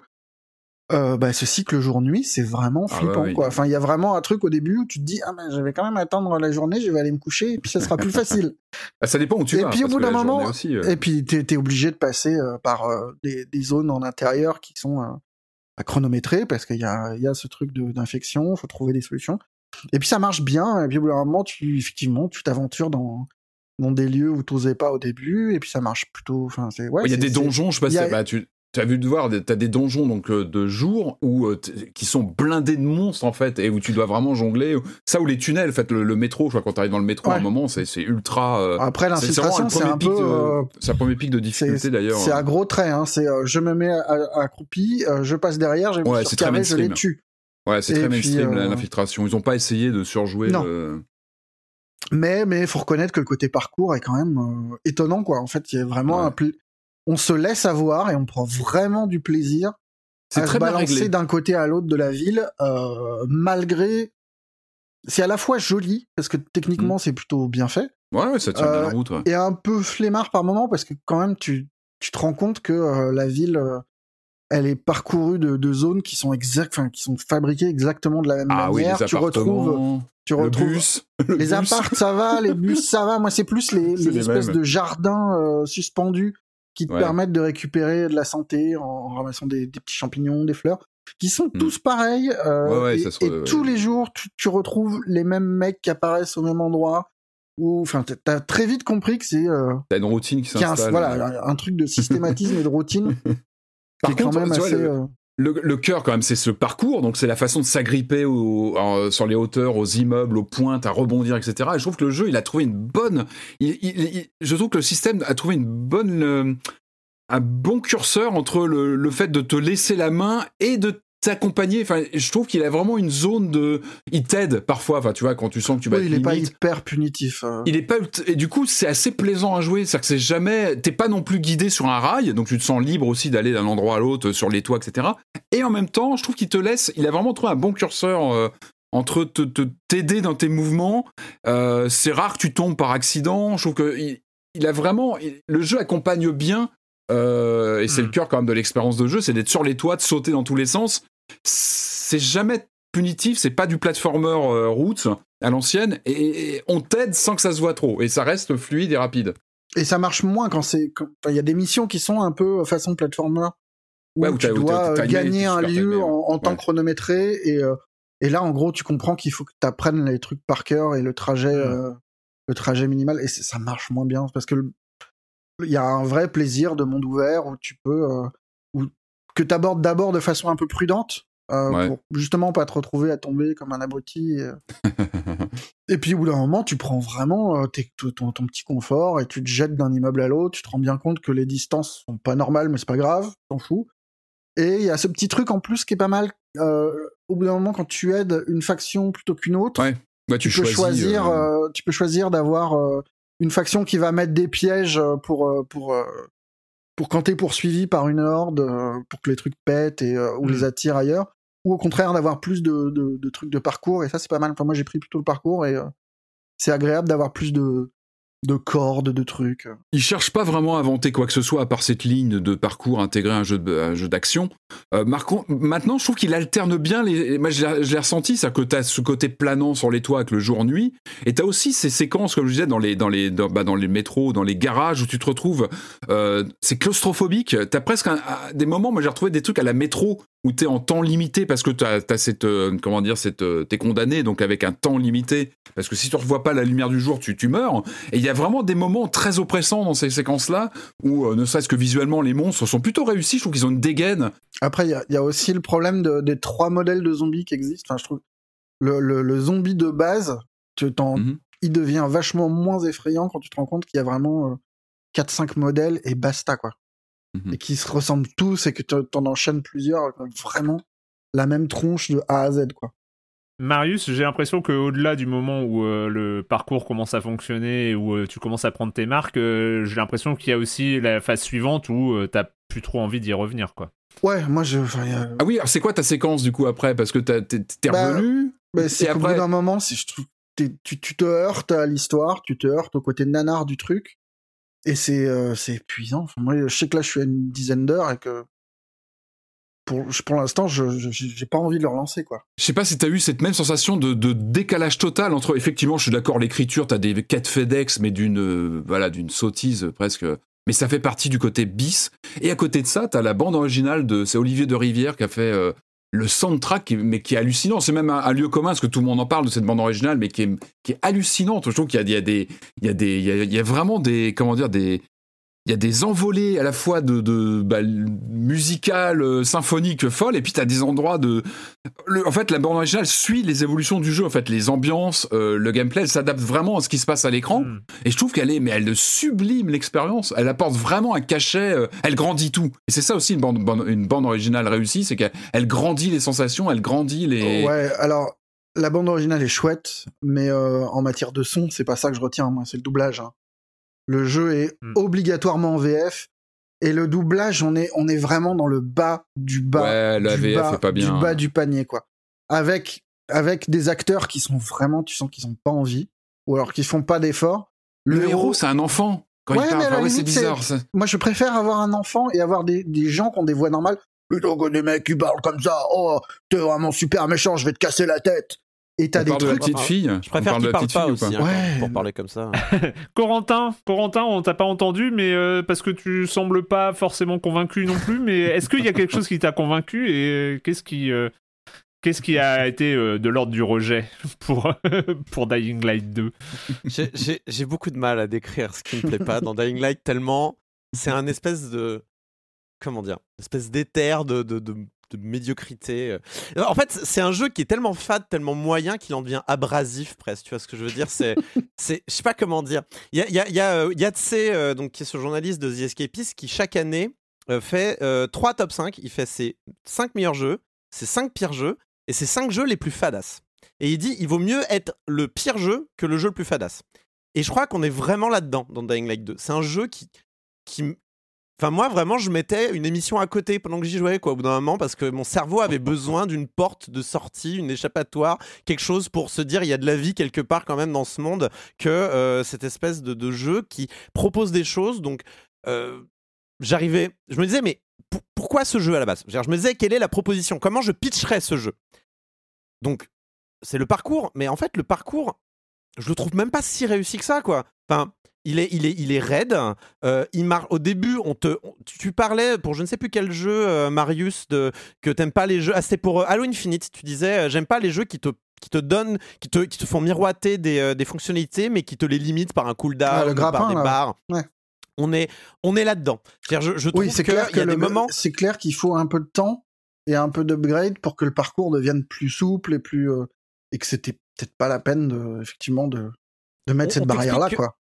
Euh, bah, ce cycle jour-nuit, c'est vraiment Ah flippant. oui. quoi. Enfin, il y a vraiment un truc au début où tu te dis, ah ben, je vais quand même attendre la journée, je vais aller me coucher, et puis ça sera plus facile. Ah, ça dépend où tu Et vas. puis, au bout d'un moment- aussi, euh, Et puis, t'es es obligé de passer euh, par euh, des, des zones en intérieur qui sont à chronométrer parce qu'il y a, y a ce truc d'infection, faut trouver des solutions. Et puis, ça marche bien. Et puis, au bout d'un moment, tu, effectivement, tu t'aventures dans, dans des lieux où t'osais pas au début. Et puis, ça marche plutôt. Enfin, c'est, ouais, il y a des donjons, je sais pas a- bah, tu as vu de voir, tu as des donjons donc euh, de jour où euh, qui sont blindés de monstres en fait et où tu dois vraiment jongler. Ça ou les tunnels, en fait, le, le métro, je crois quand tu arrives dans le métro à un moment, c'est ultra. euh, Après, l'infiltration, c'est un peu. euh, C'est un premier pic de difficulté d'ailleurs. c'est à gros traits. Hein. C'est, euh, je me mets à- accroupi, je passe derrière, j'ai Ouais, sur carré, je les tue. Ouais, c'est très mainstream l'infiltration. Ils ont pas essayé de surjouer. Non. le- Mais mais faut reconnaître que le côté parcours est quand même étonnant quoi. En fait, il y a vraiment Ouais. un on se laisse avoir et on prend vraiment du plaisir C'est à se très bien balancer d'un côté à l'autre de la ville euh, malgré c'est à la fois joli parce que Mm. techniquement c'est plutôt bien fait Ouais, ouais, ça tient bien Euh, la route. ouais. et un peu flemmard par moment parce que quand même tu tu te rends compte que euh, la ville elle est parcourue de, de zones qui sont exact, qui sont fabriquées exactement de la même Ah oui, les manière. tu retrouves, tu le retrouves bus, le les bus. apparts, ça va, les bus, ça va. Moi, c'est plus les, C'est les les espèces mêmes. de jardins suspendus qui te Ouais. permettent de récupérer de la santé en ramassant des, des petits champignons, des fleurs, qui sont Hmm. tous pareils. euh, Ouais, ouais, et ça se et tous les jours, tu, tu retrouves les mêmes mecs qui apparaissent au même endroit. Ou, enfin, t'as- très vite compris que c'est euh, T'as une routine qui s'installe. voilà, un truc de systématisme et de routine. Par qui est quand contre, même vois, assez. le- euh, Le, cœur, quand même, c'est ce parcours, donc c'est la façon de s'agripper sur les hauteurs, aux immeubles, aux pointes, à rebondir, etc. Et je trouve que le jeu, il a trouvé une bonne. je trouve que le système a trouvé une bonne. euh, un bon curseur entre le, le fait de te laisser la main et de t'accompagner. Enfin, je trouve qu'il a vraiment une zone de. Il t'aide parfois, enfin, tu vois, quand tu sens que tu vas oui, être il est pas limite. hyper punitif. euh. Il est pas et du coup c'est assez plaisant à jouer, c'est-à-dire que c'est jamais t'es pas non plus guidé sur un rail, donc tu te sens libre aussi d'aller d'un endroit à l'autre sur les toits, etc. Et en même temps, je trouve qu'il te laisse, il a vraiment trouvé un bon curseur euh, entre te te- t'aider dans tes mouvements. Euh, c'est rare que tu tombes par accident. Je trouve que il, il a vraiment il- le jeu accompagne bien. euh, et c'est le cœur quand même de l'expérience de jeu, c'est d'être sur les toits, de sauter dans tous les sens. C'est jamais punitif, c'est pas du platformer euh, roots à l'ancienne, et, et on t'aide sans que ça se voit trop, et ça reste fluide et rapide. Et ça marche moins quand c'est. Il y a des missions qui sont un peu façon platformer. Où, Ouais, où tu dois euh, timé, gagner un lieu timé, ouais. en, en temps Ouais. chronométré. Et, euh, et là, en gros, tu comprends qu'il faut que tu apprennes les trucs par cœur et le trajet, euh, le trajet minimal. Et ça marche moins bien. Parce que il y a un vrai plaisir de monde ouvert où tu peux. Que tu abordes d'abord de façon un peu prudente. euh, Ouais. Pour justement pas te retrouver à tomber comme un abruti. et, euh, et puis au bout d'un moment, tu prends vraiment euh, ton, petit confort et tu te jettes d'un immeuble à l'autre. Tu te rends bien compte que les distances sont pas normales, mais c'est pas grave, t'en fous. Et il y a ce petit truc en plus qui est pas mal. au bout d'un moment, quand tu aides une faction plutôt qu'une autre, Ouais. Ouais, tu, tu, peux choisis, choisir, tu peux choisir d'avoir une faction qui va mettre des pièges pour pour pour quand t'es poursuivi par une horde, euh, pour que les trucs pètent et euh, ou Mm. les attire ailleurs, ou au contraire d'avoir plus de, de, de trucs de parcours. Et ça, c'est pas mal. Enfin, moi, j'ai pris plutôt le parcours et euh, c'est agréable d'avoir plus de de cordes, de trucs. Ils cherchent pas vraiment à inventer quoi que ce soit à part cette ligne de parcours intégrée à un jeu à d'action. Euh, maintenant, je trouve qu'il alterne bien les. Moi, je l'ai ressenti, ça que t'as ce côté planant sur les toits avec le jour-nuit, et t'as aussi ces séquences, comme je disais, dans les dans les dans, bah, les métros, dans les garages où tu te retrouves. Euh, c'est claustrophobique. T'as presque un- des moments. Moi, j'ai retrouvé des trucs à la métro où t'es en temps limité parce que t'as as cette euh, comment dire cette euh, t'es condamné donc avec un temps limité parce que si tu ne revois pas la lumière du jour, tu tu meurs. Et il y a vraiment des moments très oppressants dans ces séquences-là, où euh, ne serait-ce que visuellement, les monstres sont plutôt réussis. Je trouve qu'ils ont une dégaine. Après, il y a, il y a aussi le problème de- des trois modèles de zombies qui existent. Enfin, je trouve le, le, le zombie de base, tu t'en- Mhm. il devient vachement moins effrayant quand tu te rends compte qu'il y a vraiment euh, 4-5 modèles et basta, quoi. Mhm. Et qui se ressemblent tous et que tu t'en enchaînes plusieurs, qui ont vraiment la même tronche de A à Z, quoi. Marius, j'ai l'impression qu'au-delà du moment où euh, le parcours commence à fonctionner et où euh, tu commences à prendre tes marques, euh, j'ai l'impression qu'il y a aussi la phase suivante où euh, t'as plus trop envie d'y revenir, quoi. Ouais, moi, je. enfin, a- Ah oui, alors c'est quoi ta séquence du coup après? Parce que t'as- t'es Bah, revenu? Mais c'est Et qu'au bout après- d'un moment, si je trouve, tu, tu te heurtes à l'histoire, tu te heurtes au côté nanar du truc, et c'est épuisant. Moi, je sais que là, je suis à une dizaine d'heures et que pour, pour l'instant, je j'ai pas envie de le relancer, quoi. Je sais pas si t'as eu cette même sensation de, de décalage total entre. Effectivement, je suis d'accord, l'écriture, t'as des quêtes FedEx, mais d'une voilà d'une sottise presque. Mais ça fait partie du côté bis. Et à côté de ça, t'as la bande originale de. C'est Olivier de Rivière qui a fait le soundtrack, mais qui est hallucinant. C'est même un, lieu commun, parce que tout le monde en parle de cette bande originale, mais qui est, hallucinante. Je trouve qu'il y a, des. Il y a des. Il y a vraiment des. Comment dire Des. Il y a des envolées à la fois de, de bah, musicales, euh, symphoniques, folles, et puis t'as des endroits de, le- en fait, la bande originale suit les évolutions du jeu. En fait, les ambiances, euh, le gameplay, elle s'adapte vraiment à ce qui se passe à l'écran. Mm. Et je trouve qu'elle est, mais elle sublime l'expérience. Elle apporte vraiment un cachet. euh, elle grandit tout. Et c'est ça aussi une bande, bande- une bande originale réussie, c'est qu'elle elle grandit les sensations, elle grandit les. Ouais, alors la bande originale est chouette, mais euh, en matière de son, c'est pas ça que je retiens, moi, c'est le doublage. hein. Le jeu est Mm. obligatoirement en VF. Et le doublage, on est, on est vraiment dans le bas du bas. Ouais, la du VF bas, est pas bien. Du bas du panier, quoi. Avec, avec des acteurs qui sont vraiment, tu sens qu'ils ont pas envie, ou alors qu'ils font pas d'efforts. le héros, c'est un enfant. Quand Ouais, il parle, ouais, c'est- bizarre. ça. moi, je préfère avoir un enfant et avoir des, des gens qui ont des voix normales plutôt que des mecs qui parlent comme ça. Oh, t'es vraiment super méchant, je vais te casser la tête. Et t'as des parle de la trucs. petite fille. Je préfère qu'il parle pas aussi, hein, Ouais. quand- pour parler comme ça. Corentin, Corentin, on t'a pas entendu, mais euh, parce que tu sembles pas forcément convaincu non plus. Mais est-ce qu'il y a quelque chose qui t'a convaincu et euh, qu'est-ce qui, euh, qu'est-ce qui a été euh, de l'ordre du rejet pour pour Dying Light 2 J'ai- beaucoup de mal à décrire ce qui me plaît pas dans Dying Light tellement c'est un espèce de comment dire, une espèce d'éther de, de, de- de médiocrité. euh. En fait, c'est un jeu qui est tellement fade, tellement moyen qu'il en devient abrasif presque. Tu vois ce que je veux dire? C'est, c'est, je sais pas comment dire. Il y a, il y a, il y a, euh, Yatsé, euh, donc qui est ce journaliste de The Escapist, qui chaque année fait euh, trois top 5. Il fait ses 5 meilleurs jeux, ses 5 pires jeux et ses 5 jeux les plus fadas. Et il dit il vaut mieux être le pire jeu que le jeu le plus fadas. Et je crois qu'on est vraiment là-dedans dans Dying Light 2. C'est un jeu qui. qui Enfin, moi, vraiment, je mettais une émission à côté pendant que j'y jouais, quoi, au bout d'un moment, parce que mon cerveau avait besoin d'une porte de sortie, une échappatoire, quelque chose pour se dire il y a de la vie quelque part quand même dans ce monde, que euh, cette espèce de, de jeu qui propose des choses. Donc, euh, j'arrivais. Je me disais, mais pour- pourquoi ce jeu à la base? Je me disais, quelle est la proposition? Comment je pitcherais ce jeu? Donc, c'est le parcours, mais en fait, le parcours, je le trouve même pas si réussi que ça, quoi. Enfin, Il est, il est, il est raide. Euh, il mar... Au début, on te, on- tu parlais pour je ne sais plus quel jeu, euh, Marius, de que t'aimes pas les jeux. Ah, c'était pour euh, Halo Infinite. Tu disais, j'aime pas les jeux qui te qui te donnent, qui te, qui te font miroiter des, euh, des fonctionnalités, mais qui te les limitent par un cooldown, Ah, le par des là. barres. Ouais. On est, on est là-dedans. Je, je trouve Oui, c'est qu'il clair y que a des moments. c'est clair qu'il faut un peu de temps et un peu d'upgrade pour que le parcours devienne plus souple et plus et que c'était peut-être pas la peine de, effectivement de de mettre On- cette barrière là quoi.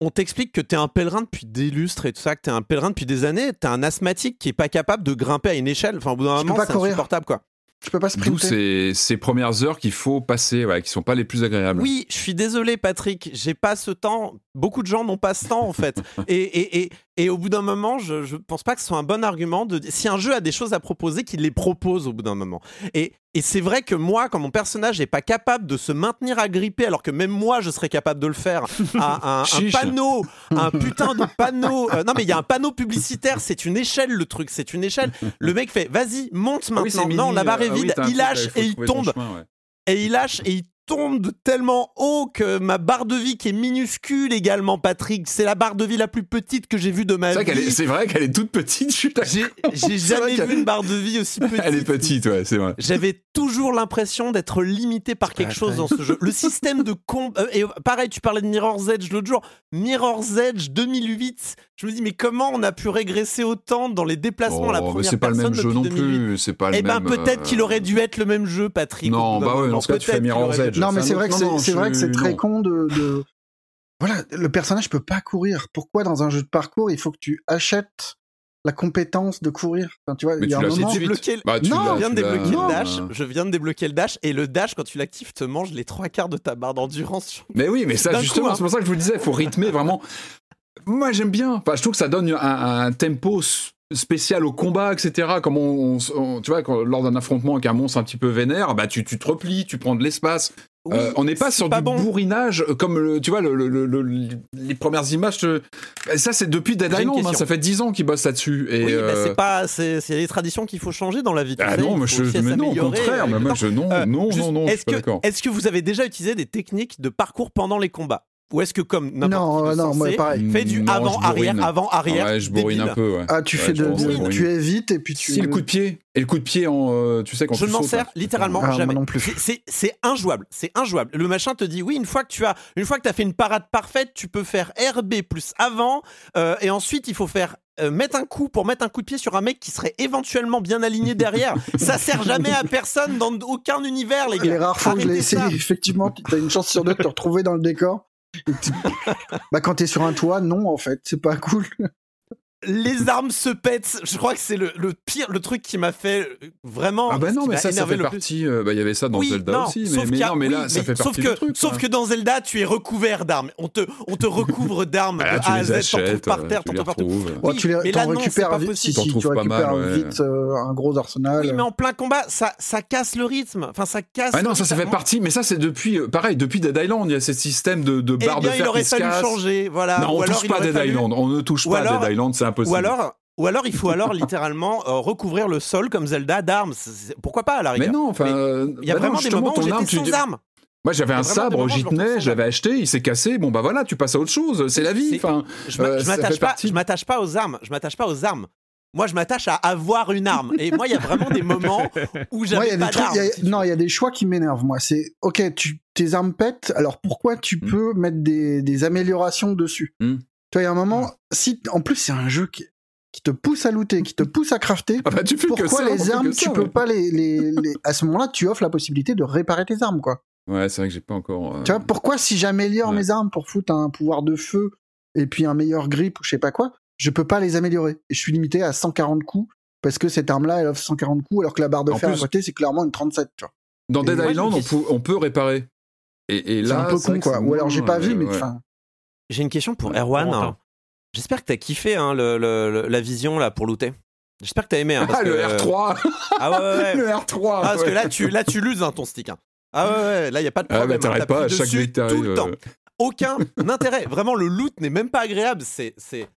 On t'explique que t'es un pèlerin depuis des lustres et tout ça, que t'es un pèlerin depuis des années, t'es un asthmatique qui est pas capable de grimper à une échelle. Enfin, au bout d'un moment, c'est insupportable, quoi. Tu peux pas D'où sprinter. ces, ces premières heures qu'il faut passer, ouais, qui sont pas les plus agréables. Oui, je suis désolé, Patrick, j'ai pas ce temps. Beaucoup de gens n'ont pas ce temps, en fait. et, et, et, et au bout d'un moment, je, je pense pas que ce soit un bon argument de si un jeu a des choses à proposer, qu'il les propose au bout d'un moment. Et, et c'est vrai que moi, quand mon personnage n'est pas capable de se maintenir agrippé, alors que même moi, je serais capable de le faire, à un, panneau, un putain de panneau. euh, non, mais il y a un panneau publicitaire, c'est une échelle, le truc, c'est une échelle. Le mec fait, vas-y, monte Ah oui, maintenant. non, mini, la barre euh, est ah oui, vide. il lâche et il tombe chemin, ouais. et il lâche et il tombe de tellement haut que ma barre de vie qui est minuscule également Patrick c'est la barre de vie la plus petite que j'ai vue de ma C'est vrai qu'elle est, vie c'est vrai qu'elle est toute petite, je suis d'accord. j'ai jamais vu une barre de vie aussi petite Elle est petite, ouais, c'est vrai. j'avais toujours l'impression d'être limité par quelque chose dans ce jeu. Le système de combat. et pareil, tu parlais de Mirror's Edge l'autre jour. Mirror's Edge 2008. Je me dis, mais comment on a pu régresser autant dans les déplacements à la Oh, mais première c'est pas le même jeu non 2008? plus. C'est pas le Eh ben, même. peut-être euh, qu'il aurait dû être le même jeu, Patrick. Non, bah ouais, dans ce cas, tu fais Mirror's Edge. Non mais c'est vrai que c'est vrai que c'est très non. con de, de voilà le personnage peut pas courir. Pourquoi dans un jeu de parcours il faut que tu achètes la compétence de courir? Enfin, Tu vois, il y a un moment. le- Bah, tu Non, Je viens de débloquer non, le dash. euh, Je viens de débloquer le dash et le dash quand tu l'actives te mange les trois quarts de ta barre d'endurance. Mais oui, mais ça, justement, hein. c'est pour ça que je vous disais, il faut rythmer vraiment. Moi, j'aime bien. Enfin, je trouve que ça donne un, un tempo spécial au combat, etc. Comme on, on- on- tu vois, quand, lors d'un affrontement avec un monstre un petit peu vénère, bah, tu, tu te replies, tu prends de l'espace. Oui, Euh, on n'est pas sur pas du bon. bourrinage euh, comme le, tu vois le, le- le- le- les premières images. te- Ça c'est depuis Dead Island, hein, ça fait 10 ans qu'ils bossent là-dessus. Et oui, bah, euh, c'est pas, c'est les traditions qu'il faut changer dans la vie. ah sais, non, mais, je, mais non, au contraire, mais moi euh, je non, Euh, non, juste, non, non, que, est-ce que vous avez déjà utilisé des techniques de parcours pendant les combats? Ou est-ce que comme n'importe Non, non, moi sensé, pareil. fait du avant arrière avant arrière Ouais, je bourrine débile. un peu. Ouais. Ah, tu Ouais, fais de, que de- bourrine. tu évites et puis tu. Si le coup de pied et le coup de pied en, euh, tu sais quand Je tu ne m'en sers là. littéralement Ah, moi jamais. non plus. C'est- C'est c'est injouable, c'est injouable. Le machin te dit oui, une fois que tu as, une fois que tu as fait une parade parfaite, tu peux faire RB plus avant euh, et ensuite il faut faire euh, mettre un coup pour mettre un coup de pied sur un mec qui serait éventuellement bien aligné derrière. ça sert jamais à personne dans aucun univers, les gars. Les rares fois où je l'ai essayé, effectivement, tu as une chance sur deux de te retrouver dans le décor. Bah, quand t'es sur un toit, non, en fait, c'est pas cool. Les armes se pètent. Je crois que c'est le, le pire, le truc qui m'a fait euh, vraiment. Ah bah non, mais m'a ça, ça fait le partie. euh, bah, il y avait ça dans oui, Zelda non, aussi, mais, sauf mais non, mais là, oui, ça mais fait sauf partie que, du truc. Sauf quoi. que dans Zelda, tu es recouvert d'armes. On te, on te recouvre d'armes de Ah, tu A à les Z, t'en trouves achètes, par euh, terre, tu t'en les trouves partout. Oui, tu les, mais là, non, c'est récupères pas vite. possible. Si, tu trouves pas récupères mal, ouais. vite euh, un gros arsenal. Oui, mais en plein combat, ça, ça casse le rythme. Enfin, ça casse. Ah non, ça, ça fait partie, mais ça, c'est depuis, euh, pareil, depuis Dead Island, il y a ce système de, de Eh barres de bien, il fer aurait fallu changer. Voilà. Non, on touche pas Dead Island, on ne touche Ou pas Dead Island, c'est impossible. Ou alors, ou alors, il faut alors littéralement euh, recouvrir le sol comme Zelda d'armes. Pourquoi pas à la mais non, enfin. Euh, Il y a bah non, vraiment des moments où j'étais tu sans dis- armes. Moi, j'avais un sabre, où j'y je l'avais acheté, il s'est cassé. Bon, bah voilà, tu passes à autre chose. C'est la vie. Enfin, Je Euh, m'attache fait pas, partie. je m'attache pas aux armes. Je m'attache pas aux armes. Moi, je m'attache à avoir une arme. Et moi, il y a vraiment des moments où j'avais pas trucs, d'arme. il y a- si tu non, il y a des choix qui m'énervent, moi. C'est, ok, tu, tes armes pètent, alors pourquoi tu Hmm. peux mettre des, des améliorations dessus? Hmm. Tu vois, il y a un moment, si, en plus, c'est un jeu qui, qui te pousse à looter, qui te pousse à crafter. ah bah, tu fais que Pourquoi ça, les armes, que tu peux ouais. pas les, les, les- À ce moment-là, tu offres la possibilité de réparer tes armes, quoi. Ouais, c'est vrai que j'ai pas encore. euh, Tu vois, pourquoi si j'améliore Ouais. mes armes pour foutre un pouvoir de feu et puis un meilleur grip ou je sais pas quoi, je peux pas les améliorer. Et je suis limité à 140 coups parce que cette arme-là, elle offre 140 coups alors que la barre de En fer à plus- côté, c'est clairement une 37, tu vois. Dans Dead Island, on peut, on peut réparer. Et, et C'est un peu con, quoi. Ou alors j'ai pas vu, euh, mais enfin. J'ai une question pour Erwan. J'espère que t'as kiffé hein, le- le- le- la vision là pour looter. J'espère que t'as aimé. hein, parce Ah, le que- R3 Ah ouais, ouais, ouais. Le R3 Ah, parce que là, tu, là, tu l'uses hein, ton stick. hein. Ah ouais, ouais, là, il n'y a pas de Ah, bah, problème. hein, t'arrêtes pas, à chaque dessus t'arrives, Tout le temps. euh, Aucun intérêt. Vraiment, le loot n'est même pas agréable. C'est. c'est...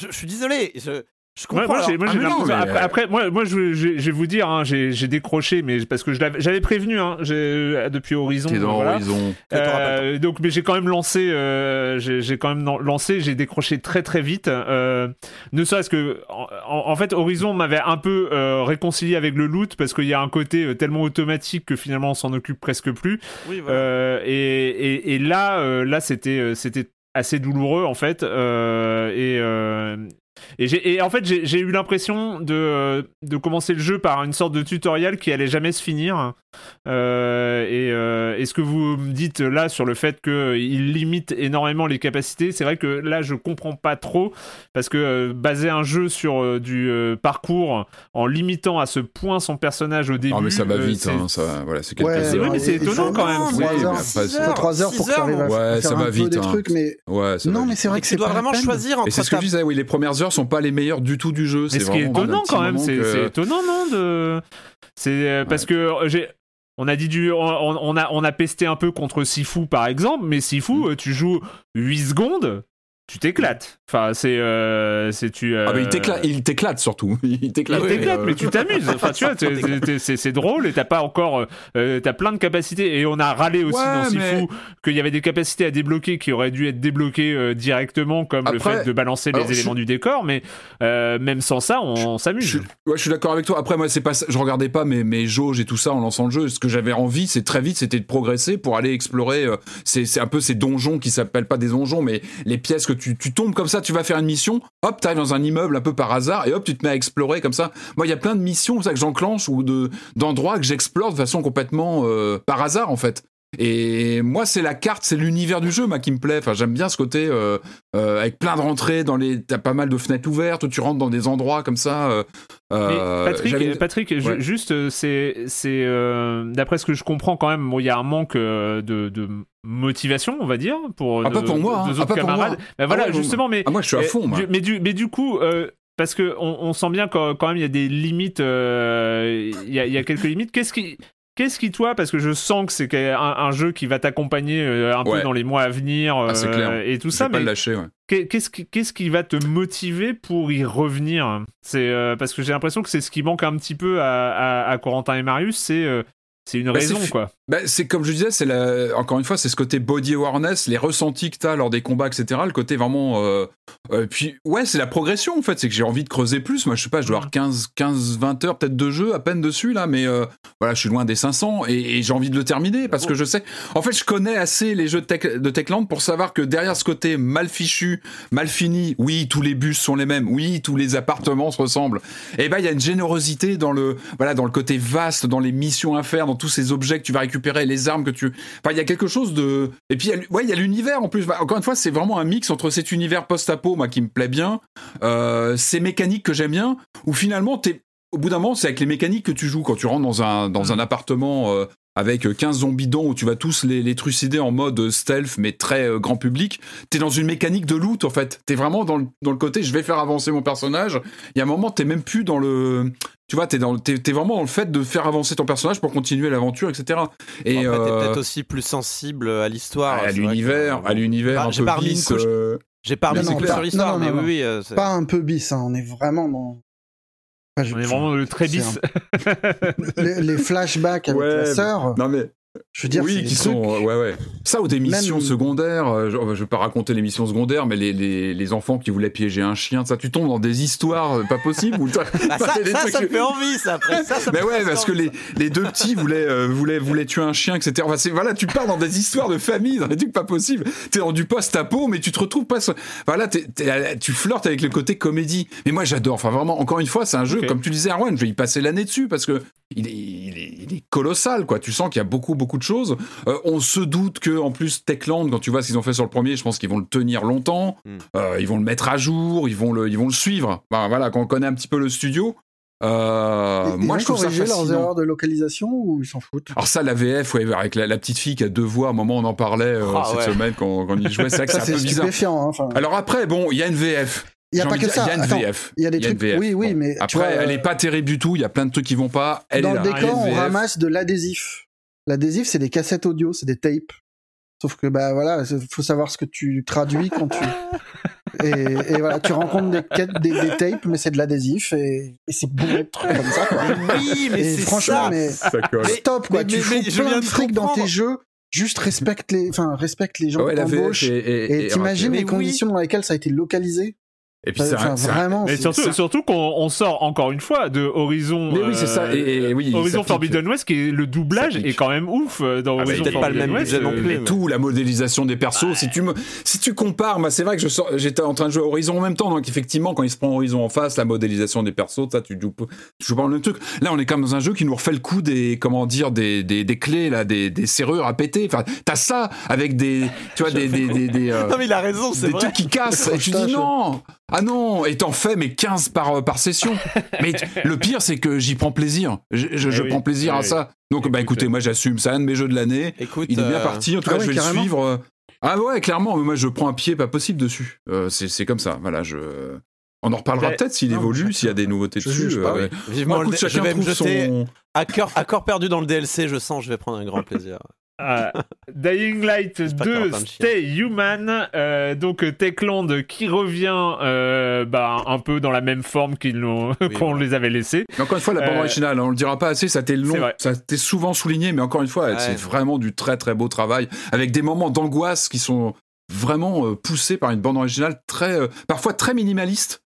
Je, je suis désolé. Je... Je Ouais, comprends. moi, moi, Ah, non, mais- après, après, moi, moi, je, je- je vais vous dire, hein, j'ai, j'ai décroché, mais parce que je l'avais, j'avais prévenu, hein, j'ai- depuis Horizon. T'es dans voilà. Horizon. Euh, donc, mais j'ai quand même lancé, euh, j'ai, j'ai quand même lancé, j'ai décroché très très vite. Euh, ne serait-ce que, en, en- fait, Horizon m'avait un peu euh, réconcilié avec le loot parce qu'il y a un côté euh, tellement automatique que finalement on s'en occupe presque plus. Oui, voilà. Euh, et, et, et là, euh, là, c'était, euh, c'était assez douloureux en fait. Euh, et, euh, et, et en fait, j'ai, j'ai eu l'impression de, euh, de commencer le jeu par une sorte de tutoriel qui allait jamais se finir. Euh, et, euh, et ce que vous me dites là sur le fait qu'il limite énormément les capacités, c'est vrai que là, je comprends pas trop parce que euh, baser un jeu sur euh, du euh, parcours en limitant à ce point son personnage au début. Ah mais ça va euh, vite, c'est- hein, ça, voilà, c'est quelques Ouais, C'est vrai, mais c'est étonnant quand même. Non, Oui, mais mais Trois heures, heures, 3 heures pour six que tu arrives à Ouais, faire ça va un peu vite, des hein. trucs, mais Ouais, ça non, va mais c'est vrai que tu c'est dois vraiment choisir entre Et c'est ce que je disais, oui, les premières heures sont pas les meilleures du tout du jeu. C'est ce qui est vraiment étonnant quand même, c'est étonnant, non de... C'est euh, parce que euh, j'ai. On a dit du, on, on a, on a pesté un peu contre Sifu par exemple, mais Sifu, Mm. euh, tu joues 8 secondes, tu t'éclates. Enfin, c'est, euh, c'est tu. euh, Ah, mais il t'éclate, il t'éclate surtout. Il t'éclate. il t'éclate, euh, mais tu t'amuses. Enfin, tu vois, c'est drôle et t'as pas encore, euh, t'as plein de capacités et on a râlé aussi Ouais, dans Sifu mais- qu'il y avait des capacités à débloquer qui auraient dû être débloquées euh, directement, comme le fait de balancer les alors, je éléments du décor. Mais euh, même sans ça, on, on Je s'amuse. suis, ouais, je suis d'accord avec toi. Après, moi, c'est pas, je regardais pas mes, mes jauges et tout ça en lançant le jeu. Ce que j'avais envie, c'est très vite, c'était de progresser pour aller explorer. euh, c'est un peu ces donjons qui s'appellent pas des donjons, mais les pièces que tu, tombes comme ça, tu vas faire une mission, hop, t'arrives dans un immeuble un peu par hasard et hop, tu te mets à explorer comme ça. Moi, il y a plein de missions ça que j'enclenche ou de, d'endroits que j'explore de façon complètement euh, par hasard en fait. Et moi, c'est la carte, c'est l'univers du jeu, moi, qui me plaît. J'aime bien ce côté euh, euh, avec plein de rentrées dans les. T'as pas mal de fenêtres ouvertes tu rentres dans des endroits comme ça. Euh, Patrick, Patrick, Ouais. juste, euh, c'est, c'est, euh, d'après ce que je comprends quand même, bon, il y a un manque de, de motivation, on va dire, pour Ah, nos- pas pour moi, hein. nos Ah, autres pas pour camarades. moi. Ben voilà, Ah ouais, justement, mais Ah, moi, je suis à fond, moi. du- mais du, mais du coup. euh, parce que on, on sent bien quand, quand même il y a des limites, il y, a, y a quelques limites. Qu'est-ce qui, qu'est-ce qui toi, parce que je sens que c'est un, un jeu qui va t'accompagner euh, un peu dans les mois à venir Ah, euh, clair. et tout Je ça, vais pas mais le lâcher, ouais. Qu'est- Qu'est-ce qui, qu'est-ce qui va te motiver pour y revenir? C'est euh, parce que j'ai l'impression que c'est ce qui manque un petit peu à, à, à Corentin et Marius, c'est c'est une Bah, raison quoi. Bah, c'est comme je disais, c'est la... encore une fois, c'est ce côté body awareness, les ressentis que t'as lors des combats, etc. Le côté vraiment. Euh... euh, puis, ouais, c'est la progression en fait. C'est que j'ai envie de creuser plus. Moi, je sais pas, je dois avoir 15, 15 20 heures peut-être de jeu à peine dessus là, mais euh, voilà, je suis loin des 500 et, et j'ai envie de le terminer parce que je sais. En fait, je connais assez les jeux de, tech... de Techland pour savoir que derrière ce côté mal fichu, mal fini, oui, tous les bus sont les mêmes, oui, tous les appartements se ressemblent. Et ben, il y a une générosité dans le, voilà, dans le côté vaste, dans les missions à faire, dans tous ces objets que tu vas récupérer, les armes que tu. Enfin, il y a quelque chose de. Et puis, il y a l- ouais, il y a l'univers en plus. Encore une fois, c'est vraiment un mix entre cet univers post-apo, moi, qui me plaît bien, euh, ces mécaniques que j'aime bien, où finalement, t'es. Au bout d'un moment, c'est avec les mécaniques que tu joues quand tu rentres dans un, dans un appartement euh, avec 15 zombies dents où tu vas tous les, les trucider en mode stealth mais très euh, grand public. T'es dans une mécanique de loot en fait. T'es vraiment dans le, dans le côté je vais faire avancer mon personnage. Il y a un moment, t'es même plus dans le. Tu vois, t'es, dans, t'es, t'es vraiment dans le fait de faire avancer ton personnage pour continuer l'aventure, etc. Et en fait, t'es euh, peut-être aussi plus sensible à l'histoire. à l'univers, à l'univers Bah, un j'ai peu pas remis une couche. euh, J'ai pas remis une couche sur l'histoire, non, mais non, oui, non. oui. euh, c'est- Pas un peu bis, hein, on est vraiment dans. Enfin, je- On est vraiment dans le très bis. les, les flashbacks avec Ouais, la sœur, Non mais je veux dire, c'est oui, des qui sont, ouais, ouais. Ça ou des missions Même- secondaires. euh, je, je vais pas raconter les missions secondaires, mais les, les, les enfants qui voulaient piéger un chien, ça, tu tombes dans des histoires euh, pas possibles. Bah, ça, t'as des ça, trucs- ça fait envie, ça, après. Ça, ça Mais ouais, parce que les, les deux petits voulaient, euh, voulaient, voulaient tuer un chien, etc. Enfin, c'est, voilà, tu pars dans des histoires de famille, dans des trucs pas possibles. T'es dans du post-apo, mais tu te retrouves pas. Voilà, tu flirtes avec le côté comédie. Mais moi, j'adore. Enfin, vraiment, encore une fois, c'est un jeu, comme tu disais, Arwen, je vais y passer l'année dessus parce que il est, il est, il est colossal, quoi. Tu sens qu'il y a beaucoup, beaucoup de choses. Euh, on se doute que, en plus, Techland, quand tu vois ce qu'ils ont fait sur le premier, je pense qu'ils vont le tenir longtemps. Mm. Euh, ils vont le mettre à jour, ils vont le, ils vont le suivre. Enfin, voilà, quand on connaît un petit peu le studio. Euh, moi, je trouve ça corriger leurs erreurs de localisation ou ils s'en foutent? Alors ça, la VF, ouais, avec la, la petite fille qui a deux voix, à un moment on en parlait euh, Ah, cette ouais. semaine quand, quand on y jouait, c'est vrai que c'est Ça, un peu bizarre. hein. Alors après, bon, il y a une VF. Il n'y a pas que ça. Il y a une Attends, VF. il y a des trucs- VF. oui, oui, mais tu Après, vois, elle euh, est pas terrible du tout. Il y a plein de trucs qui vont pas. Elle Dans est le là. Décor, on ramasse de l'adhésif. L'adhésif, c'est des cassettes audio, c'est des tapes. Sauf que, bah voilà, il faut savoir ce que tu traduis quand tu. et, et voilà, tu rencontres des, des, des tapes, mais c'est de l'adhésif et, et c'est bourré de trucs comme ça. Quoi. Oui, mais c'est franchement, ça. mais Ça colle. stop quoi. mais- tu mais- fous mais je plein de trucs dans tes jeux. Juste respecte les, enfin respecte les gens Ah ouais, et, t'imagines Mais les oui. conditions dans lesquelles ça a été localisé et puis c'est Enfin, un- vraiment. Mais surtout, ça. surtout qu'on on sort encore une fois de Horizon. Mais oui, c'est ça, et- et- et oui, ça Horizon. Forbidden West, qui est le doublage Ça est quand même ouf euh, dans Ah bah, Horizon peut-être pas le Forbidden même West. non euh, plus. tout, la modélisation des persos. Si tu me, si tu compares, moi c'est vrai que je sors- j'étais en train de jouer à Horizon en même temps, donc effectivement quand il se prend Horizon en face, la modélisation des persos, ça tu joues, pas- tu joues pas le même truc. Là, on est quand même dans un jeu qui nous refait le coup des, comment dire, des, des, des clés là, des, des serrures à péter. Enfin, t'as ça avec des, tu vois, des, des, des, des, euh, Non, mais il a raison, c'est des vrai. trucs qui cassent. Et tu dis non, ah non, et t'en fais mais 15 par, par session. mais le pire, c'est que j'y prends plaisir. Je, je, je Eh oui, prends plaisir eh à oui. ça. Donc, bah Écoute, écoutez, moi j'assume, c'est un de mes jeux de l'année. Écoute, Il est bien euh, parti, en tout ah cas, ouais, je vais carrément. le suivre. euh. Ah ouais, clairement, mais moi je prends un pied pas possible dessus. Euh, c'est comme ça, voilà, je... On en reparlera Bah, peut-être s'il évolue, s'il y a des nouveautés je dessus. juge pas, euh, oui. Vivement, écoute, je chacun vais me trouve jeter son... à cœur, à corps perdu dans le DLC, je sens, je vais prendre un grand plaisir. Ah, Dying Light J'espère qu'il y aura 2 plein de chiens. Stay Human, euh, donc euh, Techland qui revient euh, bah, un peu dans la même forme qu'ils l'ont- Oui, qu'on voilà. les avait laissés. Mais encore une fois, la bande Euh, originale, on le dira pas assez, ça a été long, ça a été souvent souligné, mais encore une fois, Ouais. c'est vraiment du très très beau travail, avec des moments d'angoisse qui sont vraiment euh, poussés par une bande originale très, euh, parfois très minimaliste.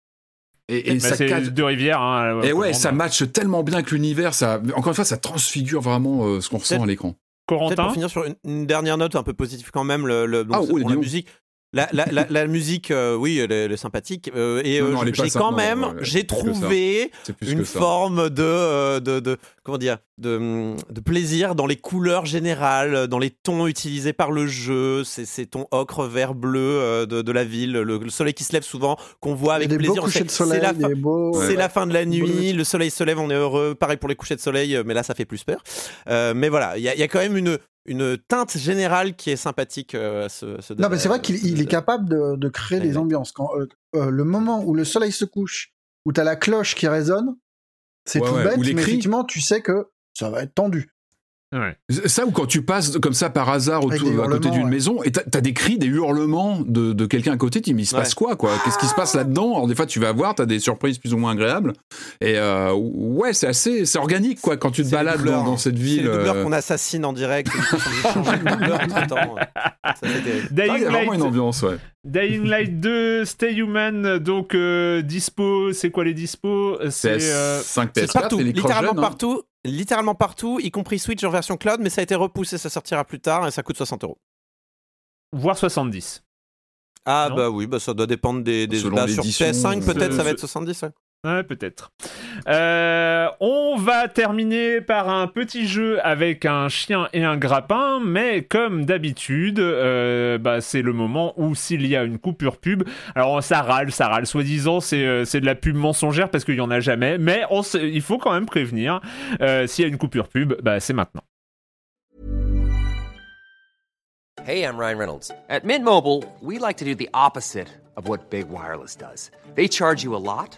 Et, et Bah, ça cadre- deux rivières. Hein, Et ouais, ça matche tellement bien que l'univers, ça, encore une fois, ça transfigure vraiment euh, ce qu'on ressent à l'écran. Peut-être Corentin. pour finir sur une, une dernière note un peu positive quand même, le, le- donc, Ah, c'est oui, pour la musique. La, la, la, la musique, euh, oui, elle est, elle est sympathique. euh, et euh, j'ai quand non, même, j'ai trouvé une forme de, euh, de, de comment dire, de, de plaisir dans les couleurs générales, dans les tons utilisés par le jeu, ces, ces tons ocre, vert, bleu euh, de, de la ville, le, le soleil qui se lève souvent, qu'on voit avec des beaux plaisir. C'est la fin, beaux. Ouais. la fin de la nuit, le soleil se lève, on est heureux. Pareil pour les couchers de soleil, euh, mais là ça fait plus peur. Euh, mais voilà, il y, a- il y a quand même une, une teinte générale qui est sympathique. euh, à ce, ce- Non, mais c'est vrai qu'il ce- est capable de, de créer des ambiances. Quand euh, euh, le moment où le soleil se couche, où t'as la cloche qui résonne, c'est Ouais, tout ouais, bête, mais cris. effectivement, tu sais que ça va être tendu. Ouais. Ça ou quand tu passes comme ça par hasard autour, à côté d'une ouais. maison et t'as as des cris, des hurlements de, de quelqu'un à côté, tu dis mais il se Ouais. passe quoi quoi? Qu'est-ce qui se passe là-dedans? Alors des fois tu vas voir, t'as des surprises plus ou moins agréables et euh, ouais c'est assez c'est organique quoi quand tu te C'est balades dans, dans cette C'est ville. doubleurs euh, qu'on assassine en direct. c'est ah, il y a vraiment Light, une ambiance ouais. Dying Light 2 Stay Human, donc euh, dispo, c'est quoi les dispos? C'est euh, PS5, C'est PS4 partout, les littéralement hein. partout, littéralement partout, y compris Switch en version cloud, mais ça a été repoussé, ça sortira plus tard et ça coûte 60 euros. voire 70. Ah Non bah oui, bah ça doit dépendre des, des Selon bah, sur l'édition, PS5 peut-être euh, ça va être 70. ouais. Ouais, peut-être. Euh, on va terminer par un petit jeu avec un chien et un grappin, mais comme d'habitude, euh, bah, c'est le moment où s'il y a une coupure pub, alors ça râle, ça râle, soi-disant c'est euh, de la pub mensongère parce qu'il y en a jamais, mais il faut quand même prévenir. S'il y a une coupure pub, bah, c'est maintenant. Hey, I'm Ryan Reynolds. At Mint Mobile, we like to do the opposite of what Big Wireless does. They charge you a lot,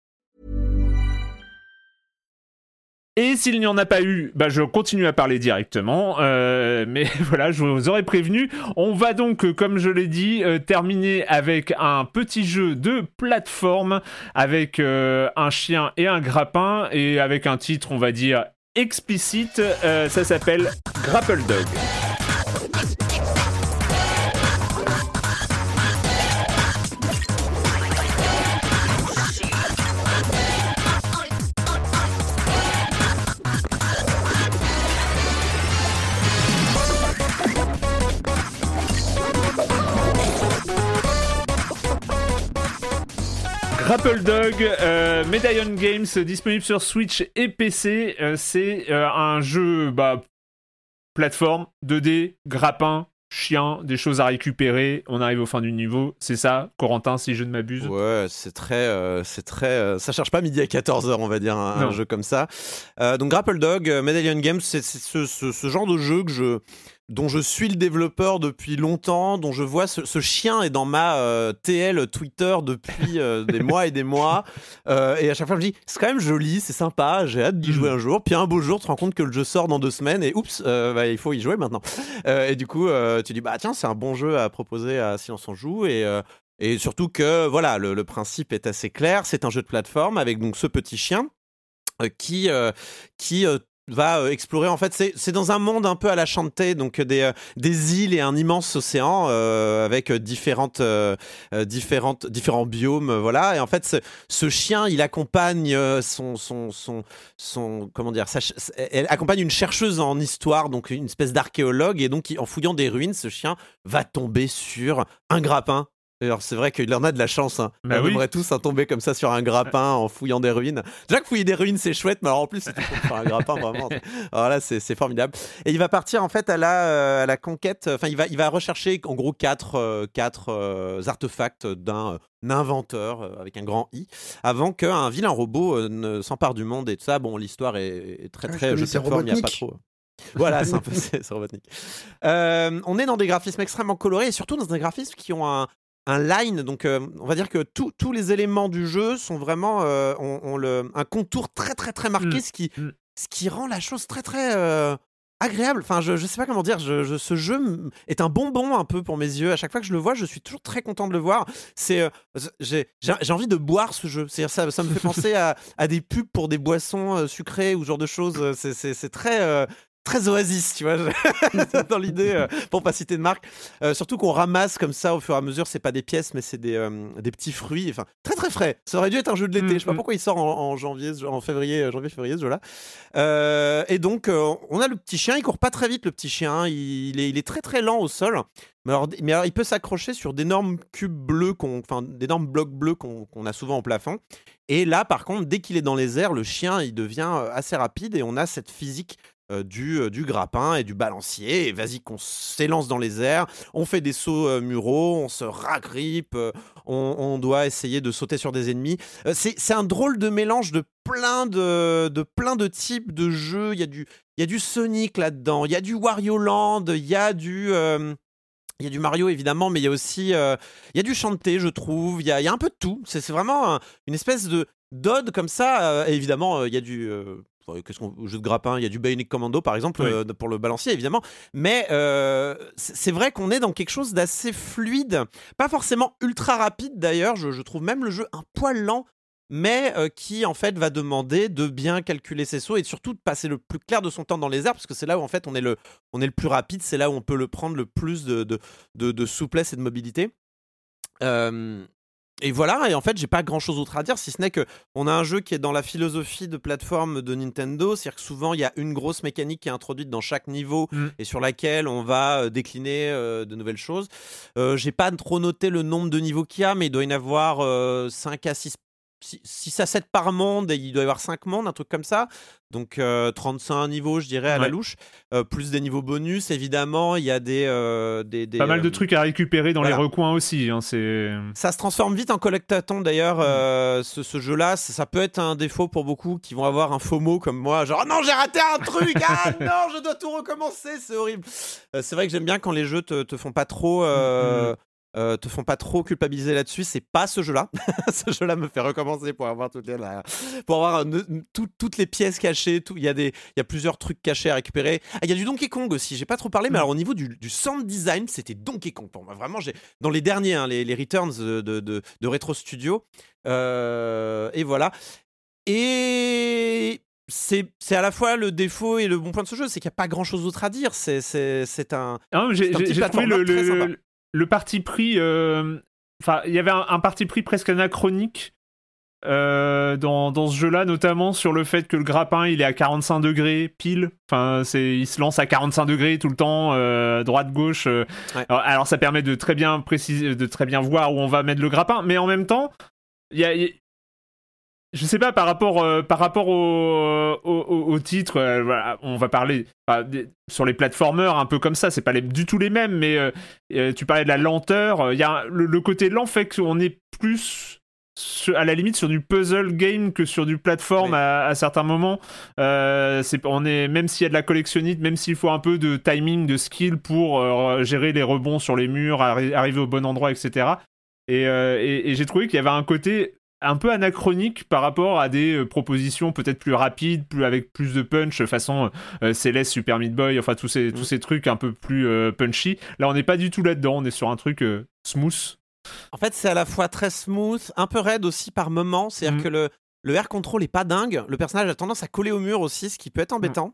Et s'il n'y en a pas eu, bah je continue à parler directement. euh, mais voilà, je vous aurais prévenu. On va donc, comme je l'ai dit, euh, terminer avec un petit jeu de plateforme avec euh, un chien et un grappin et avec un titre, on va dire explicite. Ça s'appelle Grapple Dog. Grapple Dog, euh, Medallion Games, disponible sur Switch et PC. Euh, c'est euh, un jeu bah, plateforme, 2D, grappin, chien, des choses à récupérer, on arrive au fin du niveau, c'est ça, Corentin, si je ne m'abuse? Ouais, c'est très, euh, c'est très, euh, ça cherche pas midi à 14h, on va dire, un, jeu comme ça. Euh, donc Grapple Dog, Medallion Games, c'est c'est ce, ce- ce genre de jeu que je, dont je suis le développeur depuis longtemps, dont je vois ce, ce chien est dans ma euh, TL Twitter depuis euh, des mois et des mois, Euh, et à chaque fois je me dis, c'est quand même joli, c'est sympa, j'ai hâte d'y jouer un jour, puis un beau jour tu te rends compte que le jeu sort dans deux semaines, et oups, bah, il faut y jouer maintenant. Et du coup, tu dis, bah tiens, c'est un bon jeu à proposer à Silence on joue, et... et surtout que voilà, le, le principe est assez clair. C'est un jeu de plateforme avec donc ce petit chien qui euh, qui euh, va euh, explorer en fait c'est dans un monde un peu à la Shantae donc euh, des euh, des îles et un immense océan avec différentes différents biomes voilà. Et en fait ce, chien il accompagne son son son comment dire elle accompagne une chercheuse en histoire donc une espèce d'archéologue et donc en fouillant des ruines ce chien va tomber sur un grappin alors c'est vrai qu'il en a de la chance. Hein. Bah on oui. aimerait tous hein, tomber comme ça sur un grappin en fouillant des ruines. Déjà que fouiller des ruines c'est chouette, mais alors en plus si tu tombes sur un grappin vraiment. Alors là c'est c'est formidable. Et il va partir en fait à la, euh, à la conquête. Enfin il va il va rechercher en gros quatre euh, quatre euh, artefacts d'un euh, inventeur euh, avec un grand i avant qu'un vilain robot euh, ne s'empare du monde et tout ça. Bon l'histoire est, est très Ah, je très de c'est plateforme, il y a pas trop. Voilà, c'est un peu c'est. Euh, on est dans des graphismes extrêmement colorés et surtout dans des graphismes qui ont un, un line. Donc, euh, on va dire que tous- tous les éléments du jeu sont vraiment euh, ont, ont le, un contour très très très marqué, Mm. ce qui Mm. ce qui rend la chose très très euh, agréable. Enfin, je, je sais pas comment dire. Je, je- ce jeu est un bonbon un peu pour mes yeux. À chaque fois que je le vois, je suis toujours très content de le voir. C'est, j'ai, envie de boire ce jeu. C'est, ça, ça me fait penser à, à des pubs pour des boissons sucrées ou ce genre de choses. C'est, très Très oasis, tu vois, dans l'idée, euh, pour pas citer de marque. Euh, surtout qu'on ramasse comme ça au fur et à mesure, c'est pas des pièces, mais c'est des, euh, des petits fruits. Enfin, très très frais. Ça aurait dû être un jeu de l'été. Mm, Je sais pas mm. pourquoi il sort en, en janvier, en février, euh, janvier, février, ce jeu-là. Et donc, on a le petit chien, il court pas très vite, le petit chien. Il, il est, il est très très lent au sol. Mais alors, mais alors, il peut s'accrocher sur d'énormes cubes bleus, qu'on- enfin d'énormes blocs bleus qu'on a souvent au plafond. Et là, par contre, dès qu'il est dans les airs, le chien, il devient assez rapide et on a cette physique euh, du, euh, du grappin et du balancier. Et vas-y, qu'on s'élance dans les airs, on fait des sauts euh, muraux, on se ragrippe, euh, on, doit essayer de sauter sur des ennemis. C'est un drôle de mélange de plein de, de, plein de types de jeux. Il y a du, y a du Sonic là-dedans, il y a du Wario Land, il y a du. il y a du Mario évidemment, mais il y a aussi il y a du chanté, je trouve. Il y a, un peu de tout. C'est vraiment un- une espèce de d'ode comme ça. évidemment, il y a du qu'est-ce qu'on jeu de grappin. Il y a du Bionic Commando par exemple Oui. euh, pour le balancier évidemment. Mais euh, c'est vrai qu'on est dans quelque chose d'assez fluide, pas forcément ultra rapide d'ailleurs. Je, je trouve même le jeu un poil lent. Mais euh, qui en fait va demander de bien calculer ses sauts et surtout de passer le plus clair de son temps dans les airs parce que c'est là où en fait on est le, on est le plus rapide, c'est là où on peut le prendre le plus de, de, de, de souplesse et de mobilité. Euh, et voilà, et en fait, j'ai pas grand chose d'autre à dire, si ce n'est que on a un jeu qui est dans la philosophie de plateforme de Nintendo, c'est-à-dire que souvent il y a une grosse mécanique qui est introduite dans chaque niveau Mm. et sur laquelle on va euh, décliner euh, de nouvelles choses. Euh, j'ai pas trop noté le nombre de niveaux qu'il y a, mais il doit y en avoir euh, 5 à 6 6 à 7 par monde et il doit y avoir 5 mondes, un truc comme ça. Donc euh, 35 niveaux, je dirais, à la louche. Euh, plus des niveaux bonus, évidemment. Il y a des. euh, des, des, Pas mal de euh, trucs à récupérer dans voilà. les recoins aussi. Hein, ça se transforme vite en collectathon d'ailleurs, euh, ce, ce jeu-là. Ça, ça peut être un défaut pour beaucoup qui vont avoir un FOMO comme moi, genre Oh non, j'ai raté un truc, ah non, je dois tout recommencer, c'est horrible. C'est vrai que j'aime bien quand les jeux te, te font pas trop. euh, euh, te font pas trop culpabiliser là-dessus, c'est pas ce jeu-là. ce jeu-là me fait recommencer pour avoir toutes les, pour avoir tout- toutes les pièces cachées. Il y a des, il y a plusieurs trucs cachés à récupérer. Ah, il y a du Donkey Kong aussi. J'ai pas trop parlé, mais alors au niveau du, du sound design, c'était Donkey Kong pour moi. Vraiment, j'ai dans les derniers, hein, les, les returns de, de, de- de Retro Studio. Euh, et voilà. Et c'est à la fois le défaut et le bon point de ce jeu, c'est qu'il n'y a pas grand chose d'autre à dire. C'est un. Ah, j'ai un j'ai- trouvé le, le. Le parti pris. euh, Enfin, il y avait un, un parti pris presque anachronique euh, dans, dans ce jeu-là, notamment sur le fait que le grappin il est à 45 degrés pile. Enfin, c'est il se lance à 45 degrés tout le temps, euh, droite gauche. euh. Ouais. Alors, alors, ça permet de très bien préciser, de très bien voir où on va mettre le grappin, mais en même temps, il y a, il y a- je sais pas par rapport euh, par rapport au, au, au titre euh, voilà, on va parler des- sur les platformers un peu comme ça c'est pas les- du tout les mêmes mais euh, euh, tu parlais de la lenteur il y a le, le côté lent fait qu'on est plus sur- à la limite sur du puzzle game que sur du plateforme Oui. à, à certains moments Euh, c'est on est même s'il y a de la collectionnite même s'il faut un peu de timing de skill pour euh, gérer les rebonds sur les murs arri- arriver au bon endroit etc et, euh, et- et j'ai trouvé qu'il y avait un côté un peu anachronique par rapport à des euh, propositions peut-être plus rapides, plus avec plus de punch, façon euh, Céleste, Super Meat Boy, enfin tous ces, tous ces trucs un peu plus euh, punchy. Là, on n'est pas du tout là-dedans, on est sur un truc euh, smooth. En fait, c'est à la fois très smooth, un peu raide aussi par moment. C'est-à-dire Mhm. que le, le air control est pas dingue. Le personnage a tendance à coller au mur aussi, ce qui peut être embêtant.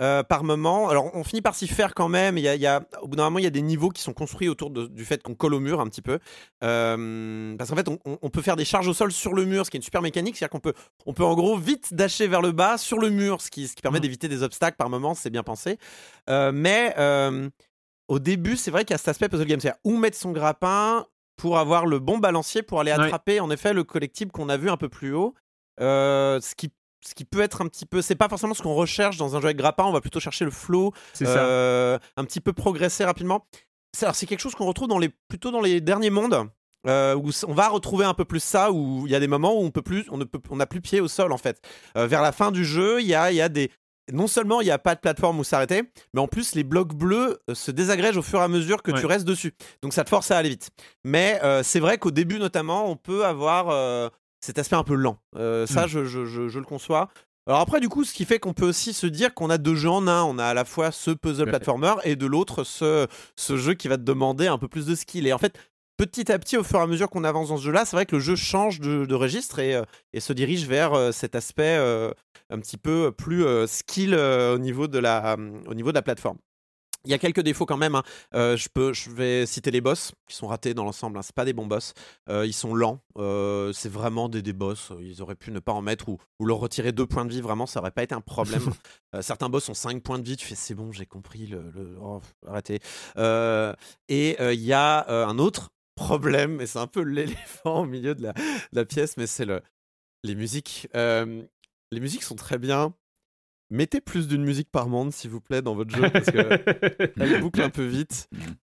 Euh, par moment, alors on finit par s'y faire quand même. Il y a, il y a- au bout d'un moment, il y a des niveaux qui sont construits autour de- du fait qu'on colle au mur un petit peu, Euh, parce qu'en fait, on, peut faire des charges au sol sur le mur, ce qui est une super mécanique, c'est-à-dire qu'on peut, on peut en gros vite dasher vers le bas sur le mur, ce qui, ce qui permet Mhm. d'éviter des obstacles par moment. C'est bien pensé, Euh, mais au début, c'est vrai qu'il y a cet aspect puzzle game, c'est-à-dire où mettre son grappin pour avoir le bon balancier pour aller Ouais. attraper en effet le collectible qu'on a vu un peu plus haut. Euh, ce qui ce qui peut être un petit peu, c'est pas forcément ce qu'on recherche dans un jeu avec grappin, on va plutôt chercher le flow, euh, un petit peu progresser rapidement. C'est, alors, c'est quelque chose qu'on retrouve dans les, plutôt dans les derniers mondes. euh, où on va retrouver un peu plus ça, où il y a des moments où on peut plus, on ne peut, on n'a plus pied au sol en fait. Euh, vers la fin du jeu, il y a, il y a des, non seulement il n'y a pas de plateforme où s'arrêter, mais en plus les blocs bleus euh, se désagrègent au fur et à mesure que Ouais. tu restes dessus. Donc ça te force à aller vite. Mais euh, c'est vrai qu'au début notamment, on peut avoir euh, cet aspect un peu lent. Euh, ça, Mm. je, je- je- je le conçois. Alors après, du coup, ce qui fait qu'on peut aussi se dire qu'on a deux jeux en un. On a à la fois ce puzzle Ouais. platformer et de l'autre ce, ce jeu qui va te demander un peu plus de skill. Et en fait, petit à petit, au fur et à mesure qu'on avance dans ce jeu-là, c'est vrai que le jeu change de, de registre et, euh, et se dirige vers euh, cet aspect euh, un petit peu plus euh, skill au, niveau de la, au niveau de la plateforme. Il y a quelques défauts quand même. hein. Euh, je, peux, je vais citer les boss qui sont ratés dans l'ensemble. Hein. C'est pas des bons boss. Euh, ils sont lents. Euh, c'est vraiment des, des boss. Ils auraient pu ne pas en mettre ou, ou leur retirer deux points de vie. Vraiment, ça aurait pas été un problème. Certains boss ont 5 points de vie. Tu fais c'est bon, j'ai compris. Le, le- oh, arrêtez. Et il y a un autre problème, et c'est un peu l'éléphant au milieu de la, de la pièce, mais c'est le, les musiques. Les musiques sont très bien. Mettez plus d'une musique par monde, s'il vous plaît, dans votre jeu, parce que elle boucle un peu vite.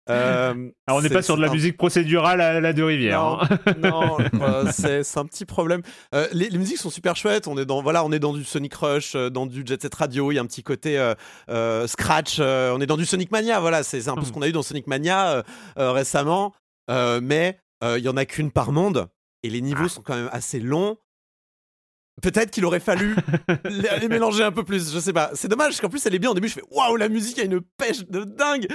Euh, Alors, on n'est pas sur de la c'est un- musique procédurale à la de rivière. non, hein. non, euh, c'est un petit problème. Euh, les, les musiques sont super chouettes. On est dans voilà, on est dans du Sonic Rush, euh, dans du Jet Set Radio. Il y a un petit côté euh, euh, scratch. euh, on est dans du Sonic Mania. Voilà, c'est un peu ce qu'on a eu dans Sonic Mania euh, euh, récemment. Euh, mais euh, il y en a qu'une par monde et les niveaux sont quand même assez longs. Peut-être qu'il aurait fallu les, les mélanger un peu plus, je sais pas. C'est dommage parce qu'en plus elle est bien. Au début, je fais waouh, la musique a une pêche de dingue.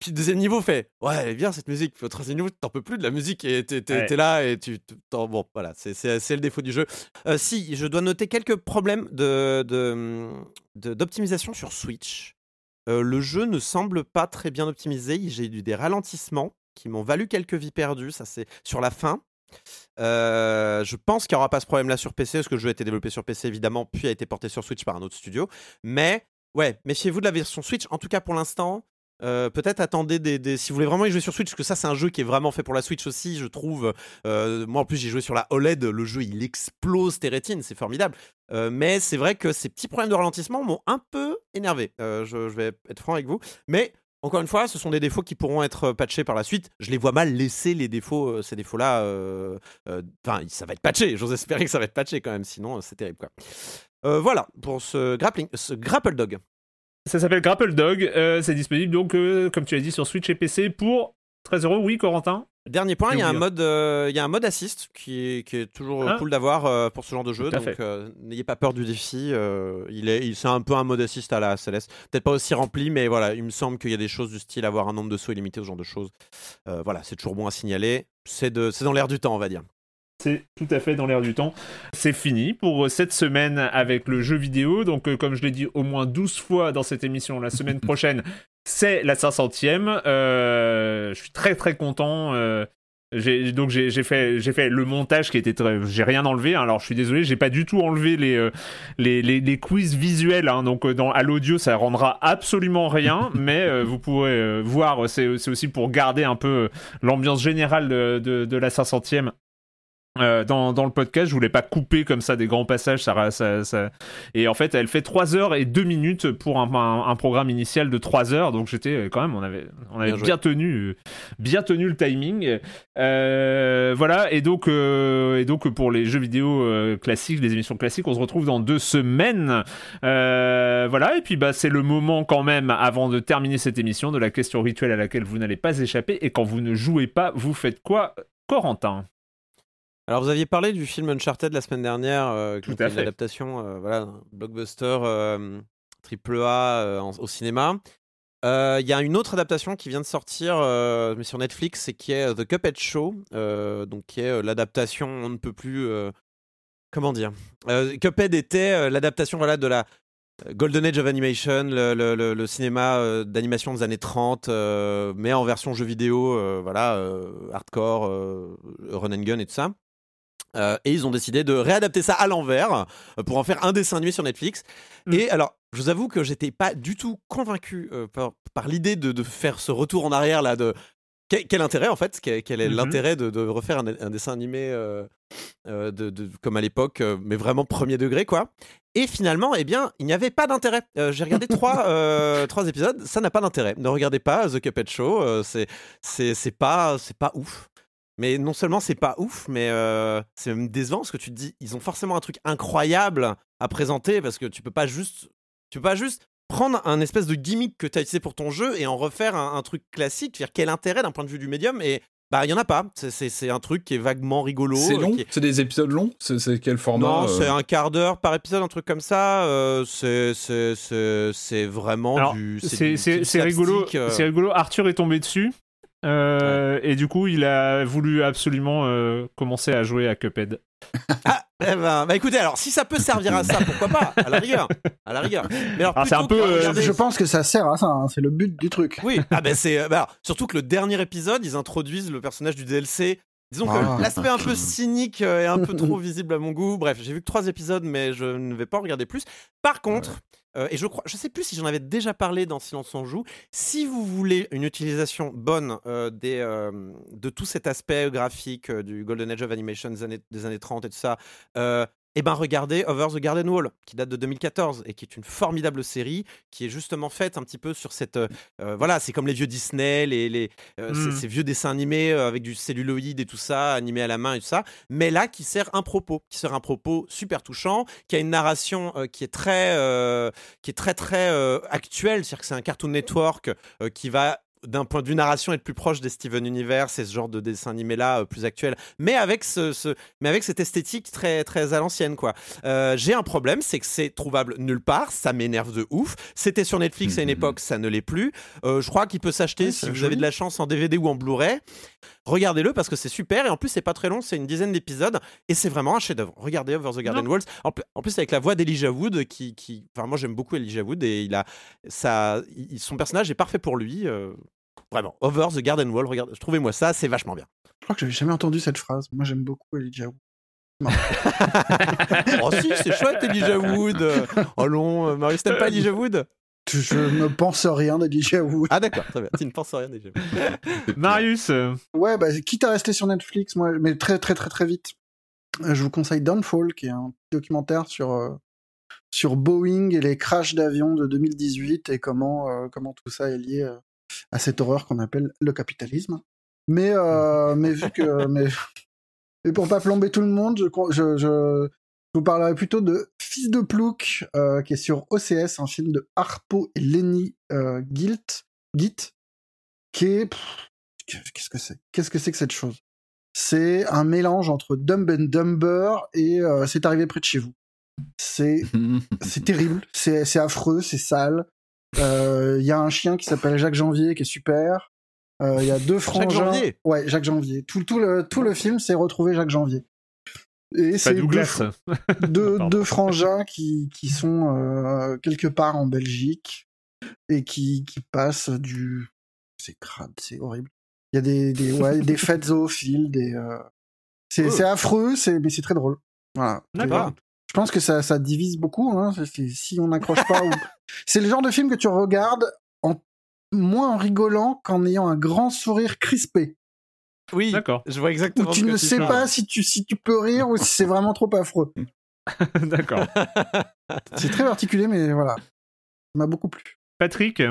Puis le deuxième niveau fait ouais, elle est bien cette musique. Puis au troisième niveau, t'en peux plus de la musique et t'es Ouais. là et tu. Bon, voilà, c'est- le défaut du jeu. Euh, si, je dois noter quelques problèmes de de- de- d'optimisation sur Switch. Euh, le jeu ne semble pas très bien optimisé. J'ai eu des ralentissements qui m'ont valu quelques vies perdues. Ça, c'est sur la fin. Euh, je pense qu'il n'y aura pas ce problème-là sur PC, parce que le jeu a été développé sur PC évidemment, puis a été porté sur Switch par un autre studio. Mais ouais, méfiez-vous de la version Switch. En tout cas pour l'instant, euh, peut-être attendez des, des- si vous voulez vraiment y jouer sur Switch, parce que ça c'est un jeu qui est vraiment fait pour la Switch aussi, je trouve. Euh, moi en plus j'ai joué sur la OLED, le jeu il explose tes rétines, c'est formidable. Mais c'est vrai que ces petits problèmes de ralentissement m'ont un peu énervé. Je vais être franc avec vous, mais encore une fois, ce sont des défauts qui pourront être patchés par la suite. Je les vois mal laisser les défauts, euh, ces défauts-là. euh, euh, Enfin, ça va être patché. J'ose espérer que ça va être patché quand même, sinon euh, c'est terrible. Euh, voilà pour ce grappling, ce grapple dog. Ça s'appelle Grapple Dog. euh, c'est disponible donc, euh, comme tu as dit, sur Switch et PC pour 13 euros. Oui, Corentin? Dernier point, il y a un oublié. mode, euh, il y a un mode assist qui est, qui est toujours Ah. cool d'avoir euh, pour ce genre de jeu. Donc euh, n'ayez pas peur du défi. il est, il- c'est un peu un mode assist à la Céleste. Peut-être pas aussi rempli, mais voilà, il me semble qu'il y a des choses du style avoir un nombre de sauts illimité, ce genre de choses. Voilà, c'est toujours bon à signaler. C'est de, c'est dans l'air du temps, on va dire. C'est tout à fait dans l'air du temps. C'est fini pour cette semaine avec le jeu vidéo. Donc, euh, comme je l'ai dit au moins 12 fois dans cette émission, la semaine prochaine, c'est la 500e. Euh, je suis très très content. euh, j'ai- donc j'ai fait j'ai fait le montage qui était très j'ai rien enlevé hein. alors je suis désolé j'ai pas du tout enlevé les euh, les, les, les quiz visuels hein. donc dans à l'audio ça rendra absolument rien mais vous pourrez voir c'est aussi pour garder un peu l'ambiance générale de, de, de la 500e euh, dans, dans, le podcast. Je voulais pas couper comme ça des grands passages. Ça, ça, ça... Et en fait, elle fait 3 heures et 2 minutes pour un, un, un programme initial de 3 heures. Donc j'étais euh, quand même, on avait, on avait bien, bien tenu, euh, bien tenu le timing. Euh, voilà. Et donc, euh, et donc pour les jeux vidéo classiques, les émissions classiques, on se retrouve dans deux semaines. voilà. Et puis bah c'est le moment quand même avant de terminer cette émission de la question rituelle à laquelle vous n'allez pas échapper. Et quand vous ne jouez pas, vous faites quoi, Corentin? Alors vous aviez parlé du film Uncharted la semaine dernière, euh, qui était une adaptation, euh, voilà, blockbuster euh, triple A au cinéma. Il y a une autre adaptation qui vient de sortir, mais sur Netflix, et qui est The Cuphead Show, donc qui est l'adaptation, on ne peut plus, comment dire, Cuphead était l'adaptation, voilà, de la Golden Age of Animation, le, le, le, cinéma d'animation des années 30, mais en version jeu vidéo, voilà, hardcore, run and gun et tout ça. Euh, et ils ont décidé de réadapter ça à l'envers euh, pour en faire un dessin animé sur Netflix. Mm. Et alors, je vous avoue que j'étais pas du tout convaincu euh, par, par l'idée de, de, faire ce retour en arrière là de quel, intérêt en fait Quel, quel est mm-hmm. l'intérêt de, de, refaire un, dessin animé de, comme à l'époque, mais vraiment premier degré quoi Et finalement, eh bien, il n'y avait pas d'intérêt. J'ai regardé trois, trois épisodes, ça n'a pas d'intérêt. Ne regardez pas The Cuphead Show, c'est c'est pas c'est pas ouf. Mais non seulement c'est pas ouf, mais euh, c'est même décevant parce que tu te dis, ils ont forcément un truc incroyable à présenter parce que tu peux pas juste, tu peux pas juste prendre un espèce de gimmick que tu as utilisé pour ton jeu et en refaire un, truc classique. Dire quel intérêt d'un point de vue du médium et bah, il y en a pas. C'est un truc qui est vaguement rigolo. C'est long? C'est des épisodes longs? C'est quel format Non, euh? c'est un quart d'heure par épisode, un truc comme ça. Euh, c'est vraiment du. C'est rigolo. C'est rigolo. Arthur est tombé dessus. Euh, et du coup, il a voulu absolument euh, commencer à jouer à Cuphead. ah, eh ben, bah écoutez, alors si ça peut servir à ça, pourquoi pas? À la rigueur, à la rigueur. Mais alors, c'est un peu. Euh, Je pense que ça sert à ça. Hein, c'est le but du truc. Oui. Ah ben c'est. Bah, surtout que le dernier épisode, ils introduisent le personnage du DLC. Disons que ah. l'aspect un peu cynique est un peu trop visible à mon goût. Bref, j'ai vu que trois épisodes, mais je ne vais pas en regarder plus. Par contre, euh, et je crois, je sais plus si j'en avais déjà parlé dans Silence on joue. Si vous voulez une utilisation bonne euh, euh, de tout cet aspect graphique du Golden Age of Animation des années, des années 30 et tout ça, eh ben regardez Over the Garden Wall, qui date de 2014 et qui est une formidable série, qui est justement faite un petit peu sur cette, euh, euh, voilà, c'est comme les vieux Disney, les, les euh, mmh. ces, vieux dessins animés avec du celluloïd et tout ça, animé à la main et tout ça, mais là qui sert un propos, qui sert un propos super touchant, qui a une narration qui est très, qui est très très actuelle, c'est-à-dire que c'est un Cartoon Network qui va d'un point de vue narration être plus proche des Steven Universe et ce genre de dessin animé là euh, plus actuel mais avec ce, mais avec cette esthétique très très à l'ancienne quoi. Euh, j'ai un problème c'est que c'est trouvable nulle part ça m'énerve de ouf. C'était sur Netflix à une mhm. époque ça ne l'est plus. Euh, je crois qu'il peut s'acheter si vous avez de la chance en DVD ou en Blu-ray. Regardez-le parce que c'est super et en plus c'est pas très long c'est une dizaine d'épisodes et c'est vraiment un chef-d'œuvre. Regardez Over the Garden Walls. En, plus avec la voix d'Elijah Wood qui, qui enfin moi j'aime beaucoup Elijah Wood et il a ça son personnage est parfait pour lui Vraiment, Over the Garden Wall, regardez, trouvez-moi ça, c'est vachement bien. Je crois que j'avais jamais entendu cette phrase. Moi, j'aime beaucoup Elijah Wood. oh si, c'est chouette Elijah Wood. Oh non, euh, Marius, t'aimes pas Elijah Wood? je ne pense rien d'Elijah Wood. Ah d'accord, très bien. Tu ne penses rien d'Elijah Wood. Marius. Euh. Ouais, bah, quitte à rester sur Netflix, moi, mais très très très très vite. Euh, je vous conseille Downfall, qui est un documentaire sur sur Boeing et les crashs d'avions de 2018 et comment comment tout ça est lié à cette horreur qu'on appelle le capitalisme. Mais, euh, mais vu que. mais, et pour pas plomber tout le monde, je, je, vous parlerai plutôt de Fils de Plouc, euh, qui est sur OCS, un film de Harpo et Lenny euh, Gilt, Git, qui est. Qu'est-ce que c'est Qu'est-ce que c'est que cette chose? C'est un mélange entre Dumb and Dumber et C'est arrivé près de chez vous. C'est c'est terrible, c'est affreux, c'est sale. Il euh, y a un chien qui s'appelle Jacques Janvier qui est super. Il euh, y a deux frangins. Jacques Janvier. Ouais, Jacques Janvier. Tout, tout le tout le film, c'est retrouver Jacques Janvier. Et c'est deux, deux, frangins qui, qui sont euh, quelque part en Belgique et qui, qui passent du. C'est crade, c'est horrible. Il y a des, des, ouais, des fêtes zoophiles, des. C'est oh. affreux, mais c'est très drôle. Voilà. D'accord. Je pense que ça, ça divise beaucoup. Hein. Si on n'accroche pas. ou... C'est le genre de film que tu regardes en... moins en rigolant qu'en ayant un grand sourire crispé. Oui, D'accord. je vois Où exactement. tu ce que ne sais pas si tu, si tu peux rire ou si c'est vraiment trop affreux. D'accord. C'est très particulier, mais voilà. M'a beaucoup plu. Patrick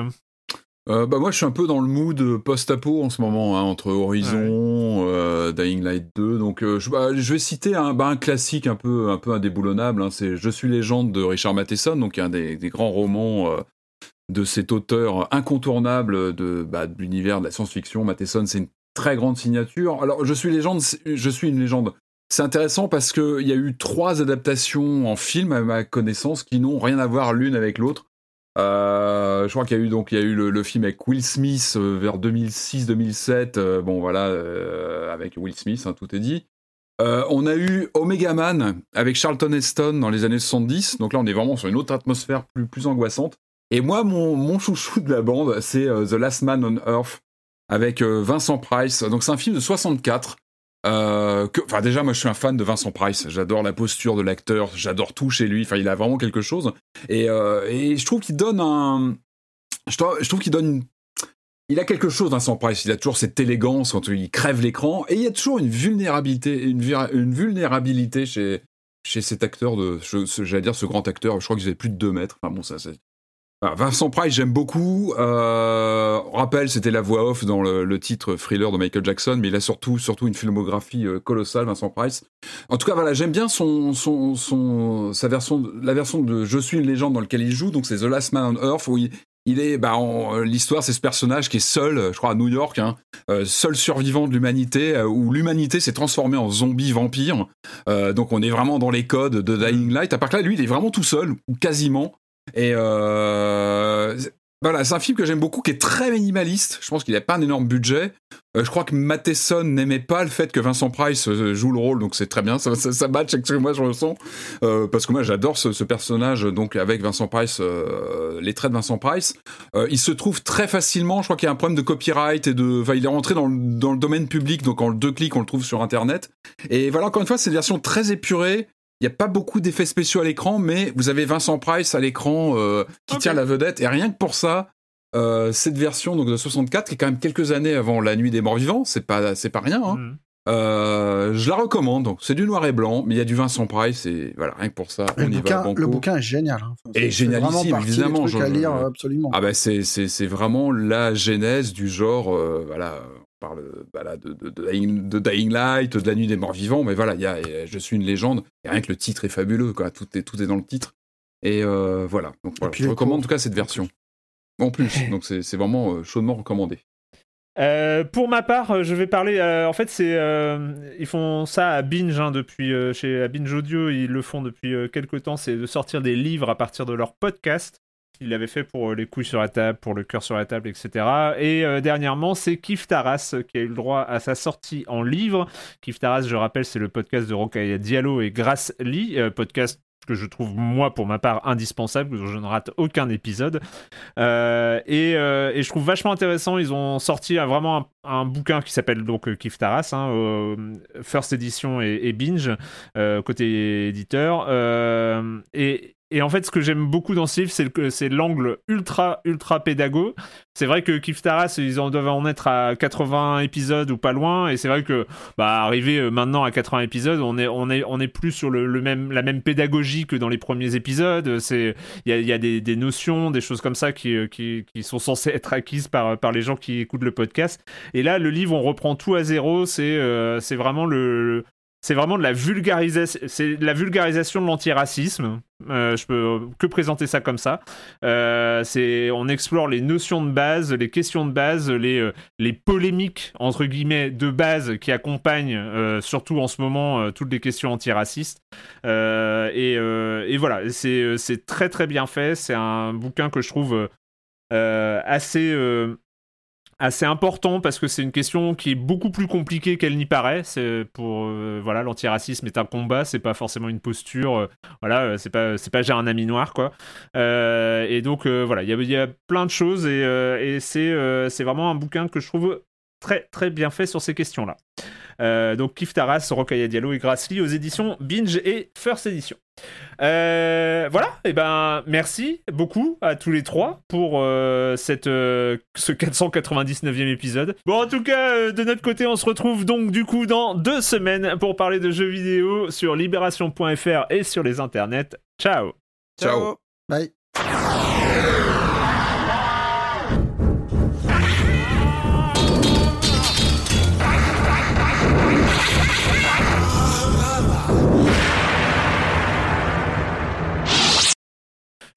Euh, bah moi je suis un peu dans le mood post-apo en ce moment hein, entre Horizon, euh, Dying Light 2 donc euh, je, bah, je vais citer un, bah, un classique un peu un peu indéboulonnable hein, c'est Je suis légende de Richard Matheson donc un des, des grands romans euh, de cet auteur incontournable de, de l'univers de la science-fiction. Matheson c'est une très grande signature. Alors Je suis légende je suis une légende. C'est intéressant parce qu'il y a eu trois adaptations en film à ma connaissance qui n'ont rien à voir l'une avec l'autre euh, je crois qu'il y a eu donc il y a eu le, film avec Will Smith euh, vers 2006-2007. euh, bon voilà, avec Will Smith, hein, tout est dit. On a eu Omega Man avec Charlton Heston dans les années 70. Donc là, on est vraiment sur une autre atmosphère plus, plus angoissante. Et moi, mon, mon chouchou de la bande, c'est The Last Man on Earth avec Vincent Price. Donc c'est un film de 64. Euh, déjà moi je suis un fan de Vincent Price, j'adore la posture de l'acteur, j'adore tout chez lui, enfin il a vraiment quelque chose. Et, euh, je trouve qu'il donne un, je trouve, qu'il donne il a quelque chose Vincent Price, il a toujours cette élégance quand il crève l'écran. Et il y a toujours une vulnérabilité, une, vulnérabilité chez chez cet acteur de, j'allais dire ce grand acteur, je crois qu'il faisait plus de 2 mètres, enfin bon ça c'est Vincent Price, j'aime beaucoup. Euh, rappel, c'était la voix off dans le, titre Thriller de Michael Jackson, mais il a surtout, surtout une filmographie euh, colossale, Vincent Price. En tout cas, voilà, j'aime bien son, son, sa version, la version de Je suis une légende dans lequel il joue. Donc, c'est The Last Man on Earth où il, est, bah, euh, l'histoire, c'est ce personnage qui est seul, euh, je crois, à New York, hein, seul survivant de l'humanité, où l'humanité s'est transformée en zombie vampire. Donc, on est vraiment dans les codes de Dying Light. À part que là, lui, il est vraiment tout seul, ou quasiment. Et euh, voilà, c'est un film que j'aime beaucoup, qui est très minimaliste. Je pense qu'il n'a pas un énorme budget. Euh, je crois que Matheson n'aimait pas le fait que Vincent Price euh, joue le rôle, donc c'est très bien. Ça, ça, match avec ce que moi je ressens. Euh, parce que moi j'adore ce, personnage, donc avec Vincent Price, les traits de Vincent Price. Il se trouve très facilement, je crois qu'il y a un problème de copyright et de. Enfin, il est rentré dans le domaine public, donc en deux clics on le trouve sur internet. Et voilà, encore une fois, c'est une version très épurée. Il n'y a pas beaucoup d'effets spéciaux à l'écran, mais vous avez Vincent Price à l'écran euh, qui tient la vedette. Et rien que pour ça, euh, cette version donc de 64, qui est quand même quelques années avant La Nuit des Morts Vivants, c'est pas c'est pas rien. hein. Mhm. Euh, je la recommande. Donc c'est du noir et blanc, mais il y a du Vincent Price et voilà rien que pour ça, Le on y bouquin, va. banco. le bouquin est génial. hein. Enfin, Et génialissime, évidemment, trucs à je- lire absolument. Ah bah c'est c'est c'est vraiment la genèse du genre euh, voilà parle voilà, de, de, de, Dying, de Dying Light de la nuit des morts vivants mais voilà il y a je suis une légende et rien que le titre est fabuleux quoi tout est tout est dans le titre et euh, voilà donc voilà, puis je recommande en tout cas cette version en plus donc c'est vraiment euh, chaudement recommandé Euh, pour ma part, je vais parler. en fait, c'est ils font ça à Binge hein, depuis chez à Binge Audio. Ils le font depuis quelques temps. C'est de sortir des livres à partir de leur podcast. Ils l'avaient fait pour les couilles sur la table, pour le cœur sur la table, etc. Et euh, dernièrement, c'est Kif Taras euh, qui a eu le droit à sa sortie en livre. Kif Taras, je rappelle, c'est le podcast de Rokhaya Diallo et Grace Lee, euh, podcast que je trouve moi pour ma part indispensable, que je ne rate aucun épisode. Et, je trouve vachement intéressant. Ils ont sorti vraiment un, bouquin qui s'appelle donc Kif Taras, hein, First Edition et, et Binge, côté éditeur. Et, et en fait, ce que j'aime beaucoup dans ce livre, c'est le- c'est l'angle ultra, ultra pédago. C'est vrai que Kif Taras, ils en doivent en être à 80 épisodes ou pas loin. Et c'est vrai que, bah, arrivé euh, maintenant à 80 épisodes, on est, on est, on est plus sur le, même, la même pédagogie que dans les premiers épisodes. C'est, il y a, des, notions, des choses comme ça qui, euh, qui, qui sont censées être acquises par, par les gens qui écoutent le podcast. Et là, le livre, on reprend tout à zéro. C'est, euh, c'est vraiment le, c'est vraiment de la vulgarisation, de l'antiracisme. Euh, je peux que présenter ça comme ça. Euh, on explore les notions de base, les questions de base, les, euh, polémiques entre guillemets de base qui accompagnent, euh, surtout en ce moment, euh, toutes les questions antiracistes. Euh, et, euh, voilà, c'est, très très bien fait. C'est un bouquin que je trouve euh, assez euh, assez important parce que c'est une question qui est beaucoup plus compliquée qu'elle n'y paraît. C'est pour euh, voilà, l'antiracisme est un combat, c'est pas forcément une posture. euh, voilà, euh, c'est pas c'est pas j'ai un ami noir quoi. Euh, et donc euh, voilà, il y a, y a plein de choses et, euh, et c'est euh, c'est vraiment un bouquin que je trouve très très bien fait sur ces questions-là. Euh, donc Kif Taras, Rokhaya Diallo et Grassly aux éditions Binge et First Edition. Euh, voilà, et ben merci beaucoup à tous les trois pour euh, cette, euh, ce 499e épisode. Bon, en tout cas, euh, de notre côté, on se retrouve donc du coup dans deux semaines pour parler de jeux vidéo sur libération.fr et sur les internets. Ciao Ciao. Bye.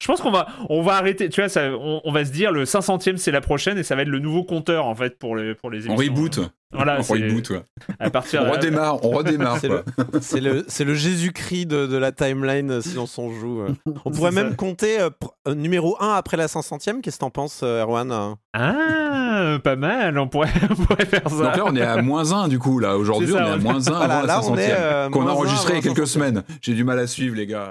Je pense qu'on va, on va arrêter. Tu vois, ça, on, on va se dire le 500e c'est la prochaine et ça va être le nouveau compteur en fait pour les pour les On émissions. reboot. Voilà, on reboot, ouais. À partir On redémarre, on redémarre. C'est le, c'est le, c'est le Jésus-Christ de, de la timeline, Silence on joue. euh. On pourrait même ça. compter euh, pr- euh, numéro 1 après la 500ème. Qu'est-ce que t'en penses, Erwan Ah, pas mal. On pourrait, on pourrait faire ça. Donc là, on est à moins 1 du coup. Là, aujourd'hui, C'est on est à moins 1 Voilà, avant là, la on 500 est, euh, qu'on a enregistré il y a quelques 500e. semaines. J'ai du mal à suivre, les gars.